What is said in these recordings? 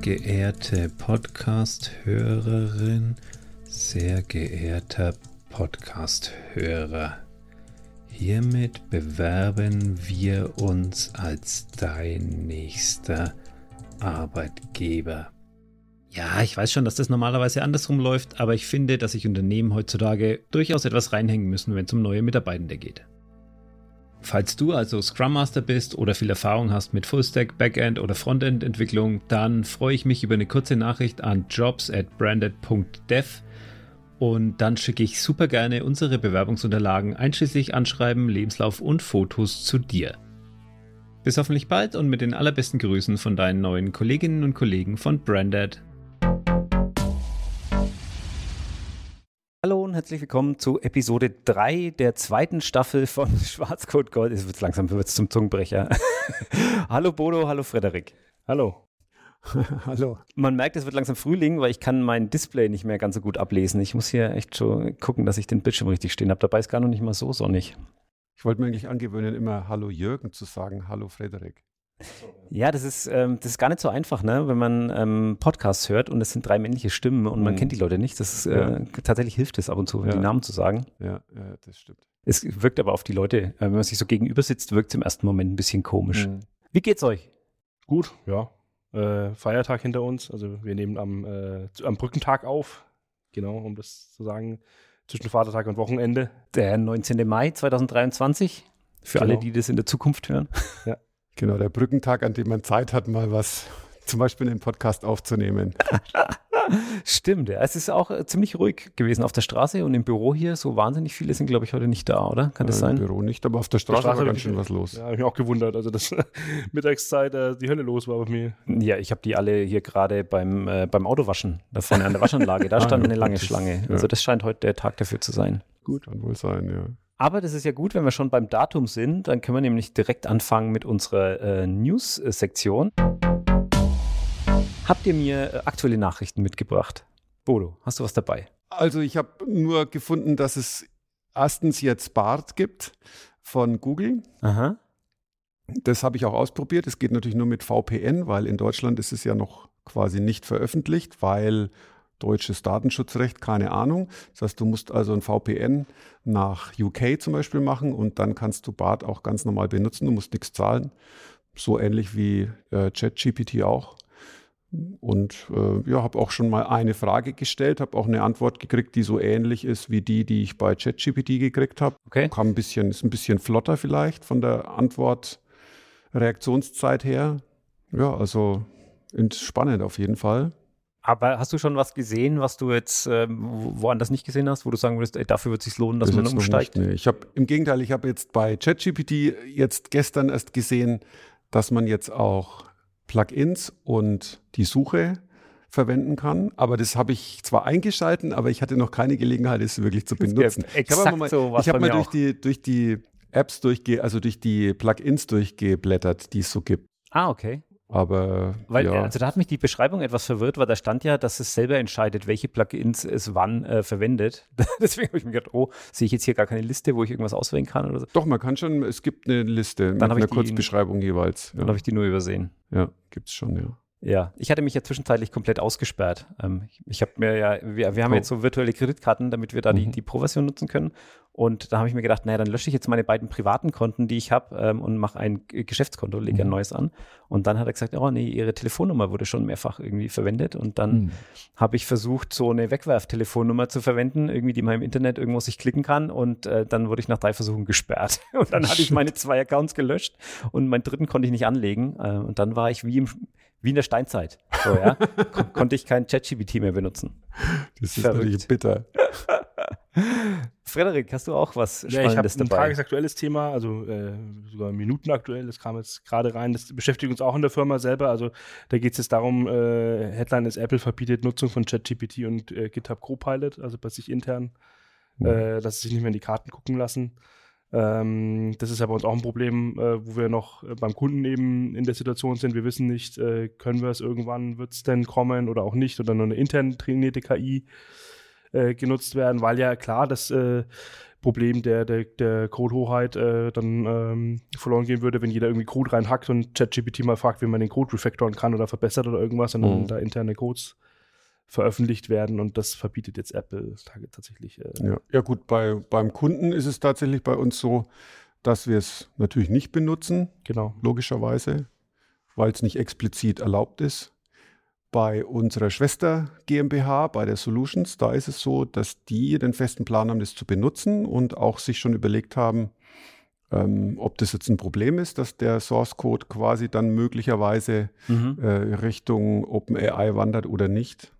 geehrte Podcast-Hörerin, sehr geehrter Podcast-Hörer, hiermit bewerben wir uns als dein nächster Arbeitgeber. Ja, ich weiß schon, dass das normalerweise andersrum läuft, aber ich finde, dass sich Unternehmen heutzutage durchaus etwas reinhängen müssen, wenn es um neue Mitarbeitende geht. Falls du also Scrum Master bist oder viel Erfahrung hast mit Fullstack, Backend oder Frontend Entwicklung, dann freue ich mich über eine kurze Nachricht an jobs at branded.dev und dann schicke ich super gerne unsere Bewerbungsunterlagen einschließlich Anschreiben, Lebenslauf und Fotos zu dir. Bis hoffentlich bald und mit den allerbesten Grüßen von deinen neuen Kolleginnen und Kollegen von Branded. Und herzlich willkommen zu Episode 3 der zweiten Staffel von Schwarzcode Gold. Es wird langsam wird's zum Zungenbrecher. hallo Bodo, hallo Frederik. Hallo. hallo. Man merkt, es wird langsam Frühling, weil ich kann mein Display nicht mehr ganz so gut ablesen. Ich muss hier echt schon gucken, dass ich den Bildschirm richtig stehen habe. Dabei ist gar noch nicht mal so sonnig. Ich wollte mir eigentlich angewöhnen, immer Hallo Jürgen zu sagen, Hallo Frederik. Ja, das ist, ähm, das ist gar nicht so einfach, ne? wenn man ähm, Podcasts hört und es sind drei männliche Stimmen und man mhm. kennt die Leute nicht. Das ist, äh, ja. tatsächlich hilft es ab und zu, ja. die Namen zu sagen. Ja, ja, das stimmt. Es wirkt aber auf die Leute, äh, wenn man sich so gegenüber sitzt, wirkt es im ersten Moment ein bisschen komisch. Mhm. Wie geht's euch? Gut, ja. Äh, Feiertag hinter uns. Also wir nehmen am, äh, am Brückentag auf. Genau, um das zu sagen. Zwischen Vatertag und Wochenende. Der 19. Mai 2023. Für genau. alle, die das in der Zukunft hören. Ja. Genau, der Brückentag, an dem man Zeit hat, mal was zum Beispiel in den Podcast aufzunehmen. Stimmt, ja. Es ist auch äh, ziemlich ruhig gewesen auf der Straße und im Büro hier. So wahnsinnig viele sind, glaube ich, heute nicht da, oder? Kann das ja, sein? Im Büro nicht, aber auf der Straße, der Straße war ganz schön was los. Ja, habe ich mich auch gewundert. Also, dass Mittagszeit äh, die Hölle los war bei mir. Ja, ich habe die alle hier gerade beim, äh, beim Autowaschen, da vorne an der Waschanlage. Da ah, stand eine lange Schlange. Also, das scheint heute der Tag dafür zu sein. Gut. Kann wohl sein, ja. Aber das ist ja gut, wenn wir schon beim Datum sind, dann können wir nämlich direkt anfangen mit unserer äh, News-Sektion. Habt ihr mir äh, aktuelle Nachrichten mitgebracht? Bodo, hast du was dabei? Also ich habe nur gefunden, dass es erstens jetzt BART gibt von Google. Aha. Das habe ich auch ausprobiert. Es geht natürlich nur mit VPN, weil in Deutschland ist es ja noch quasi nicht veröffentlicht, weil deutsches Datenschutzrecht, keine Ahnung. Das heißt, du musst also ein VPN nach UK zum Beispiel machen und dann kannst du BART auch ganz normal benutzen. Du musst nichts zahlen. So ähnlich wie äh, ChatGPT auch. Und äh, ja, habe auch schon mal eine Frage gestellt, habe auch eine Antwort gekriegt, die so ähnlich ist wie die, die ich bei ChatGPT gekriegt habe. Okay. Kam ein bisschen, ist ein bisschen flotter vielleicht von der Antwort-Reaktionszeit her. Ja, also spannend auf jeden Fall. Aber hast du schon was gesehen, was du jetzt ähm, woanders nicht gesehen hast, wo du sagen würdest, ey, dafür wird es sich lohnen, dass das man umsteigt? Nicht, nee. Ich habe im Gegenteil, ich habe jetzt bei ChatGPT jetzt gestern erst gesehen, dass man jetzt auch Plugins und die Suche verwenden kann. Aber das habe ich zwar eingeschalten, aber ich hatte noch keine Gelegenheit, es wirklich zu benutzen. Ich habe mal, so ich hab mal durch, die, durch die Apps durchge, also durch die Plugins durchgeblättert, die es so gibt. Ah, okay. Aber weil, ja. also da hat mich die Beschreibung etwas verwirrt, weil da stand ja, dass es selber entscheidet, welche Plugins es wann äh, verwendet. Deswegen habe ich mir gedacht, oh, sehe ich jetzt hier gar keine Liste, wo ich irgendwas auswählen kann oder so. Doch, man kann schon, es gibt eine Liste dann mit einer Kurzbeschreibung jeweils. Ja. Dann habe ich die nur übersehen. Ja, gibt es schon, ja. Ja, ich hatte mich ja zwischenzeitlich komplett ausgesperrt. Ähm, ich, ich habe mir ja, wir, wir haben oh. jetzt so virtuelle Kreditkarten, damit wir da mhm. die, die Pro-Version nutzen können. Und da habe ich mir gedacht, naja, dann lösche ich jetzt meine beiden privaten Konten, die ich habe, ähm, und mache ein Geschäftskonto, lege ein mhm. neues an. Und dann hat er gesagt, oh nee, ihre Telefonnummer wurde schon mehrfach irgendwie verwendet. Und dann mhm. habe ich versucht, so eine Wegwerftelefonnummer zu verwenden, irgendwie, die man im Internet irgendwo sich klicken kann. Und äh, dann wurde ich nach drei Versuchen gesperrt. Und dann hatte ich meine zwei Accounts gelöscht und meinen dritten konnte ich nicht anlegen. Äh, und dann war ich wie im wie in der Steinzeit. So, ja. Kon konnte ich kein ChatGPT mehr benutzen. Das ist Verrückt. natürlich bitter. Frederik, hast du auch was Spannendes ja, ich habe ein tagesaktuelles Thema, also äh, sogar minutenaktuell, das kam jetzt gerade rein, das beschäftigt uns auch in der Firma selber, also da geht es jetzt darum, äh, Headline ist, Apple verbietet Nutzung von ChatGPT und äh, GitHub Copilot, also bei sich intern, mhm. äh, dass sie sich nicht mehr in die Karten gucken lassen. Ähm, das ist ja bei uns auch ein Problem, äh, wo wir noch äh, beim Kunden eben in der Situation sind. Wir wissen nicht, äh, können wir es irgendwann, wird es denn kommen oder auch nicht oder nur eine intern trainierte KI äh, genutzt werden, weil ja klar, das äh, Problem der, der, der Code-Hoheit äh, dann ähm, verloren gehen würde, wenn jeder irgendwie Code reinhackt und ChatGPT mal fragt, wie man den Code refactoren kann oder verbessert oder irgendwas und dann mhm. da interne Codes veröffentlicht werden und das verbietet jetzt Apple tatsächlich. Äh ja. ja, gut, bei, beim Kunden ist es tatsächlich bei uns so, dass wir es natürlich nicht benutzen, genau. logischerweise, weil es nicht explizit erlaubt ist. Bei unserer Schwester GmbH, bei der Solutions, da ist es so, dass die den festen Plan haben, das zu benutzen und auch sich schon überlegt haben, ähm, ob das jetzt ein Problem ist, dass der Source Code quasi dann möglicherweise mhm. äh, Richtung OpenAI wandert oder nicht.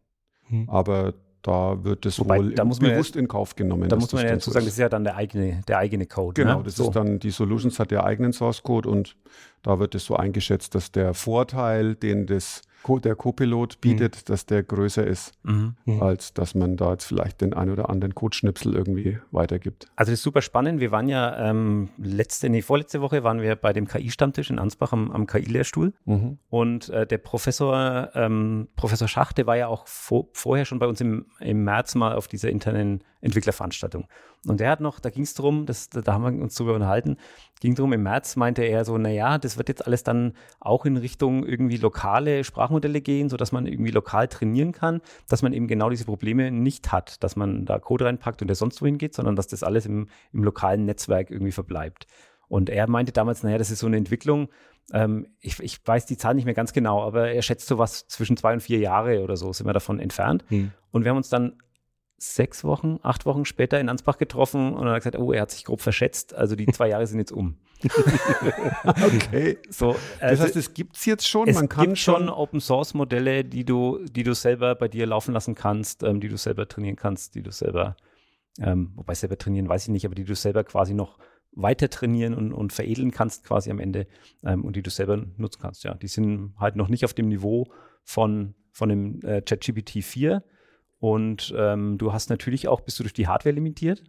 Mhm. Aber da wird es Wobei, wohl da bewusst ja, in Kauf genommen. Da muss man ja dazu sagen, das ist ja dann der eigene, der eigene Code. Genau, ne? das so. ist dann, die Solutions hat ja eigenen Source Code und da wird es so eingeschätzt, dass der Vorteil, den das der Copilot bietet, mhm. dass der größer ist, mhm. mhm. als dass man da jetzt vielleicht den ein oder anderen Codeschnipsel irgendwie weitergibt. Also das ist super spannend. Wir waren ja ähm, letzte, nee, vorletzte Woche waren wir bei dem KI-Stammtisch in Ansbach am, am KI-Lehrstuhl mhm. und äh, der Professor, ähm, Professor Schachte war ja auch vor, vorher schon bei uns im, im März mal auf dieser internen Entwicklerveranstaltung. Und der hat noch, da ging es darum, das, da haben wir uns drüber unterhalten, ging darum, im März meinte er so, naja, das wird jetzt alles dann auch in Richtung irgendwie lokale Sprachmodelle gehen, sodass man irgendwie lokal trainieren kann, dass man eben genau diese Probleme nicht hat, dass man da Code reinpackt und der sonst wohin geht, sondern dass das alles im, im lokalen Netzwerk irgendwie verbleibt. Und er meinte damals, naja, das ist so eine Entwicklung, ähm, ich, ich, weiß die Zahl nicht mehr ganz genau, aber er schätzt so was zwischen zwei und vier Jahre oder so sind wir davon entfernt. Hm. Und wir haben uns dann sechs Wochen, acht Wochen später in Ansbach getroffen und dann hat gesagt, oh, er hat sich grob verschätzt. Also die zwei Jahre sind jetzt um. okay. So, also das heißt, es gibt es jetzt schon. Es Man kann gibt schon Open Source Modelle, die du, die du selber bei dir laufen lassen kannst, ähm, die du selber trainieren kannst, die du selber, ähm, wobei selber trainieren weiß ich nicht, aber die du selber quasi noch weiter trainieren und, und veredeln kannst quasi am Ende ähm, und die du selber nutzen kannst. Ja, die sind halt noch nicht auf dem Niveau von, von dem äh, ChatGPT 4 und ähm, du hast natürlich auch, bist du durch die Hardware limitiert.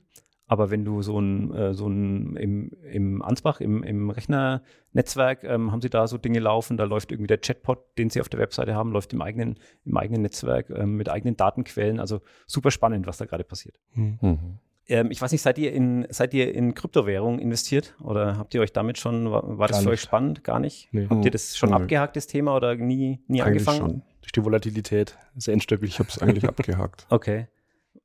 Aber wenn du so ein, äh, so ein im, im Ansbach, im, im Rechnernetzwerk, ähm, haben sie da so Dinge laufen, da läuft irgendwie der Chatbot, den sie auf der Webseite haben, läuft im eigenen, im eigenen Netzwerk ähm, mit eigenen Datenquellen. Also super spannend, was da gerade passiert. Mhm. mhm. Ähm, ich weiß nicht, seid ihr in, seid ihr in Kryptowährungen investiert oder habt ihr euch damit schon, war, war das für euch spannend? Gar nicht? Nee. Habt ihr das schon mhm. abgehakt, das Thema, oder nie, nie Eigentlich angefangen? Schon durch die Volatilität. Sehr instabil. Ich habe es eigentlich abgehakt. Okay.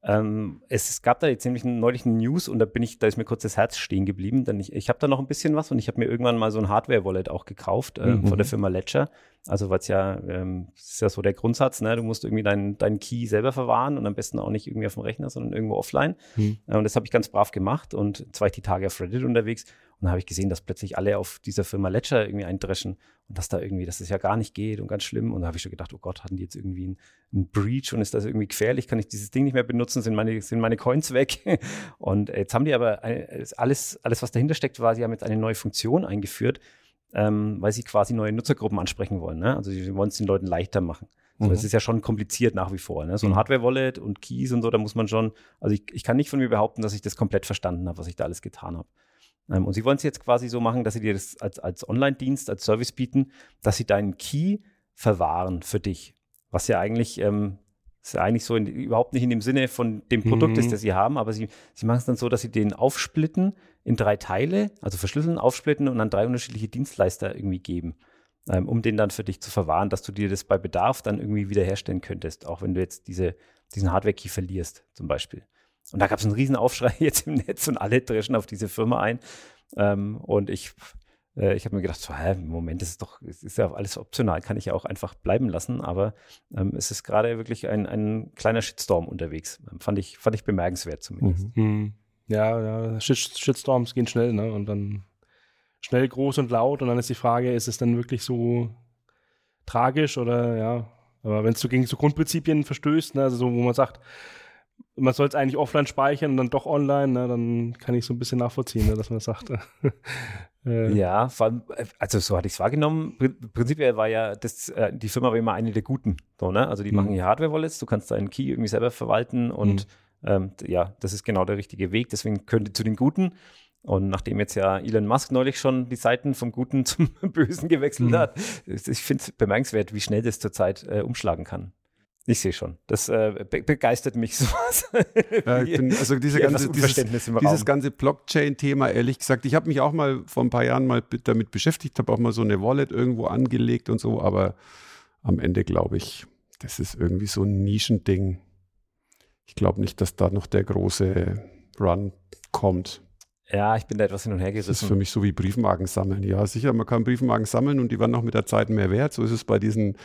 Ähm, es, gab da jetzt nämlich neulich eine News und da bin ich, da ist mir kurz das Herz stehen geblieben, denn ich, ich habe da noch ein bisschen was und ich habe mir irgendwann mal so ein Hardware-Wallet auch gekauft äh, mhm. von der Firma Ledger. Also weil es ja, ähm, ist ja so der Grundsatz, ne? Du musst irgendwie deinen dein Key selber verwahren und am besten auch nicht irgendwie auf dem Rechner, sondern irgendwo offline. Mhm. Äh, und das habe ich ganz brav gemacht und jetzt war ich die Tage auf Reddit unterwegs und dann habe ich gesehen, dass plötzlich alle auf dieser Firma Ledger irgendwie eindreschen und dass da irgendwie, dass das ja gar nicht geht und ganz schlimm. Und da habe ich schon gedacht, oh Gott, hatten die jetzt irgendwie einen, einen, Breach und ist das irgendwie gefährlich? Kann ich dieses Ding nicht mehr benutzen? Sind meine, sind meine Coins weg? Und jetzt haben die aber alles, alles, was dahinter steckt, war, sie haben jetzt eine neue Funktion eingeführt, ähm, weil sie quasi neue Nutzergruppen ansprechen wollen. Ne? Also sie wollen es den Leuten leichter machen. So, mhm. Das ist ja schon kompliziert nach wie vor. Ne? So ein mhm. Hardware-Wallet und Keys und so, da muss man schon, also ich, ich kann nicht von mir behaupten, dass ich das komplett verstanden habe, was ich da alles getan habe. Ähm, und sie wollen es jetzt quasi so machen, dass sie dir das als, als Online-Dienst, als Service bieten, dass sie deinen Key verwahren für dich. Was ja eigentlich, ähm, ist ja eigentlich so in, überhaupt nicht in dem Sinne von dem Produkt mhm. ist, das sie haben, aber sie, sie machen es dann so, dass sie den aufsplitten in drei Teile, also verschlüsseln, aufsplitten und dann drei unterschiedliche Dienstleister irgendwie geben, ähm, um den dann für dich zu verwahren, dass du dir das bei Bedarf dann irgendwie wiederherstellen könntest, auch wenn du jetzt diese, diesen Hardware-Key verlierst, zum Beispiel. Und da gab es einen riesen Aufschrei jetzt im Netz und alle dreschen auf diese Firma ein. Ähm, und ich, äh, ich habe mir gedacht, so, hä, Moment, das ist doch, es ist ja alles optional, kann ich ja auch einfach bleiben lassen. Aber ähm, es ist gerade wirklich ein, ein kleiner Shitstorm unterwegs. Ähm, fand, ich, fand ich bemerkenswert zumindest. Mhm. mhm. Ja, ja, Shitstorms gehen schnell, ne? Und dann schnell, groß und laut. Und dann ist die Frage, ist es dann wirklich so tragisch oder ja, aber wenn es so gegen so Grundprinzipien verstößt, ne, also so, wo man sagt, man soll es eigentlich offline speichern und dann doch online, ne, dann kann ich so ein bisschen nachvollziehen, ne, dass man das sagt. äh. Ja, also so hatte ich es wahrgenommen. Prinzipiell war ja das, äh, die Firma war immer eine der guten. So, ne? Also die mhm. machen hier Hardware-Wallets, du kannst deinen Key irgendwie selber verwalten und mhm. ähm, ja, das ist genau der richtige Weg. Deswegen könnte zu den Guten. Und nachdem jetzt ja Elon Musk neulich schon die Seiten vom Guten zum Bösen gewechselt mhm. hat, ich finde es bemerkenswert, wie schnell das zurzeit äh, umschlagen kann. Ich sehe schon. Das äh, be begeistert mich sowas. Ja, bin, also diese ganze, dieses, dieses ganze Blockchain-Thema, ehrlich gesagt, ich habe mich auch mal vor ein paar Jahren mal damit beschäftigt, habe auch mal so eine Wallet irgendwo angelegt und so, aber am Ende glaube ich, das ist irgendwie so ein Nischending. Ich glaube nicht, dass da noch der große Run kommt. Ja, ich bin da etwas hin und her gerissen. Das ist für mich so wie Briefmarken sammeln. Ja, sicher, man kann Briefmarken sammeln und die werden auch mit der Zeit mehr wert. So ist es bei diesen,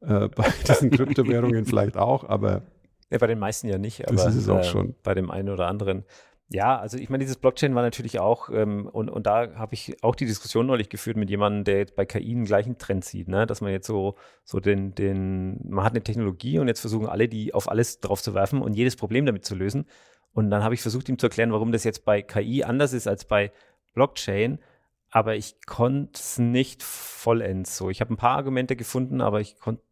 äh, bei diesen Kryptowährungen vielleicht auch, aber. Ja, bei den meisten ja nicht, aber das ist es auch äh, schon. bei dem einen oder anderen. Ja, also ich meine, dieses Blockchain war natürlich auch, ähm, und, und da habe ich auch die Diskussion neulich geführt mit jemandem, der jetzt bei KI einen gleichen Trend sieht, ne? dass man jetzt so, so den, den, man hat eine Technologie und jetzt versuchen alle, die auf alles drauf zu werfen und jedes Problem damit zu lösen. Und dann habe ich versucht, ihm zu erklären, warum das jetzt bei KI anders ist als bei Blockchain. Aber ich konnte es nicht vollends so. Ich habe ein paar Argumente gefunden, aber ich konnte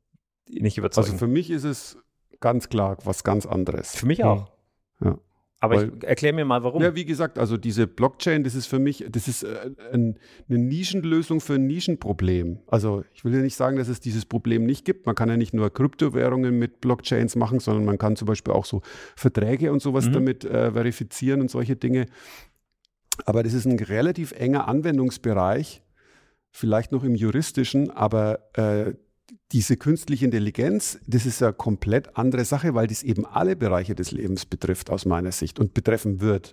nicht überzeugen. Also für mich ist es ganz klar was ganz anderes. Für mich auch. Ja. Aber Weil, ich erkläre mir mal, warum. Ja, wie gesagt, also diese Blockchain, das ist für mich, das ist äh, ein, eine Nischenlösung für ein Nischenproblem. Also ich will ja nicht sagen, dass es dieses Problem nicht gibt. Man kann ja nicht nur Kryptowährungen mit Blockchains machen, sondern man kann zum Beispiel auch so Verträge und sowas mhm. damit äh, verifizieren und solche Dinge. Aber das ist ein relativ enger Anwendungsbereich, vielleicht noch im juristischen, aber äh, diese künstliche Intelligenz, das ist eine komplett andere Sache, weil das eben alle Bereiche des Lebens betrifft, aus meiner Sicht, und betreffen wird.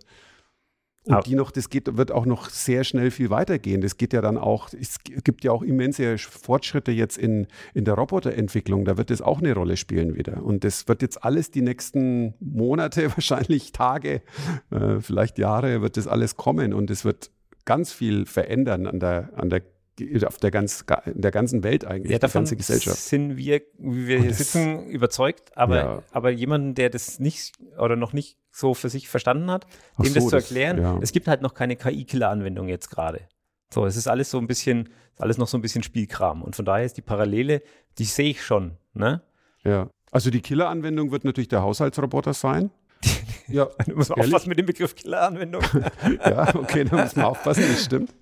Und Aber die noch, das geht, wird auch noch sehr schnell viel weitergehen. Das geht ja dann auch, es gibt ja auch immense Fortschritte jetzt in, in der Roboterentwicklung. Da wird das auch eine Rolle spielen wieder. Und das wird jetzt alles die nächsten Monate, wahrscheinlich Tage, äh, vielleicht Jahre, wird das alles kommen. Und es wird ganz viel verändern an der, an der auf der, ganz, in der ganzen Welt eigentlich, ja, die ganze Gesellschaft. sind wir, wie wir hier sitzen, überzeugt, aber, ja. aber jemanden, der das nicht oder noch nicht so für sich verstanden hat, dem so, das zu erklären, das, ja. es gibt halt noch keine KI-Killer-Anwendung jetzt gerade. So, es ist alles so ein bisschen, alles noch so ein bisschen Spielkram. Und von daher ist die Parallele, die sehe ich schon, ne? Ja. Also die Killer-Anwendung wird natürlich der Haushaltsroboter sein. ja, du musst aufpassen mit dem Begriff Killer-Anwendung. ja, okay, da muss man aufpassen, das stimmt.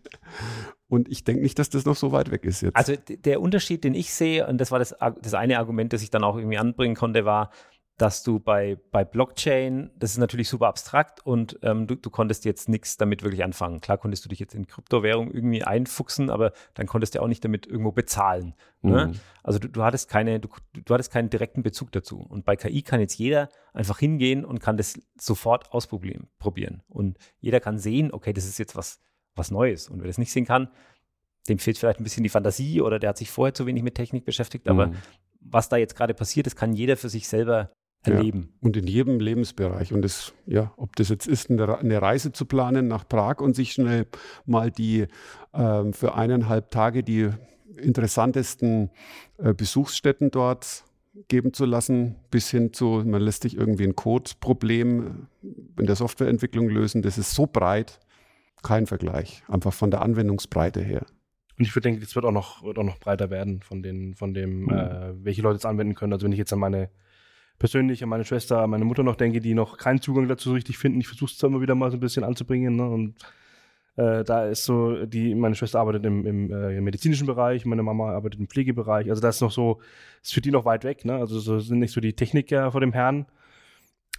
Und ich denke nicht, dass das noch so weit weg ist jetzt. Also der Unterschied, den ich sehe, und das war das, das eine Argument, das ich dann auch irgendwie anbringen konnte, war, dass du bei, bei Blockchain, das ist natürlich super abstrakt und ähm, du, du konntest jetzt nichts damit wirklich anfangen. Klar konntest du dich jetzt in Kryptowährung irgendwie einfuchsen, aber dann konntest du auch nicht damit irgendwo bezahlen. Ne? Mhm. Also du, du, hattest keine, du, du hattest keinen direkten Bezug dazu. Und bei KI kann jetzt jeder einfach hingehen und kann das sofort ausprobieren. Probieren. Und jeder kann sehen, okay, das ist jetzt was, was Neues. Und wer das nicht sehen kann, dem fehlt vielleicht ein bisschen die Fantasie oder der hat sich vorher zu wenig mit Technik beschäftigt. Aber mhm. was da jetzt gerade passiert, das kann jeder für sich selber erleben. Ja, und in jedem Lebensbereich. Und das, ja, ob das jetzt ist, eine, Reise zu planen nach Prag und sich schnell mal die äh, für eineinhalb Tage die interessantesten äh, Besuchsstätten dort geben zu lassen, bis hin zu, man lässt sich irgendwie ein Code-Problem in der Softwareentwicklung lösen. Das ist so breit, kein Vergleich, einfach von der Anwendungsbreite her. Und ich würde denken, das wird auch noch, wird auch noch breiter werden von, den, von dem, mhm. äh, welche Leute es anwenden können. Also wenn ich jetzt an meine persönlich an meine Schwester, an meine Mutter noch denke, die noch keinen Zugang dazu so richtig finden. Ich versuche es immer wieder mal so ein bisschen anzubringen. Ne? Und äh, da ist so, die, meine Schwester arbeitet im, im, äh, im, medizinischen Bereich, meine Mama arbeitet im Pflegebereich. Also da ist noch so, ist für die noch weit weg. Ne? Also so sind nicht so die Techniker vor dem Herrn.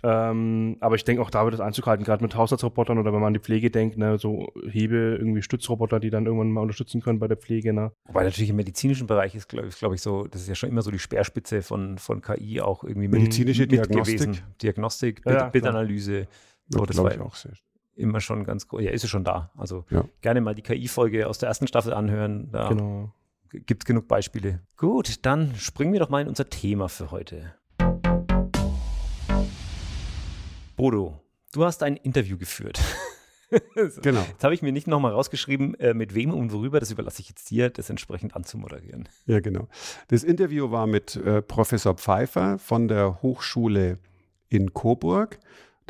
Ähm, aber ich denke auch da wird es Einzug halten, gerade mit Haushaltsrobotern oder wenn man an die Pflege denkt, ne, so Hebe, irgendwie Stützroboter, die dann irgendwann mal unterstützen können bei der Pflege. Ne. Wobei natürlich im medizinischen Bereich ist, glaube glaub ich, so, das ist ja schon immer so die Speerspitze von, von KI auch irgendwie medizinische mit, Diagnostik. Gewesen. Diagnostik, Bild, ja, Bildanalyse. So, das war ich auch sehr immer schon ganz groß. Ja, ist es schon da. Also ja. gerne mal die KI-Folge aus der ersten Staffel anhören. Da genau. gibt es genug Beispiele. Gut, dann springen wir doch mal in unser Thema für heute. Bodo, du hast ein Interview geführt. genau. Jetzt habe ich mir nicht nochmal rausgeschrieben, äh, mit wem und worüber, das überlasse ich jetzt dir, das entsprechend anzumoderieren. Ja, genau. Das Interview war mit äh, Professor Pfeiffer von der Hochschule in Coburg.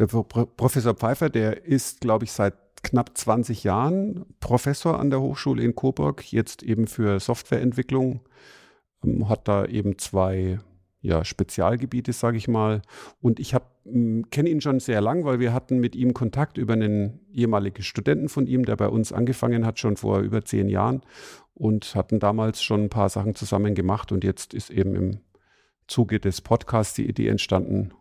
Der Pro Professor Pfeiffer, der ist, glaube ich, seit knapp 20 Jahren Professor an der Hochschule in Coburg, jetzt eben für Softwareentwicklung, ähm, hat da eben zwei ja, Spezialgebiete, sage ich mal. Und ich hm, kenne ihn schon sehr lang, weil wir hatten mit ihm Kontakt über einen ehemaligen Studenten von ihm, der bei uns angefangen hat, schon vor über zehn Jahren und hatten damals schon ein paar Sachen zusammen gemacht und jetzt ist eben im Zuge des Podcasts die Idee entstanden.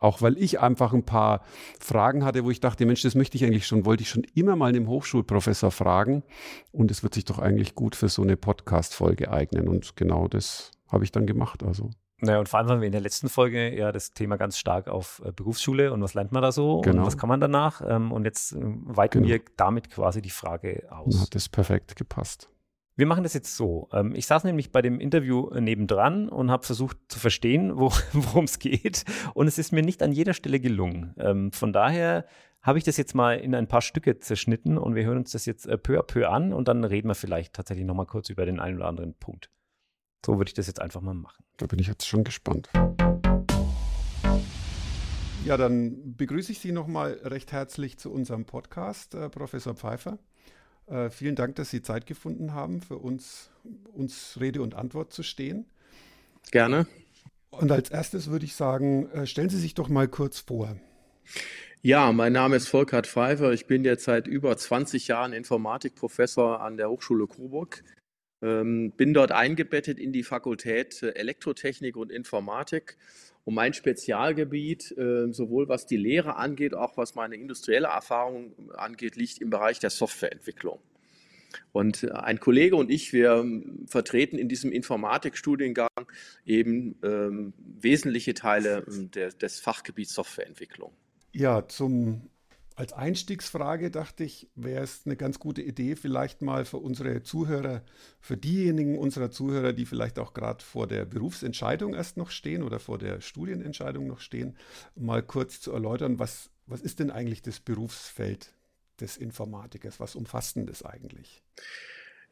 Auch weil ich einfach ein paar Fragen hatte, wo ich dachte, Mensch, das möchte ich eigentlich schon, wollte ich schon immer mal einem Hochschulprofessor fragen. Und es wird sich doch eigentlich gut für so eine Podcast-Folge eignen. Und genau das habe ich dann gemacht. Also. Naja, und vor allem haben wir in der letzten Folge ja das Thema ganz stark auf äh, Berufsschule und was lernt man da so genau. und was kann man danach. Ähm, und jetzt äh, weiten genau. wir damit quasi die Frage aus. Dann hat das perfekt gepasst. Wir machen das jetzt so. Ähm, ich saß nämlich bei dem Interview äh, nebendran und habe versucht zu verstehen, worum es geht. Und es ist mir nicht an jeder Stelle gelungen. Ähm, von daher habe ich das jetzt mal in ein paar Stücke zerschnitten und wir hören uns das jetzt peu à peu an und dann reden wir vielleicht tatsächlich nochmal kurz über den einen oder anderen Punkt. So würde ich das jetzt einfach mal machen. Da bin ich jetzt schon gespannt. Ja, dann begrüße ich Sie nochmal recht herzlich zu unserem Podcast, äh, Professor Pfeiffer. Äh, vielen Dank, dass Sie Zeit gefunden haben, für uns, uns Rede und Antwort zu stehen. Gerne. Und als erstes würde ich sagen, äh, stellen Sie sich doch mal kurz vor. Ja, mein Name ist Volkert Pfeiffer. Ich bin jetzt seit über 20 Jahren Informatikprofessor an der Hochschule Coburg bin dort eingebettet in die Fakultät äh, Elektrotechnik und Informatik. Und mein Spezialgebiet, äh, sowohl was die Lehre angeht, auch was meine industrielle Erfahrung angeht, liegt im Bereich der Softwareentwicklung. Und äh, ein Kollege und ich, wir ähm, vertreten in diesem Informatikstudiengang eben ähm, wesentliche Teile ähm, der, des Fachgebiets Softwareentwicklung. Ja, zum als Einstiegsfrage dachte ich, wäre es eine ganz gute Idee, vielleicht mal für unsere Zuhörer, für diejenigen unserer Zuhörer, die vielleicht auch gerade vor der Berufsentscheidung erst noch stehen oder vor der Studienentscheidung noch stehen, mal kurz zu erläutern, was, was ist denn eigentlich das Berufsfeld des Informatikers? Was umfasst denn das eigentlich?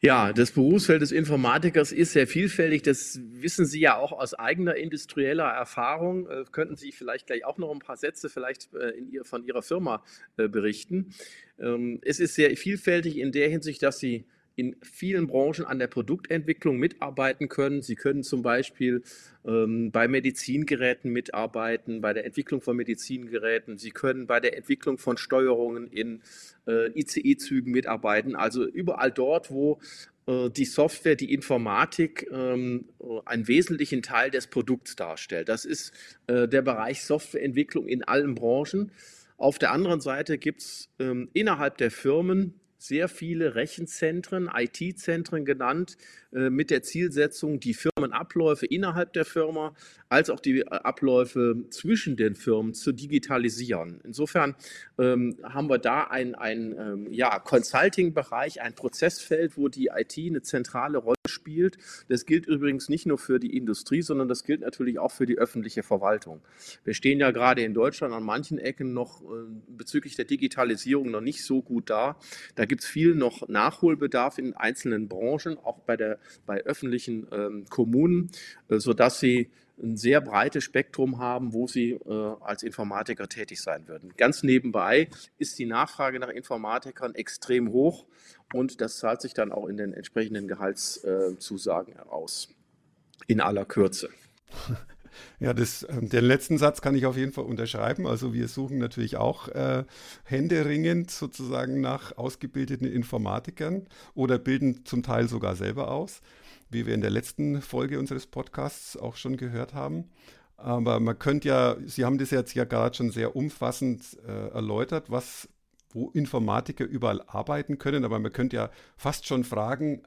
Ja, das Berufsfeld des Informatikers ist sehr vielfältig. Das wissen Sie ja auch aus eigener industrieller Erfahrung. Äh, könnten Sie vielleicht gleich auch noch ein paar Sätze vielleicht äh, ihr, von Ihrer Firma äh, berichten? Ähm, es ist sehr vielfältig in der Hinsicht, dass Sie in vielen Branchen an der Produktentwicklung mitarbeiten können. Sie können zum Beispiel ähm, bei Medizingeräten mitarbeiten, bei der Entwicklung von Medizingeräten. Sie können bei der Entwicklung von Steuerungen in äh, ICE-Zügen mitarbeiten. Also überall dort, wo äh, die Software, die Informatik ähm, einen wesentlichen Teil des Produkts darstellt. Das ist äh, der Bereich Softwareentwicklung in allen Branchen. Auf der anderen Seite gibt es ähm, innerhalb der Firmen sehr viele Rechenzentren, IT-Zentren genannt, äh, mit der Zielsetzung, die Firmenabläufe innerhalb der Firma als auch die äh, Abläufe zwischen den Firmen zu digitalisieren. Insofern ähm, haben wir da ein, ein ähm, ja, Consulting-Bereich, ein Prozessfeld, wo die IT eine zentrale Rolle spielt. Das gilt übrigens nicht nur für die Industrie, sondern das gilt natürlich auch für die öffentliche Verwaltung. Wir stehen ja gerade in Deutschland an manchen Ecken noch äh, bezüglich der Digitalisierung noch nicht so gut da. Da gibt es viel noch Nachholbedarf in einzelnen Branchen, auch bei, der, bei öffentlichen ähm, Kommunen, äh, sodass sie ein sehr breites Spektrum haben, wo sie äh, als Informatiker tätig sein würden. Ganz nebenbei ist die Nachfrage nach Informatikern extrem hoch und das zahlt sich dann auch in den entsprechenden Gehaltszusagen äh, aus. In aller Kürze. Ja, das, äh, den letzten Satz kann ich auf jeden Fall unterschreiben. Also wir suchen natürlich auch äh, händeringend sozusagen nach ausgebildeten Informatikern oder bilden zum Teil sogar selber aus wie wir in der letzten Folge unseres Podcasts auch schon gehört haben. Aber man könnte ja, Sie haben das jetzt ja gerade schon sehr umfassend äh, erläutert, was, wo Informatiker überall arbeiten können. Aber man könnte ja fast schon fragen,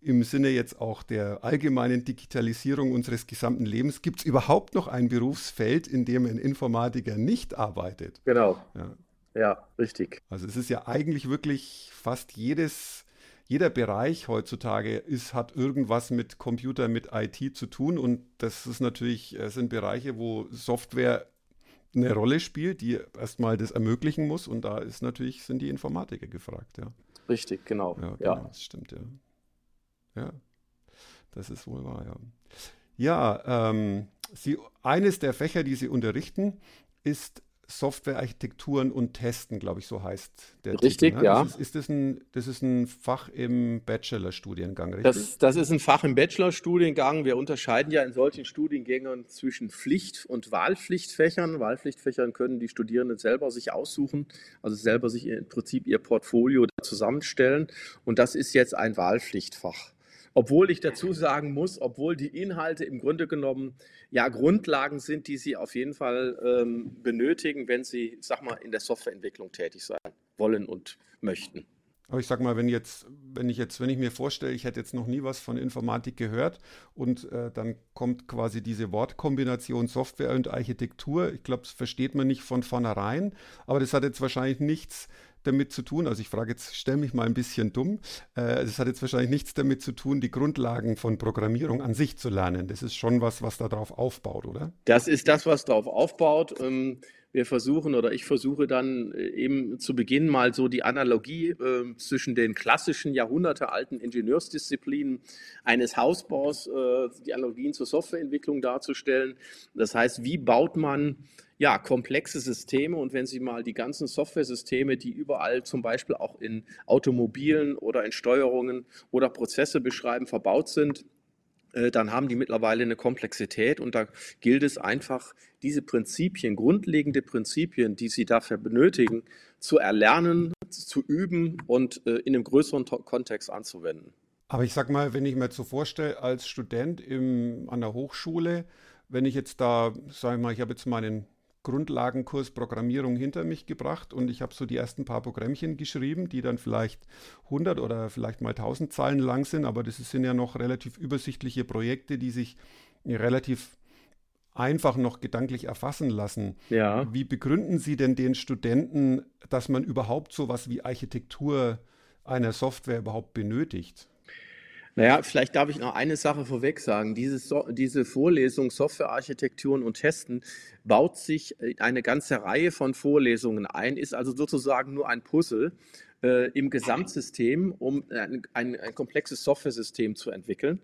im Sinne jetzt auch der allgemeinen Digitalisierung unseres gesamten Lebens, gibt es überhaupt noch ein Berufsfeld, in dem ein Informatiker nicht arbeitet? Genau. Ja. ja, richtig. Also es ist ja eigentlich wirklich fast jedes jeder Bereich heutzutage ist, hat irgendwas mit Computer, mit IT zu tun. Und das ist natürlich, äh, sind Bereiche, wo Software eine Rolle spielt, die erstmal das ermöglichen muss. Und da ist natürlich, sind die Informatiker gefragt, ja. Richtig, genau. Ja, genau, ja. das stimmt, ja. Ja, das ist wohl wahr, ja. Ja, ähm, Sie, eines der Fächer, die Sie unterrichten, ist Softwarearchitekturen und Testen, glaube ich, so heißt der Richtig, Titel, ne? ja. Das ist, ist, das, ein, das ist ein Fach im Bachelorstudiengang, richtig? Das, das ist ein Fach im Bachelorstudiengang. Wir unterscheiden ja in solchen Studiengängen zwischen Pflicht- und Wahlpflichtfächern. Wahlpflichtfächern können die Studierenden selber sich aussuchen, also selber sich im Prinzip ihr Portfolio zusammenstellen. Und das ist jetzt ein Wahlpflichtfach. Obwohl ich dazu sagen muss, obwohl die Inhalte im Grunde genommen ja Grundlagen sind, die Sie auf jeden Fall ähm, benötigen, wenn Sie, sag mal, in der Softwareentwicklung tätig sein wollen und möchten. Aber ich sag mal, wenn jetzt, wenn ich jetzt, wenn ich mir vorstelle, ich hätte jetzt noch nie was von Informatik gehört und äh, dann kommt quasi diese Wortkombination Software und Architektur. Ich glaube, das versteht man nicht von vornherein, aber das hat jetzt wahrscheinlich nichts damit zu tun, also ich frage jetzt, stelle mich mal ein bisschen dumm, äh, es hat jetzt wahrscheinlich nichts damit zu tun, die Grundlagen von Programmierung an sich zu lernen. Das ist schon was, was darauf aufbaut, oder? Das ist das, was darauf aufbaut. Ähm, wir versuchen oder ich versuche dann äh, eben zu Beginn mal so die Analogie äh, zwischen den klassischen jahrhundertealten Ingenieursdisziplinen eines Hausbaus, äh, die Analogien zur Softwareentwicklung darzustellen. Das heißt, wie baut man ja, komplexe Systeme und wenn Sie mal die ganzen Software-Systeme, die überall zum Beispiel auch in Automobilen oder in Steuerungen oder Prozesse beschreiben, verbaut sind, äh, dann haben die mittlerweile eine Komplexität und da gilt es einfach, diese Prinzipien, grundlegende Prinzipien, die Sie dafür benötigen, zu erlernen, zu üben und äh, in einem größeren Kontext anzuwenden. Aber ich sag mal, wenn ich mir so vorstelle, als Student im, an der Hochschule, wenn ich jetzt da, sage ich mal, ich habe jetzt meinen Grundlagenkurs Programmierung hinter mich gebracht und ich habe so die ersten paar Programmchen geschrieben, die dann vielleicht 100 oder vielleicht mal 1000 Zeilen lang sind, aber das sind ja noch relativ übersichtliche Projekte, die sich relativ einfach noch gedanklich erfassen lassen. Ja. Wie begründen Sie denn den Studenten, dass man überhaupt so was wie Architektur einer Software überhaupt benötigt? Naja, vielleicht darf ich noch eine Sache vorweg sagen. Diese, so diese Vorlesung Softwarearchitekturen und Testen baut sich eine ganze Reihe von Vorlesungen ein, ist also sozusagen nur ein Puzzle äh, im Gesamtsystem, um ein, ein, ein komplexes Softwaresystem zu entwickeln.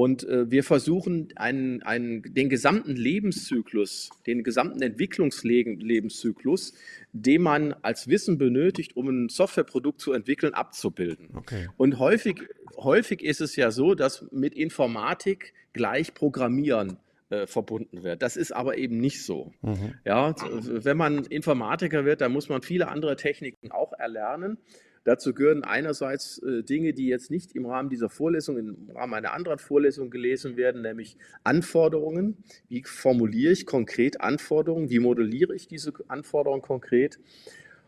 Und äh, wir versuchen, einen, einen, den gesamten Lebenszyklus, den gesamten Entwicklungslebenszyklus, den man als Wissen benötigt, um ein Softwareprodukt zu entwickeln, abzubilden. Okay. Und häufig, häufig ist es ja so, dass mit Informatik gleich Programmieren äh, verbunden wird. Das ist aber eben nicht so. Mhm. Ja, wenn man Informatiker wird, dann muss man viele andere Techniken auch erlernen. Dazu gehören einerseits äh, Dinge, die jetzt nicht im Rahmen dieser Vorlesung, im Rahmen einer anderen Vorlesung gelesen werden, nämlich Anforderungen. Wie formuliere ich konkret Anforderungen? Wie modelliere ich diese Anforderungen konkret?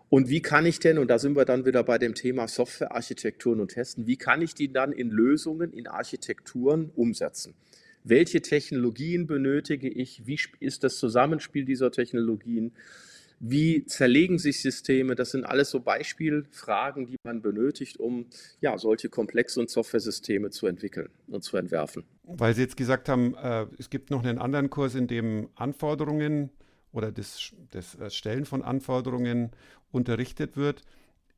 Und wie kann ich denn, und da sind wir dann wieder bei dem Thema Softwarearchitekturen und Testen, wie kann ich die dann in Lösungen, in Architekturen umsetzen? Welche Technologien benötige ich? Wie ist das Zusammenspiel dieser Technologien? Wie zerlegen sich Systeme? Das sind alles so Beispielfragen, die man benötigt, um ja, solche komplexen Software-Systeme zu entwickeln und zu entwerfen. Weil Sie jetzt gesagt haben, äh, es gibt noch einen anderen Kurs, in dem Anforderungen oder das, das Stellen von Anforderungen unterrichtet wird.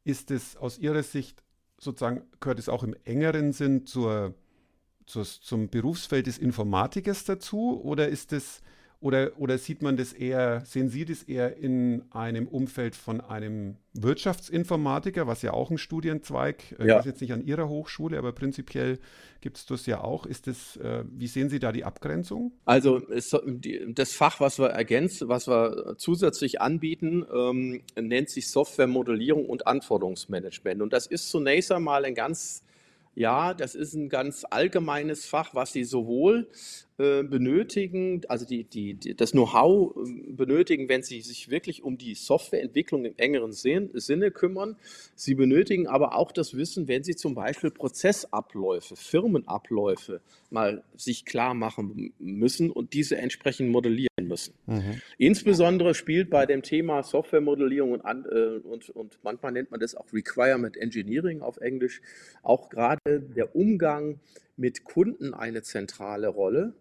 Ist es aus Ihrer Sicht sozusagen, gehört es auch im engeren Sinn zur, zur, zum Berufsfeld des Informatikers dazu oder ist es oder, oder sieht man das eher, sehen Sie das eher in einem Umfeld von einem Wirtschaftsinformatiker, was ja auch ein Studienzweig, äh, ja. ist jetzt nicht an Ihrer Hochschule, aber prinzipiell gibt es das ja auch. Ist das, äh, wie sehen Sie da die Abgrenzung? Also es, die, das Fach, was wir ergänzen, was wir zusätzlich anbieten, ähm, nennt sich Softwaremodellierung und Anforderungsmanagement. Und das ist zunächst einmal ein ganz ja, das ist ein ganz allgemeines Fach, was Sie sowohl benötigen, also die, die, die das Know-how äh, benötigen, wenn sie sich wirklich um die Softwareentwicklung im engeren Sinne kümmern. Sie benötigen aber auch das Wissen, wenn sie zum Beispiel Prozessabläufe, Firmenabläufe mal sich klar machen müssen und diese entsprechend modellieren müssen. Mhm. Insbesondere spielt bei dem Thema Softwaremodellierung und, äh, und, und manchmal nennt man das auch Requirement Engineering auf Englisch, auch gerade der Umgang mit Kunden eine zentrale Rolle.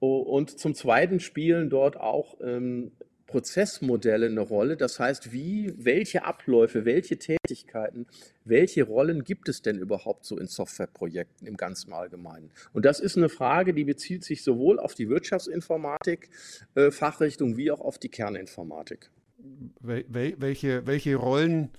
Und zum Zweiten spielen dort auch ähm, Prozessmodelle eine Rolle. Das heißt, wie, welche Abläufe, welche Tätigkeiten, welche Rollen gibt es denn überhaupt so in Softwareprojekten im ganzen Allgemeinen? Und das ist eine Frage, die bezieht sich sowohl auf die Wirtschaftsinformatik, äh, Fachrichtung, wie auch auf die Kerninformatik. Wel welche, welche Rollen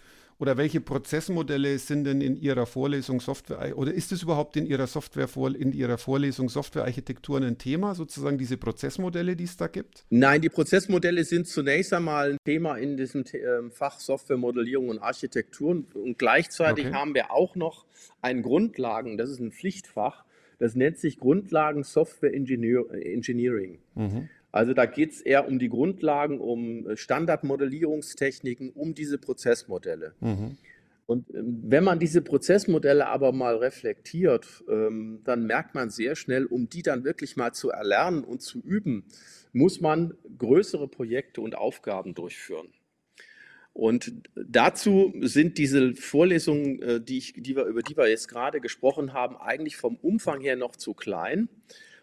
oder welche Prozessmodelle sind denn in Ihrer Vorlesung Software oder ist es überhaupt in Ihrer Software in Ihrer Vorlesung Softwarearchitekturen ein Thema, sozusagen diese Prozessmodelle, die es da gibt? Nein, die Prozessmodelle sind zunächst einmal ein Thema in diesem ähm, Fach Softwaremodellierung und Architekturen und gleichzeitig okay. haben wir auch noch ein Grundlagen, das ist ein Pflichtfach, Das nennt sich Grundlagen Software Engineering. Mhm. Also da geht es eher um die Grundlagen, um Standardmodellierungstechniken, um diese Prozessmodelle. Mhm. Und ähm, wenn man diese Prozessmodelle aber mal reflektiert, ähm, dann merkt man sehr schnell, um die dann wirklich mal zu erlernen und zu üben, muss man größere Projekte und Aufgaben durchführen. Und dazu sind diese Vorlesungen, äh, die, ich, die wir, über die wir jetzt gerade gesprochen haben, eigentlich vom Umfang her noch zu klein.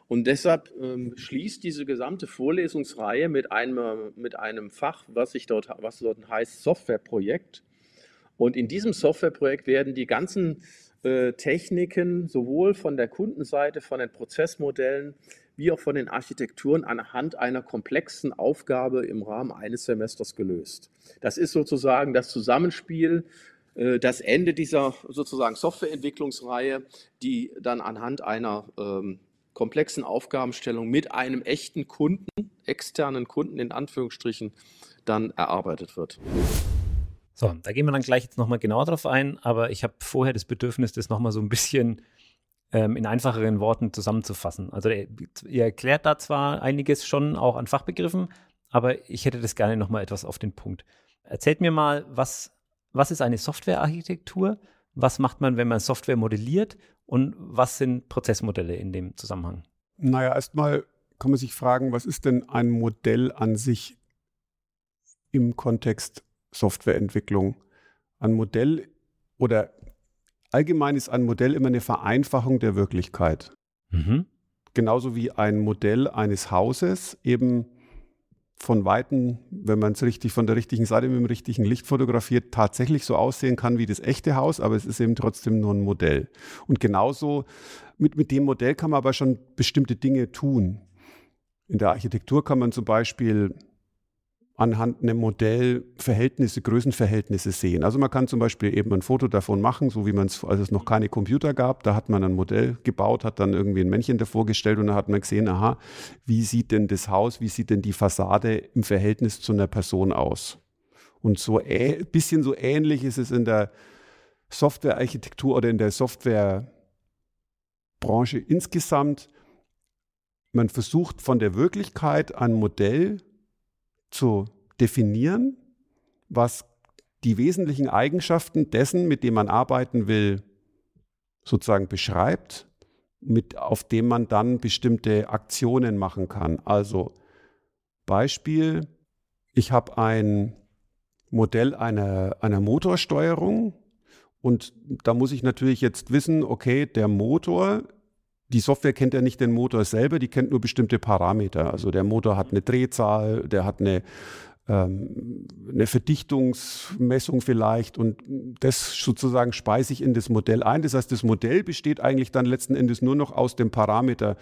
Und deshalb ähm, schließt diese gesamte Vorlesungsreihe mit einem, mit einem Fach, was, ich dort, was dort heißt Softwareprojekt. Und in diesem Softwareprojekt werden die ganzen äh, Techniken sowohl von der Kundenseite, von den Prozessmodellen, wie auch von den Architekturen anhand einer komplexen Aufgabe im Rahmen eines Semesters gelöst. Das ist sozusagen das Zusammenspiel, äh, das Ende dieser sozusagen Softwareentwicklungsreihe, die dann anhand einer ähm, komplexen Aufgabenstellung mit einem echten Kunden, externen Kunden in Anführungsstrichen, dann erarbeitet wird. So, da gehen wir dann gleich jetzt nochmal genauer drauf ein, aber ich habe vorher das Bedürfnis, das nochmal so ein bisschen ähm, in einfacheren Worten zusammenzufassen. Also ihr, erklärt da zwar einiges schon auch an Fachbegriffen, aber ich hätte das gerne nochmal etwas auf den Punkt. Erzählt mir mal, was, was ist eine Softwarearchitektur? Was macht man, wenn man Software modelliert? Und was sind Prozessmodelle in dem Zusammenhang? Naja, erstmal kann man sich fragen, was ist denn ein Modell an sich im Kontext Softwareentwicklung. Ein Modell oder allgemein ist ein Modell immer eine Vereinfachung der Wirklichkeit. Mhm. Genauso wie ein Modell eines Hauses eben von Weitem, wenn man es richtig von der richtigen Seite mit dem richtigen Licht fotografiert, tatsächlich so aussehen kann wie das echte Haus, aber es ist eben trotzdem nur ein Modell. Und genauso mit, mit dem Modell kann man aber schon bestimmte Dinge tun. In der Architektur kann man zum Beispiel anhand einem Modell Verhältnisse, Größenverhältnisse sehen. Also man kann zum Beispiel eben ein Foto davon machen, so wie man es, als es noch keine Computer gab, da hat man ein Modell gebaut, hat dann irgendwie ein Männchen davor gestellt und da hat man gesehen, aha, wie sieht denn das Haus, wie sieht denn die Fassade im Verhältnis zu einer Person aus? Und so ein bisschen so ähnlich ist es in der Softwarearchitektur oder in der Softwarebranche insgesamt. Man versucht von der Wirklichkeit ein Modell zu definieren, was die wesentlichen Eigenschaften dessen, mit dem man arbeiten will, sozusagen beschreibt, mit, auf dem man dann bestimmte Aktionen machen kann. Also Beispiel, ich habe ein Modell einer, einer Motorsteuerung und da muss ich natürlich jetzt wissen, okay, der Motor die Software kennt ja nicht den Motor selber, die kennt nur bestimmte Parameter. Also der Motor hat eine Drehzahl, der hat eine, ähm, eine Verdichtungsmessung vielleicht und das sozusagen speise ich in das Modell ein. Das heißt, das Modell besteht eigentlich dann letzten Endes nur noch aus dem Parameter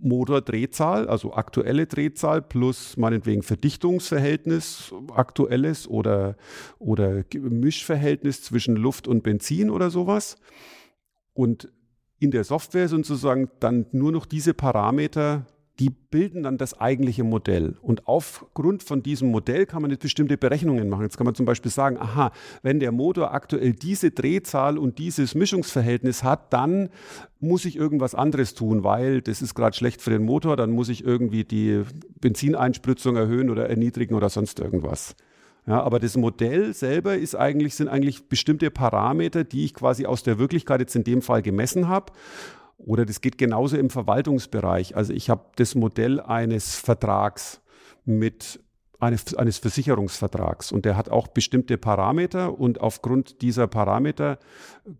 Motordrehzahl, also aktuelle Drehzahl plus meinetwegen Verdichtungsverhältnis, aktuelles oder, oder Mischverhältnis zwischen Luft und Benzin oder sowas. Und in der Software sozusagen dann nur noch diese Parameter, die bilden dann das eigentliche Modell. Und aufgrund von diesem Modell kann man jetzt bestimmte Berechnungen machen. Jetzt kann man zum Beispiel sagen, aha, wenn der Motor aktuell diese Drehzahl und dieses Mischungsverhältnis hat, dann muss ich irgendwas anderes tun, weil das ist gerade schlecht für den Motor, dann muss ich irgendwie die Benzineinspritzung erhöhen oder erniedrigen oder sonst irgendwas. Ja, aber das Modell selber ist eigentlich, sind eigentlich bestimmte Parameter, die ich quasi aus der Wirklichkeit jetzt in dem Fall gemessen habe. Oder das geht genauso im Verwaltungsbereich. Also ich habe das Modell eines Vertrags mit eines, eines Versicherungsvertrags und der hat auch bestimmte Parameter und aufgrund dieser Parameter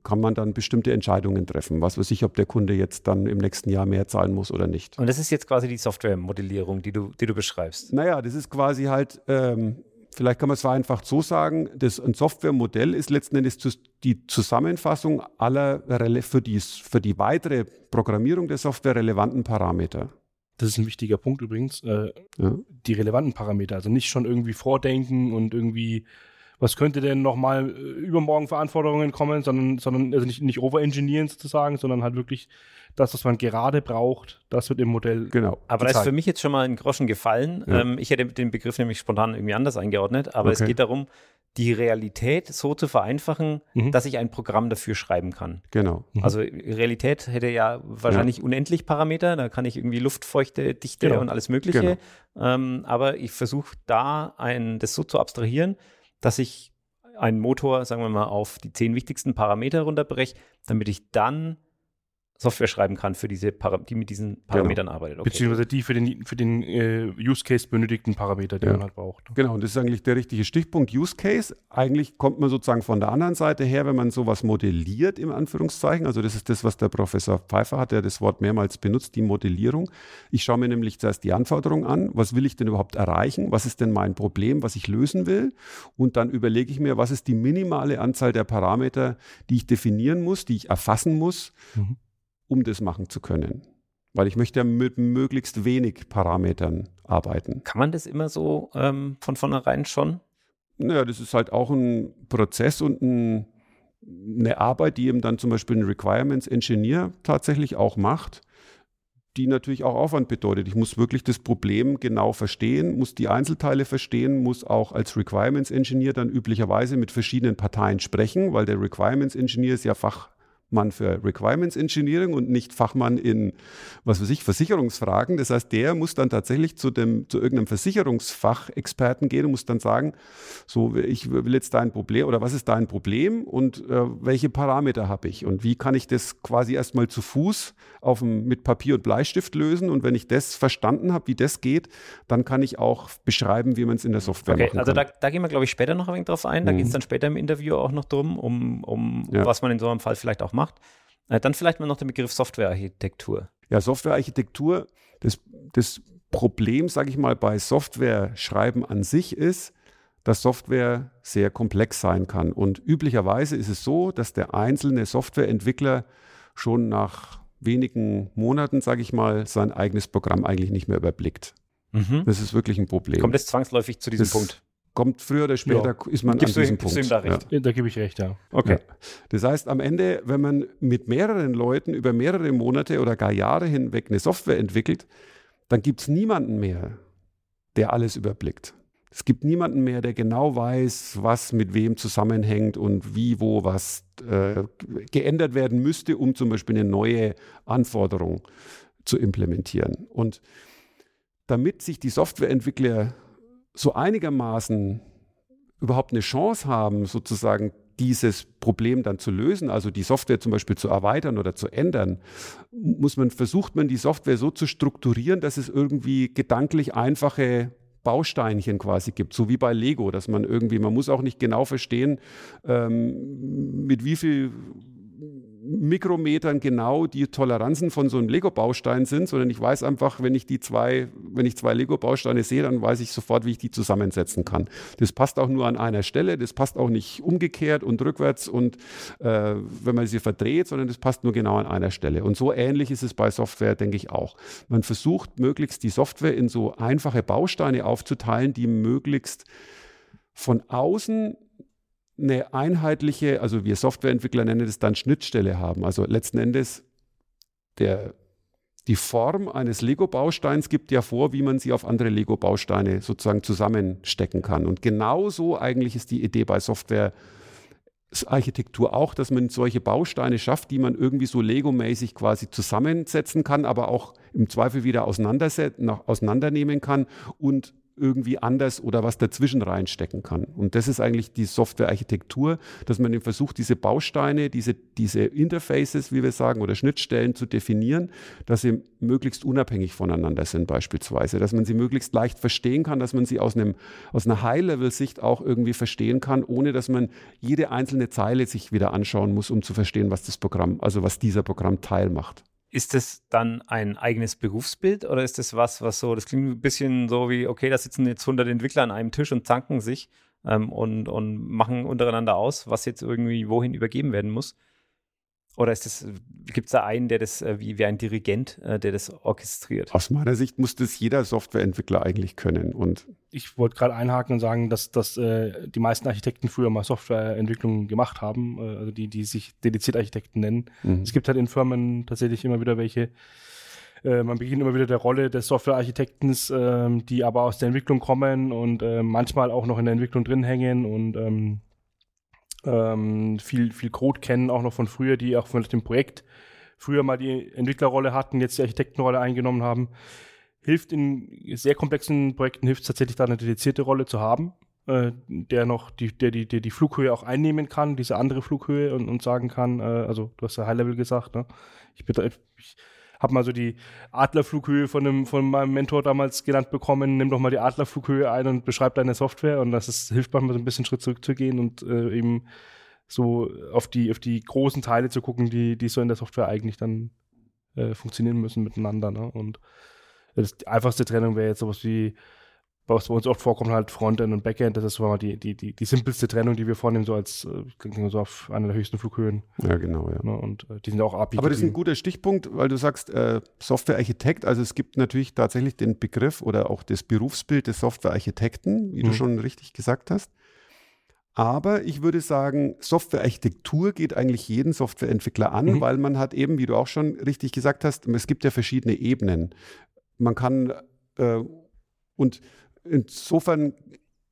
kann man dann bestimmte Entscheidungen treffen. Was weiß ich, ob der Kunde jetzt dann im nächsten Jahr mehr zahlen muss oder nicht. Und das ist jetzt quasi die Softwaremodellierung, die du, die du beschreibst. Naja, das ist quasi halt ähm, vielleicht kann man es vereinfacht so sagen, das, ein Softwaremodell ist letzten Endes die Zusammenfassung aller für die, für die weitere Programmierung der Software relevanten Parameter. Das ist ein wichtiger Punkt übrigens. Äh, ja. Die relevanten Parameter. Also nicht schon irgendwie vordenken und irgendwie, was könnte denn nochmal äh, übermorgen für Anforderungen kommen, sondern, sondern also nicht, nicht overengineeren sozusagen, sondern halt wirklich das, was man gerade braucht, das wird im Modell. Genau. Aber da ist für mich jetzt schon mal ein Groschen gefallen. Ja. Ähm, ich hätte den Begriff nämlich spontan irgendwie anders eingeordnet, aber okay. es geht darum, die Realität so zu vereinfachen, mhm. dass ich ein Programm dafür schreiben kann. Genau. Mhm. Also Realität hätte ja wahrscheinlich ja. unendlich Parameter, da kann ich irgendwie Luftfeuchte, Dichte genau. und alles Mögliche. Genau. Ähm, aber ich versuche da ein, das so zu abstrahieren, dass ich einen Motor, sagen wir mal, auf die zehn wichtigsten Parameter runterbreche, damit ich dann Software schreiben kann, für diese die mit diesen genau. Parametern genau. arbeitet. Okay. Beziehungsweise die für den, für den äh, Use Case benötigten Parameter, die ja. man halt braucht. Genau, und das ist eigentlich der richtige Stichpunkt Use Case. Eigentlich kommt man sozusagen von der anderen Seite her, wenn man sowas modelliert, im Anführungszeichen. Also das ist das, was der Professor Pfeiffer hat, der das Wort mehrmals benutzt, die Modellierung. Ich schaue mir nämlich zuerst die Anforderungen an. Was will ich denn überhaupt erreichen? Was ist denn mein Problem, was ich lösen will? Und dann überlege ich mir, was ist die minimale Anzahl der Parameter, die ich definieren muss, die ich erfassen muss. Mhm um das machen zu können. Weil ich möchte ja mit möglichst wenig Parametern arbeiten. Kann man das immer so ähm, von vornherein schon? Naja, das ist halt auch ein Prozess und ein, eine Arbeit, die eben dann zum Beispiel ein Requirements Engineer tatsächlich auch macht, die natürlich auch Aufwand bedeutet. Ich muss wirklich das Problem genau verstehen, muss die Einzelteile verstehen, muss auch als Requirements Engineer dann üblicherweise mit verschiedenen Parteien sprechen, weil der Requirements Engineer ist ja Fach, Fachmann für Requirements Engineering und nicht Fachmann in, was weiß ich, Versicherungsfragen. Das heißt, der muss dann tatsächlich zu, dem, zu irgendeinem Versicherungsfachexperten gehen und muss dann sagen, so, ich will jetzt dein Problem oder was ist dein Problem und äh, welche Parameter habe ich und wie kann ich das quasi erstmal zu Fuß auf dem, mit Papier und Bleistift lösen und wenn ich das verstanden habe, wie das geht, dann kann ich auch beschreiben, wie man es in der Software okay, machen also kann. Also da, da, gehen wir, glaube ich, später noch ein wenig drauf ein. Da mhm. geht es dann später im Interview auch noch drum, um, um ja. was man in so einem Fall vielleicht auch macht macht. Äh, dann vielleicht mal noch der Begriff Softwarearchitektur. Ja, Softwarearchitektur, das, das Problem, sage ich mal, bei Software-Schreiben an sich ist, dass Software sehr komplex sein kann. Und üblicherweise ist es so, dass der einzelne Softwareentwickler schon nach wenigen Monaten, sage ich mal, sein eigenes Programm eigentlich nicht mehr überblickt. Mhm. Das ist wirklich ein Problem. Kommt es zwangsläufig zu diesem das, Punkt? Kommt früher oder später, ja. ist man Gibst an diesem du, Punkt. da, recht? Ja. da gebe ich recht, ja. Okay. Ja. Das heißt, am Ende, wenn man mit mehreren Leuten über mehrere Monate oder gar Jahre hinweg eine Software entwickelt, dann gibt es niemanden mehr, der alles überblickt. Es gibt niemanden mehr, der genau weiß, was mit wem zusammenhängt und wie, wo was äh, geändert werden müsste, um zum Beispiel eine neue Anforderung zu implementieren. Und damit sich die Softwareentwickler so einigermaßen überhaupt eine Chance haben, sozusagen dieses Problem dann zu lösen, also die Software zum Beispiel zu erweitern oder zu ändern, muss man, versucht man die Software so zu strukturieren, dass es irgendwie gedanklich einfache Bausteinchen quasi gibt, so wie bei Lego, dass man irgendwie, man muss auch nicht genau verstehen, ähm, mit wie viel Mikrometern genau die Toleranzen von so einem Lego-Baustein sind, sondern ich weiß einfach, wenn ich die zwei, wenn ich zwei Lego-Bausteine sehe, dann weiß ich sofort, wie ich die zusammensetzen kann. Das passt auch nur an einer Stelle, das passt auch nicht umgekehrt und rückwärts und äh, wenn man sie verdreht, sondern das passt nur genau an einer Stelle. Und so ähnlich ist es bei Software, denke ich auch. Man versucht möglichst die Software in so einfache Bausteine aufzuteilen, die möglichst von außen eine einheitliche, also wir Softwareentwickler nennen das dann Schnittstelle haben. Also letzten Endes der, die Form eines Lego-Bausteins gibt ja vor, wie man sie auf andere Lego-Bausteine sozusagen zusammenstecken kann. Und genauso eigentlich ist die Idee bei Software Architektur auch, dass man solche Bausteine schafft, die man irgendwie so Lego-mäßig quasi zusammensetzen kann, aber auch im Zweifel wieder auseinandernehmen kann und irgendwie anders oder was dazwischen reinstecken kann. Und das ist eigentlich die Softwarearchitektur, dass man versucht, diese Bausteine, diese, diese Interfaces, wie wir sagen, oder Schnittstellen zu definieren, dass sie möglichst unabhängig voneinander sind beispielsweise, dass man sie möglichst leicht verstehen kann, dass man sie aus, einem, aus einer High-Level-Sicht auch irgendwie verstehen kann, ohne dass man jede einzelne Zeile sich wieder anschauen muss, um zu verstehen, was das Programm, also was dieser Programmteil macht. Ist das dann ein eigenes Berufsbild oder ist das was, was so, das klingt ein bisschen so wie, okay, da sitzen jetzt 100 Entwickler an einem Tisch und zanken sich ähm, und, und machen untereinander aus, was jetzt irgendwie wohin übergeben werden muss? Oder ist das, gibt es da einen, der das, äh, wie, wie ein Dirigent, äh, der das orchestriert? Aus meiner Sicht muss das jeder Softwareentwickler eigentlich können. Und ich wollte gerade einhaken und sagen, dass, dass äh, die meisten Architekten früher mal Softwareentwicklung gemacht haben, äh, also die, die sich dediziert Architekten nennen. Mhm. Es gibt halt in Firmen tatsächlich immer wieder welche, äh, man begegnet immer wieder der Rolle des Softwarearchitekten, ähm, die aber aus der Entwicklung kommen und äh, manchmal auch noch in der Entwicklung drin hängen und ähm, ähm, viel, viel Code kennen, auch noch von früher, die auch von dem Projekt früher mal die Entwicklerrolle hatten, jetzt die Architektenrolle eingenommen haben. Hilft in sehr komplexen Projekten, hilft tatsächlich da eine dedizierte Rolle zu haben, äh, der noch die, der, die, der die Flughöhe auch einnehmen kann, diese andere Flughöhe und, und sagen kann, äh, also du hast ja High Level gesagt, ne? Ich, ich habe mal so die Adlerflughöhe von, einem, von meinem Mentor damals genannt bekommen, nimm doch mal die Adlerflughöhe ein und beschreib deine Software und das ist, hilft manchmal so ein bisschen Schritt zurückzugehen und äh, eben so auf die, auf die großen Teile zu gucken, die, die so in der Software eigentlich dann äh, funktionieren müssen miteinander. Ne? Und das, die einfachste Trennung wäre jetzt sowas wie was bei uns oft vorkommt, halt Frontend und Backend. Das ist so mal die, die, die, die simpelste Trennung, die wir vornehmen, so als äh, so auf einer der höchsten Flughöhen. Ja, genau, ja. Ne? Und äh, die sind auch API. Aber das ist ein guter Stichpunkt, weil du sagst, äh, Softwarearchitekt, also es gibt natürlich tatsächlich den Begriff oder auch das Berufsbild des Softwarearchitekten, wie mhm. du schon richtig gesagt hast. Aber ich würde sagen, Softwarearchitektur geht eigentlich jeden Softwareentwickler an, mhm. weil man hat eben, wie du auch schon richtig gesagt hast, es gibt ja verschiedene Ebenen. Man kann äh, und insofern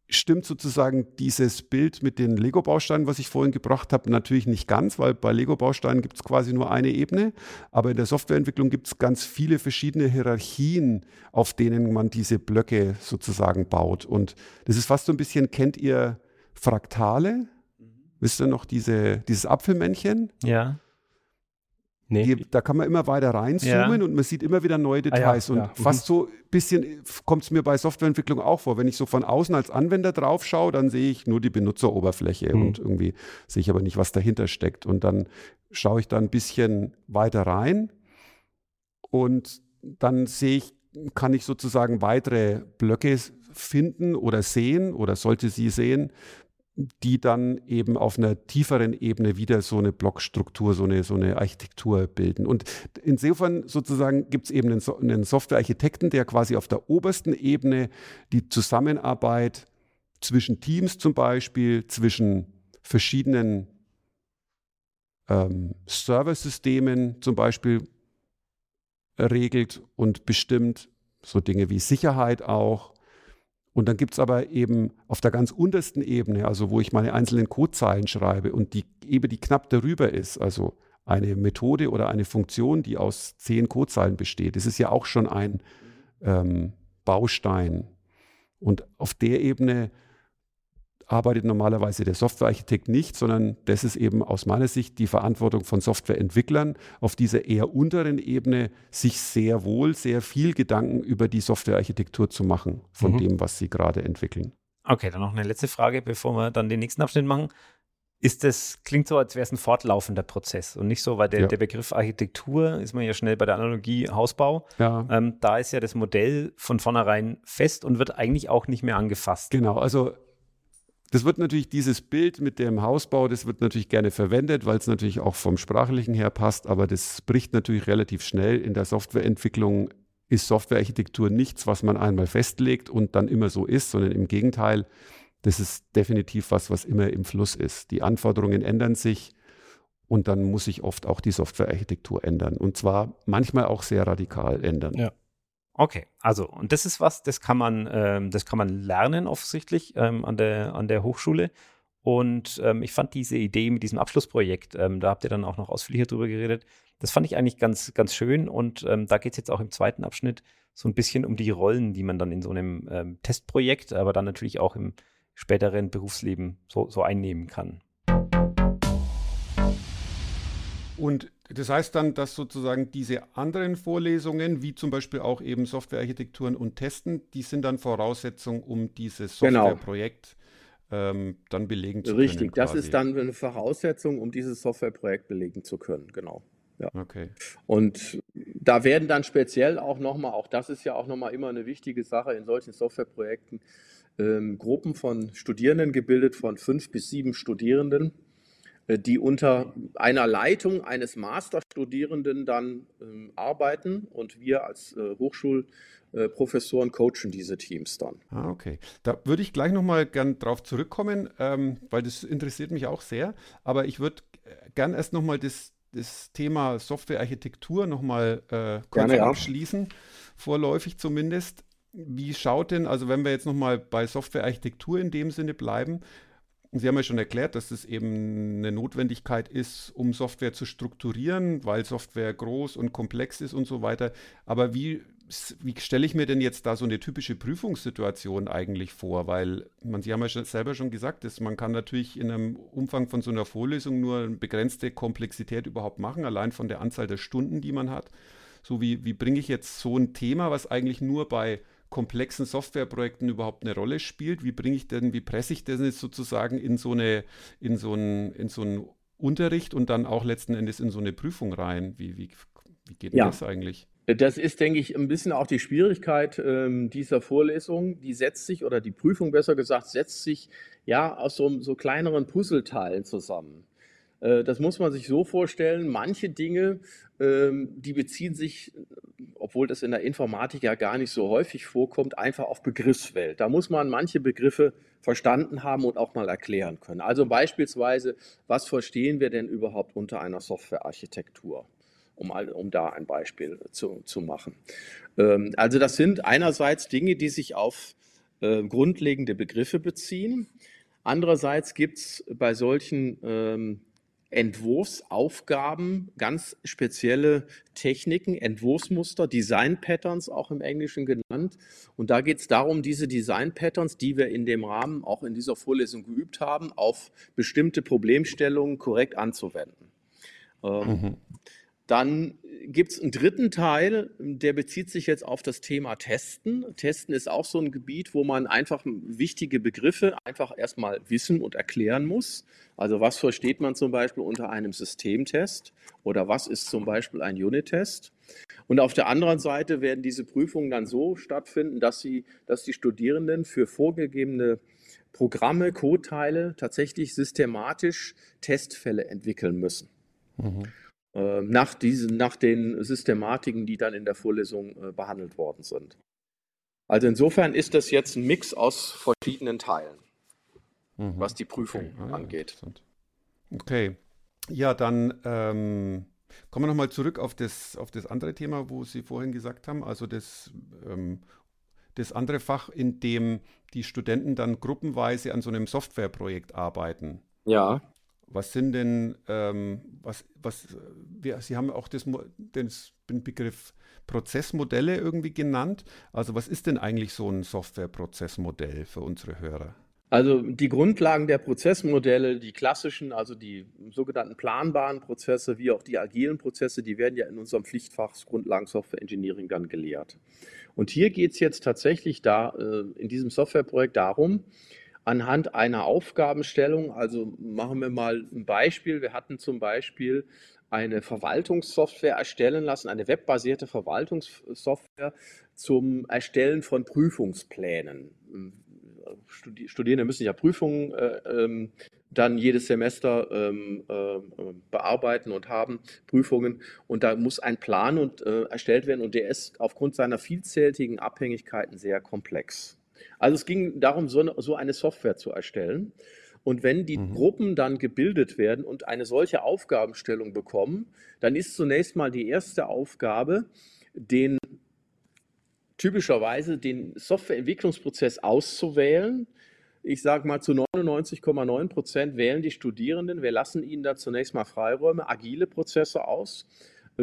stimmt sozusagen dieses Bild mit den Lego-Bausteinen, was ich vorhin gebracht habe, natürlich nicht ganz, weil bei Lego-Bausteinen gibt es quasi nur eine Ebene, aber in der Softwareentwicklung gibt es ganz viele verschiedene Hierarchien, auf denen man diese Blöcke sozusagen baut. Und das ist fast so ein bisschen, kennt ihr Fraktale? Mhm. Wisst ihr noch diese, dieses Apfelmännchen? Ja. Nee. Die, da kann man immer weiter reinzoomen ja. und man sieht immer wieder neue Details. Ah, ja, und ja. fast so ein bisschen kommt es mir bei Softwareentwicklung auch vor. Wenn ich so von außen als Anwender drauf schaue, dann sehe ich nur die Benutzeroberfläche mhm. und irgendwie sehe ich aber nicht, was dahinter steckt. Und dann schaue ich da ein bisschen weiter rein und dann sehe ich, kann ich sozusagen weitere Blöcke finden oder sehen oder sollte sie sehen, die dann eben auf einer tieferen Ebene wieder so eine Blockstruktur, so eine, so eine Architektur bilden. Und insofern sozusagen gibt es eben einen, Softwarearchitekten, der quasi auf der obersten Ebene die Zusammenarbeit zwischen Teams zum Beispiel, zwischen verschiedenen ähm, Serversystemen zum Beispiel regelt und bestimmt, so Dinge wie Sicherheit auch, und dann gibt es aber eben auf der ganz untersten Ebene, also wo ich meine einzelnen Codezeilen schreibe und die Ebene, die knapp darüber ist, also eine Methode oder eine Funktion, die aus zehn Codezeilen besteht, das ist ja auch schon ein ähm, Baustein. Und auf der Ebene arbeitet normalerweise der Softwarearchitekt nicht, sondern das ist eben aus meiner Sicht die Verantwortung von Softwareentwicklern, auf dieser eher unteren Ebene sich sehr wohl, sehr viel Gedanken über die Softwarearchitektur zu machen, von mhm. dem, was sie gerade entwickeln. Okay, dann noch eine letzte Frage, bevor wir dann den nächsten Abschnitt machen. Ist das, klingt so, als wäre es ein fortlaufender Prozess und nicht so, weil der, ja. der Begriff Architektur ist man ja schnell bei der Analogie Hausbau. Ja. Ähm, da ist ja das Modell von vornherein fest und wird eigentlich auch nicht mehr angefasst. Genau, also das wird natürlich dieses Bild mit dem Hausbau, das wird natürlich gerne verwendet, weil es natürlich auch vom sprachlichen her passt, aber das bricht natürlich relativ schnell. In der Softwareentwicklung ist Softwarearchitektur nichts, was man einmal festlegt und dann immer so ist, sondern im Gegenteil, das ist definitiv was, was immer im Fluss ist. Die Anforderungen ändern sich und dann muss sich oft auch die Softwarearchitektur ändern und zwar manchmal auch sehr radikal ändern. Ja. Okay, also und das ist was, das kann man, ähm, das kann man lernen offensichtlich ähm, an, der, an der Hochschule. Und ähm, ich fand diese Idee mit diesem Abschlussprojekt, ähm, da habt ihr dann auch noch ausführlicher drüber geredet, das fand ich eigentlich ganz, ganz schön. Und ähm, da geht es jetzt auch im zweiten Abschnitt so ein bisschen um die Rollen, die man dann in so einem ähm, Testprojekt, aber dann natürlich auch im späteren Berufsleben so, so einnehmen kann. Und das heißt dann, dass sozusagen diese anderen Vorlesungen, wie zum Beispiel auch eben Softwarearchitekturen und Testen, die sind dann Voraussetzung, um dieses genau. Softwareprojekt genau. ähm, dann belegen zu Richtig, können. Richtig, das ist dann eine Voraussetzung, um dieses Softwareprojekt belegen zu können, genau. Ja. Okay. Und da werden dann speziell auch nochmal, auch das ist ja auch nochmal immer eine wichtige Sache in solchen Softwareprojekten, ähm, Gruppen von Studierenden gebildet, von fünf bis sieben Studierenden die unter einer Leitung eines Masterstudierenden dann ähm, arbeiten und wir als äh, Hochschulprofessoren coachen diese Teams dann. Ah, okay. Da würde ich gleich nochmal gern drauf zurückkommen, ähm, weil das interessiert mich auch sehr. Aber ich würde äh, gern erst nochmal das das Thema Softwarearchitektur nochmal äh, kurz Gerne, abschließen, ja. vorläufig zumindest. Wie schaut denn, also wenn wir jetzt nochmal bei Softwarearchitektur in dem Sinne bleiben, Sie haben ja schon erklärt, dass es eben eine Notwendigkeit ist, um Software zu strukturieren, weil Software groß und komplex ist und so weiter. Aber wie, wie stelle ich mir denn jetzt da so eine typische Prüfungssituation eigentlich vor? Weil man, Sie haben ja schon, selber schon gesagt, dass man kann natürlich in einem Umfang von so einer Vorlesung nur eine begrenzte Komplexität überhaupt machen, allein von der Anzahl der Stunden, die man hat. So wie, wie bringe ich jetzt so ein Thema, was eigentlich nur bei komplexen Softwareprojekten überhaupt eine Rolle spielt. Wie bringe ich denn, wie presse ich das jetzt sozusagen in so eine, in so einen, in so einen Unterricht und dann auch letzten Endes in so eine Prüfung rein? Wie, wie, wie geht ja. das eigentlich? Das ist, denke ich, ein bisschen auch die Schwierigkeit ähm, dieser Vorlesung. Die setzt sich, oder die Prüfung besser gesagt, setzt sich ja aus so, so kleineren Puzzleteilen zusammen. Äh, das muss man sich so vorstellen. Manche Dinge, ähm, die beziehen sich, obwohl das in der Informatik ja gar nicht so häufig vorkommt, einfach auf Begriffswelt. Da muss man manche Begriffe verstanden haben und auch mal erklären können. Also beispielsweise, was verstehen wir denn überhaupt unter einer Softwarearchitektur? Um, um da ein Beispiel zu, zu machen. Ähm, also das sind einerseits Dinge, die sich auf äh, grundlegende Begriffe beziehen. Andererseits gibt es bei solchen ähm, Entwurfsaufgaben, ganz spezielle Techniken, Entwurfsmuster, Design Patterns auch im Englischen genannt. Und da geht es darum, diese Design Patterns, die wir in dem Rahmen auch in dieser Vorlesung geübt haben, auf bestimmte Problemstellungen korrekt anzuwenden. Ähm, mhm. Dann gibt es einen dritten Teil, der bezieht sich jetzt auf das Thema Testen. Testen ist auch so ein Gebiet, wo man einfach wichtige Begriffe einfach erstmal wissen und erklären muss. Also was versteht man zum Beispiel unter einem Systemtest oder was ist zum Beispiel ein Unit-Test? Und auf der anderen Seite werden diese Prüfungen dann so stattfinden, dass, sie, dass die Studierenden für vorgegebene Programme, Codeteile tatsächlich systematisch Testfälle entwickeln müssen. Mhm. Äh, nach, diesen, nach den Systematiken, die dann in der Vorlesung äh, behandelt worden sind. Also insofern ist das jetzt ein Mix aus verschiedenen Teilen, mhm. was die Prüfung okay. angeht. Okay, ja, dann ähm, kommen wir nochmal zurück auf das, auf das andere Thema, wo Sie vorhin gesagt haben, also das, ähm, das andere Fach, in dem die Studenten dann gruppenweise an so einem Softwareprojekt arbeiten. Ja. Was sind denn, ähm, was, was, wir, Sie haben auch das, den Begriff Prozessmodelle irgendwie genannt. Also was ist denn eigentlich so ein Softwareprozessmodell für unsere Hörer? Also die Grundlagen der Prozessmodelle, die klassischen, also die sogenannten planbaren Prozesse, wie auch die agilen Prozesse, die werden ja in unserem Pflichtfach Grundlagen Software Engineering dann gelehrt. Und hier geht es jetzt tatsächlich da äh, in diesem Softwareprojekt darum, anhand einer Aufgabenstellung. Also machen wir mal ein Beispiel. Wir hatten zum Beispiel eine Verwaltungssoftware erstellen lassen, eine webbasierte Verwaltungssoftware zum Erstellen von Prüfungsplänen. Studierende müssen ja Prüfungen äh, ähm, dann jedes Semester ähm, äh, bearbeiten und haben Prüfungen. Und da muss ein Plan und, äh, erstellt werden und der ist aufgrund seiner vielzähligen Abhängigkeiten sehr komplex. Also es ging darum, so eine, so eine Software zu erstellen. Und wenn die mhm. Gruppen dann gebildet werden und eine solche Aufgabenstellung bekommen, dann ist zunächst mal die erste Aufgabe, den typischerweise den Softwareentwicklungsprozess auszuwählen. Ich sage mal, zu 99,9 Prozent wählen die Studierenden. Wir lassen ihnen da zunächst mal Freiräume, agile Prozesse aus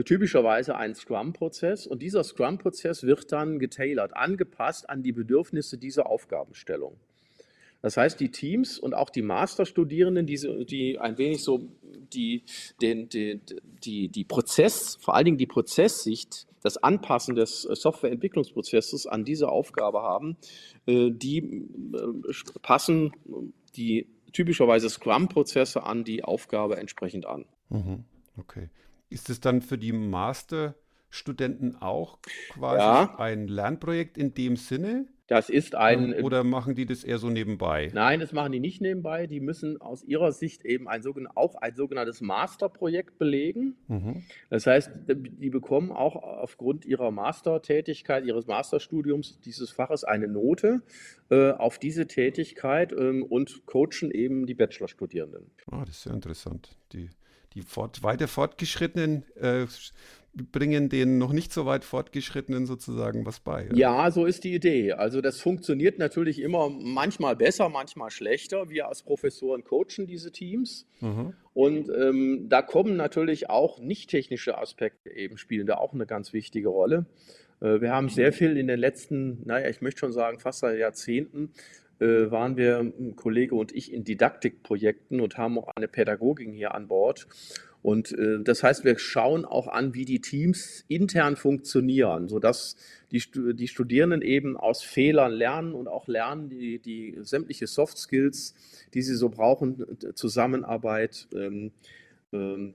typischerweise ein Scrum-Prozess und dieser Scrum-Prozess wird dann getailert, angepasst an die Bedürfnisse dieser Aufgabenstellung. Das heißt, die Teams und auch die Masterstudierenden, die, die ein wenig so die, den, die, die, die Prozess, vor allen Dingen die Prozesssicht, das Anpassen des Softwareentwicklungsprozesses an diese Aufgabe haben, äh, die äh, passen die typischerweise Scrum-Prozesse an die Aufgabe entsprechend an. Mhm. Okay. Ist es dann für die Masterstudenten auch quasi ja. ein Lernprojekt in dem Sinne? Das ist ein. Ähm, oder machen die das eher so nebenbei? Nein, das machen die nicht nebenbei. Die müssen aus ihrer Sicht eben ein auch ein sogenanntes Masterprojekt belegen. Mhm. Das heißt, die bekommen auch aufgrund ihrer Mastertätigkeit, ihres Masterstudiums dieses Faches eine Note äh, auf diese Tätigkeit ähm, und coachen eben die Bachelorstudierenden. Ah, das ist sehr interessant. Die, die fort, weiter fortgeschrittenen äh, bringen den noch nicht so weit fortgeschrittenen sozusagen was bei. Ja? ja, so ist die Idee. Also das funktioniert natürlich immer manchmal besser, manchmal schlechter. Wir als Professoren coachen diese Teams. Mhm. Und ähm, da kommen natürlich auch nicht technische Aspekte eben, spielen da auch eine ganz wichtige Rolle. Äh, wir haben sehr viel in den letzten, naja, ich möchte schon sagen, fast seit Jahrzehnten äh, waren wir, ein Kollege und ich, in Didaktikprojekten und haben auch eine Pädagogin hier an Bord. Und äh, das heißt, wir schauen auch an, wie die Teams intern funktionieren, sodass die, die Studierenden eben aus Fehlern lernen und auch lernen, die, die sämtliche Soft Skills, die sie so brauchen, Zusammenarbeit, ähm, ähm,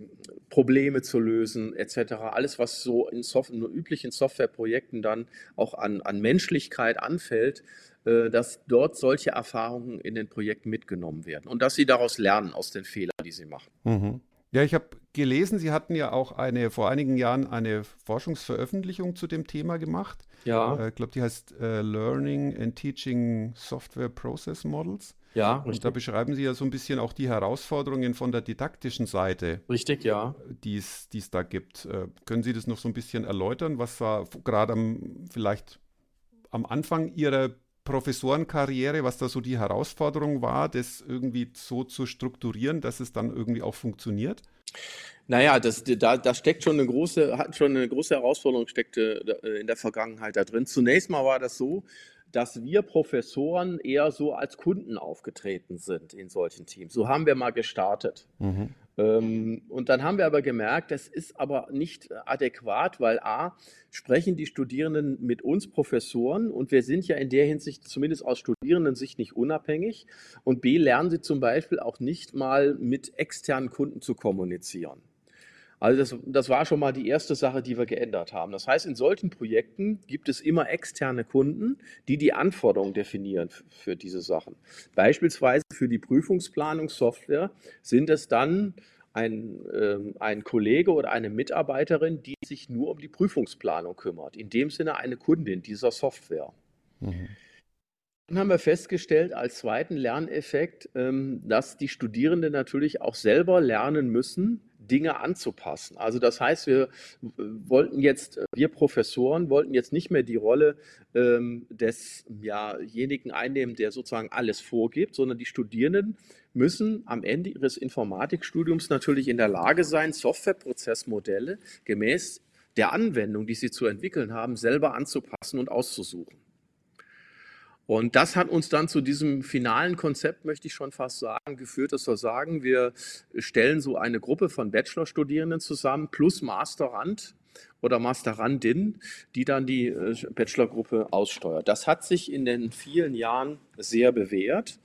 Probleme zu lösen, etc. Alles, was so in, Soft in üblichen Softwareprojekten dann auch an, an Menschlichkeit anfällt, äh, dass dort solche Erfahrungen in den Projekten mitgenommen werden und dass sie daraus lernen aus den Fehlern, die sie machen. Mhm. Ja, ich habe gelesen, Sie hatten ja auch eine vor einigen Jahren eine Forschungsveröffentlichung zu dem Thema gemacht. Ja. Äh, ich glaube, die heißt äh, Learning and Teaching Software Process Models. Ja. Und richtig. da beschreiben Sie ja so ein bisschen auch die Herausforderungen von der didaktischen Seite. Richtig, ja. Die es da gibt. Äh, können Sie das noch so ein bisschen erläutern, was da gerade am, vielleicht am Anfang Ihrer Professorenkarriere, was da so die Herausforderung war, das irgendwie so zu strukturieren, dass es dann irgendwie auch funktioniert? Naja, das, da, da steckt schon eine große, hat schon eine große Herausforderung steckte äh, in der Vergangenheit da drin. Zunächst mal war das so, dass wir Professoren eher so als Kunden aufgetreten sind in solchen Teams. So haben wir mal gestartet. Mhm. Ähm, und dann haben wir aber gemerkt, das ist aber nicht adäquat, weil a, sprechen die Studierenden mit uns Professoren und wir sind ja in der Hinsicht zumindest aus Studierendensicht nicht unabhängig und b, lernen sie zum Beispiel auch nicht mal mit externen Kunden zu kommunizieren. Also das, das war schon mal die erste Sache, die wir geändert haben. Das heißt, in solchen Projekten gibt es immer externe Kunden, die die Anforderungen definieren für diese Sachen. Beispielsweise für die Prüfungsplanungssoftware sind es dann ein, äh, ein Kollege oder eine Mitarbeiterin, die sich nur um die Prüfungsplanung kümmert. In dem Sinne eine Kundin dieser Software. Mhm. Dann haben wir festgestellt als zweiten Lerneffekt, ähm, dass die Studierenden natürlich auch selber lernen müssen, Dinge anzupassen. Also das heißt, wir wollten jetzt, wir Professoren wollten jetzt nicht mehr die Rolle ähm, desjenigen ja, einnehmen, der sozusagen alles vorgibt, sondern die Studierenden müssen am Ende ihres Informatikstudiums natürlich in der Lage sein, Softwareprozessmodelle gemäß der Anwendung, die sie zu entwickeln haben, selber anzupassen und auszusuchen. Und das hat uns dann zu diesem finalen Konzept, möchte ich schon fast sagen, geführt, dass wir sagen, wir stellen so eine Gruppe von Bachelorstudierenden zusammen plus Masterand oder Masterandin, die dann die äh, Bachelorgruppe aussteuert. Das hat sich in den vielen Jahren sehr bewährt.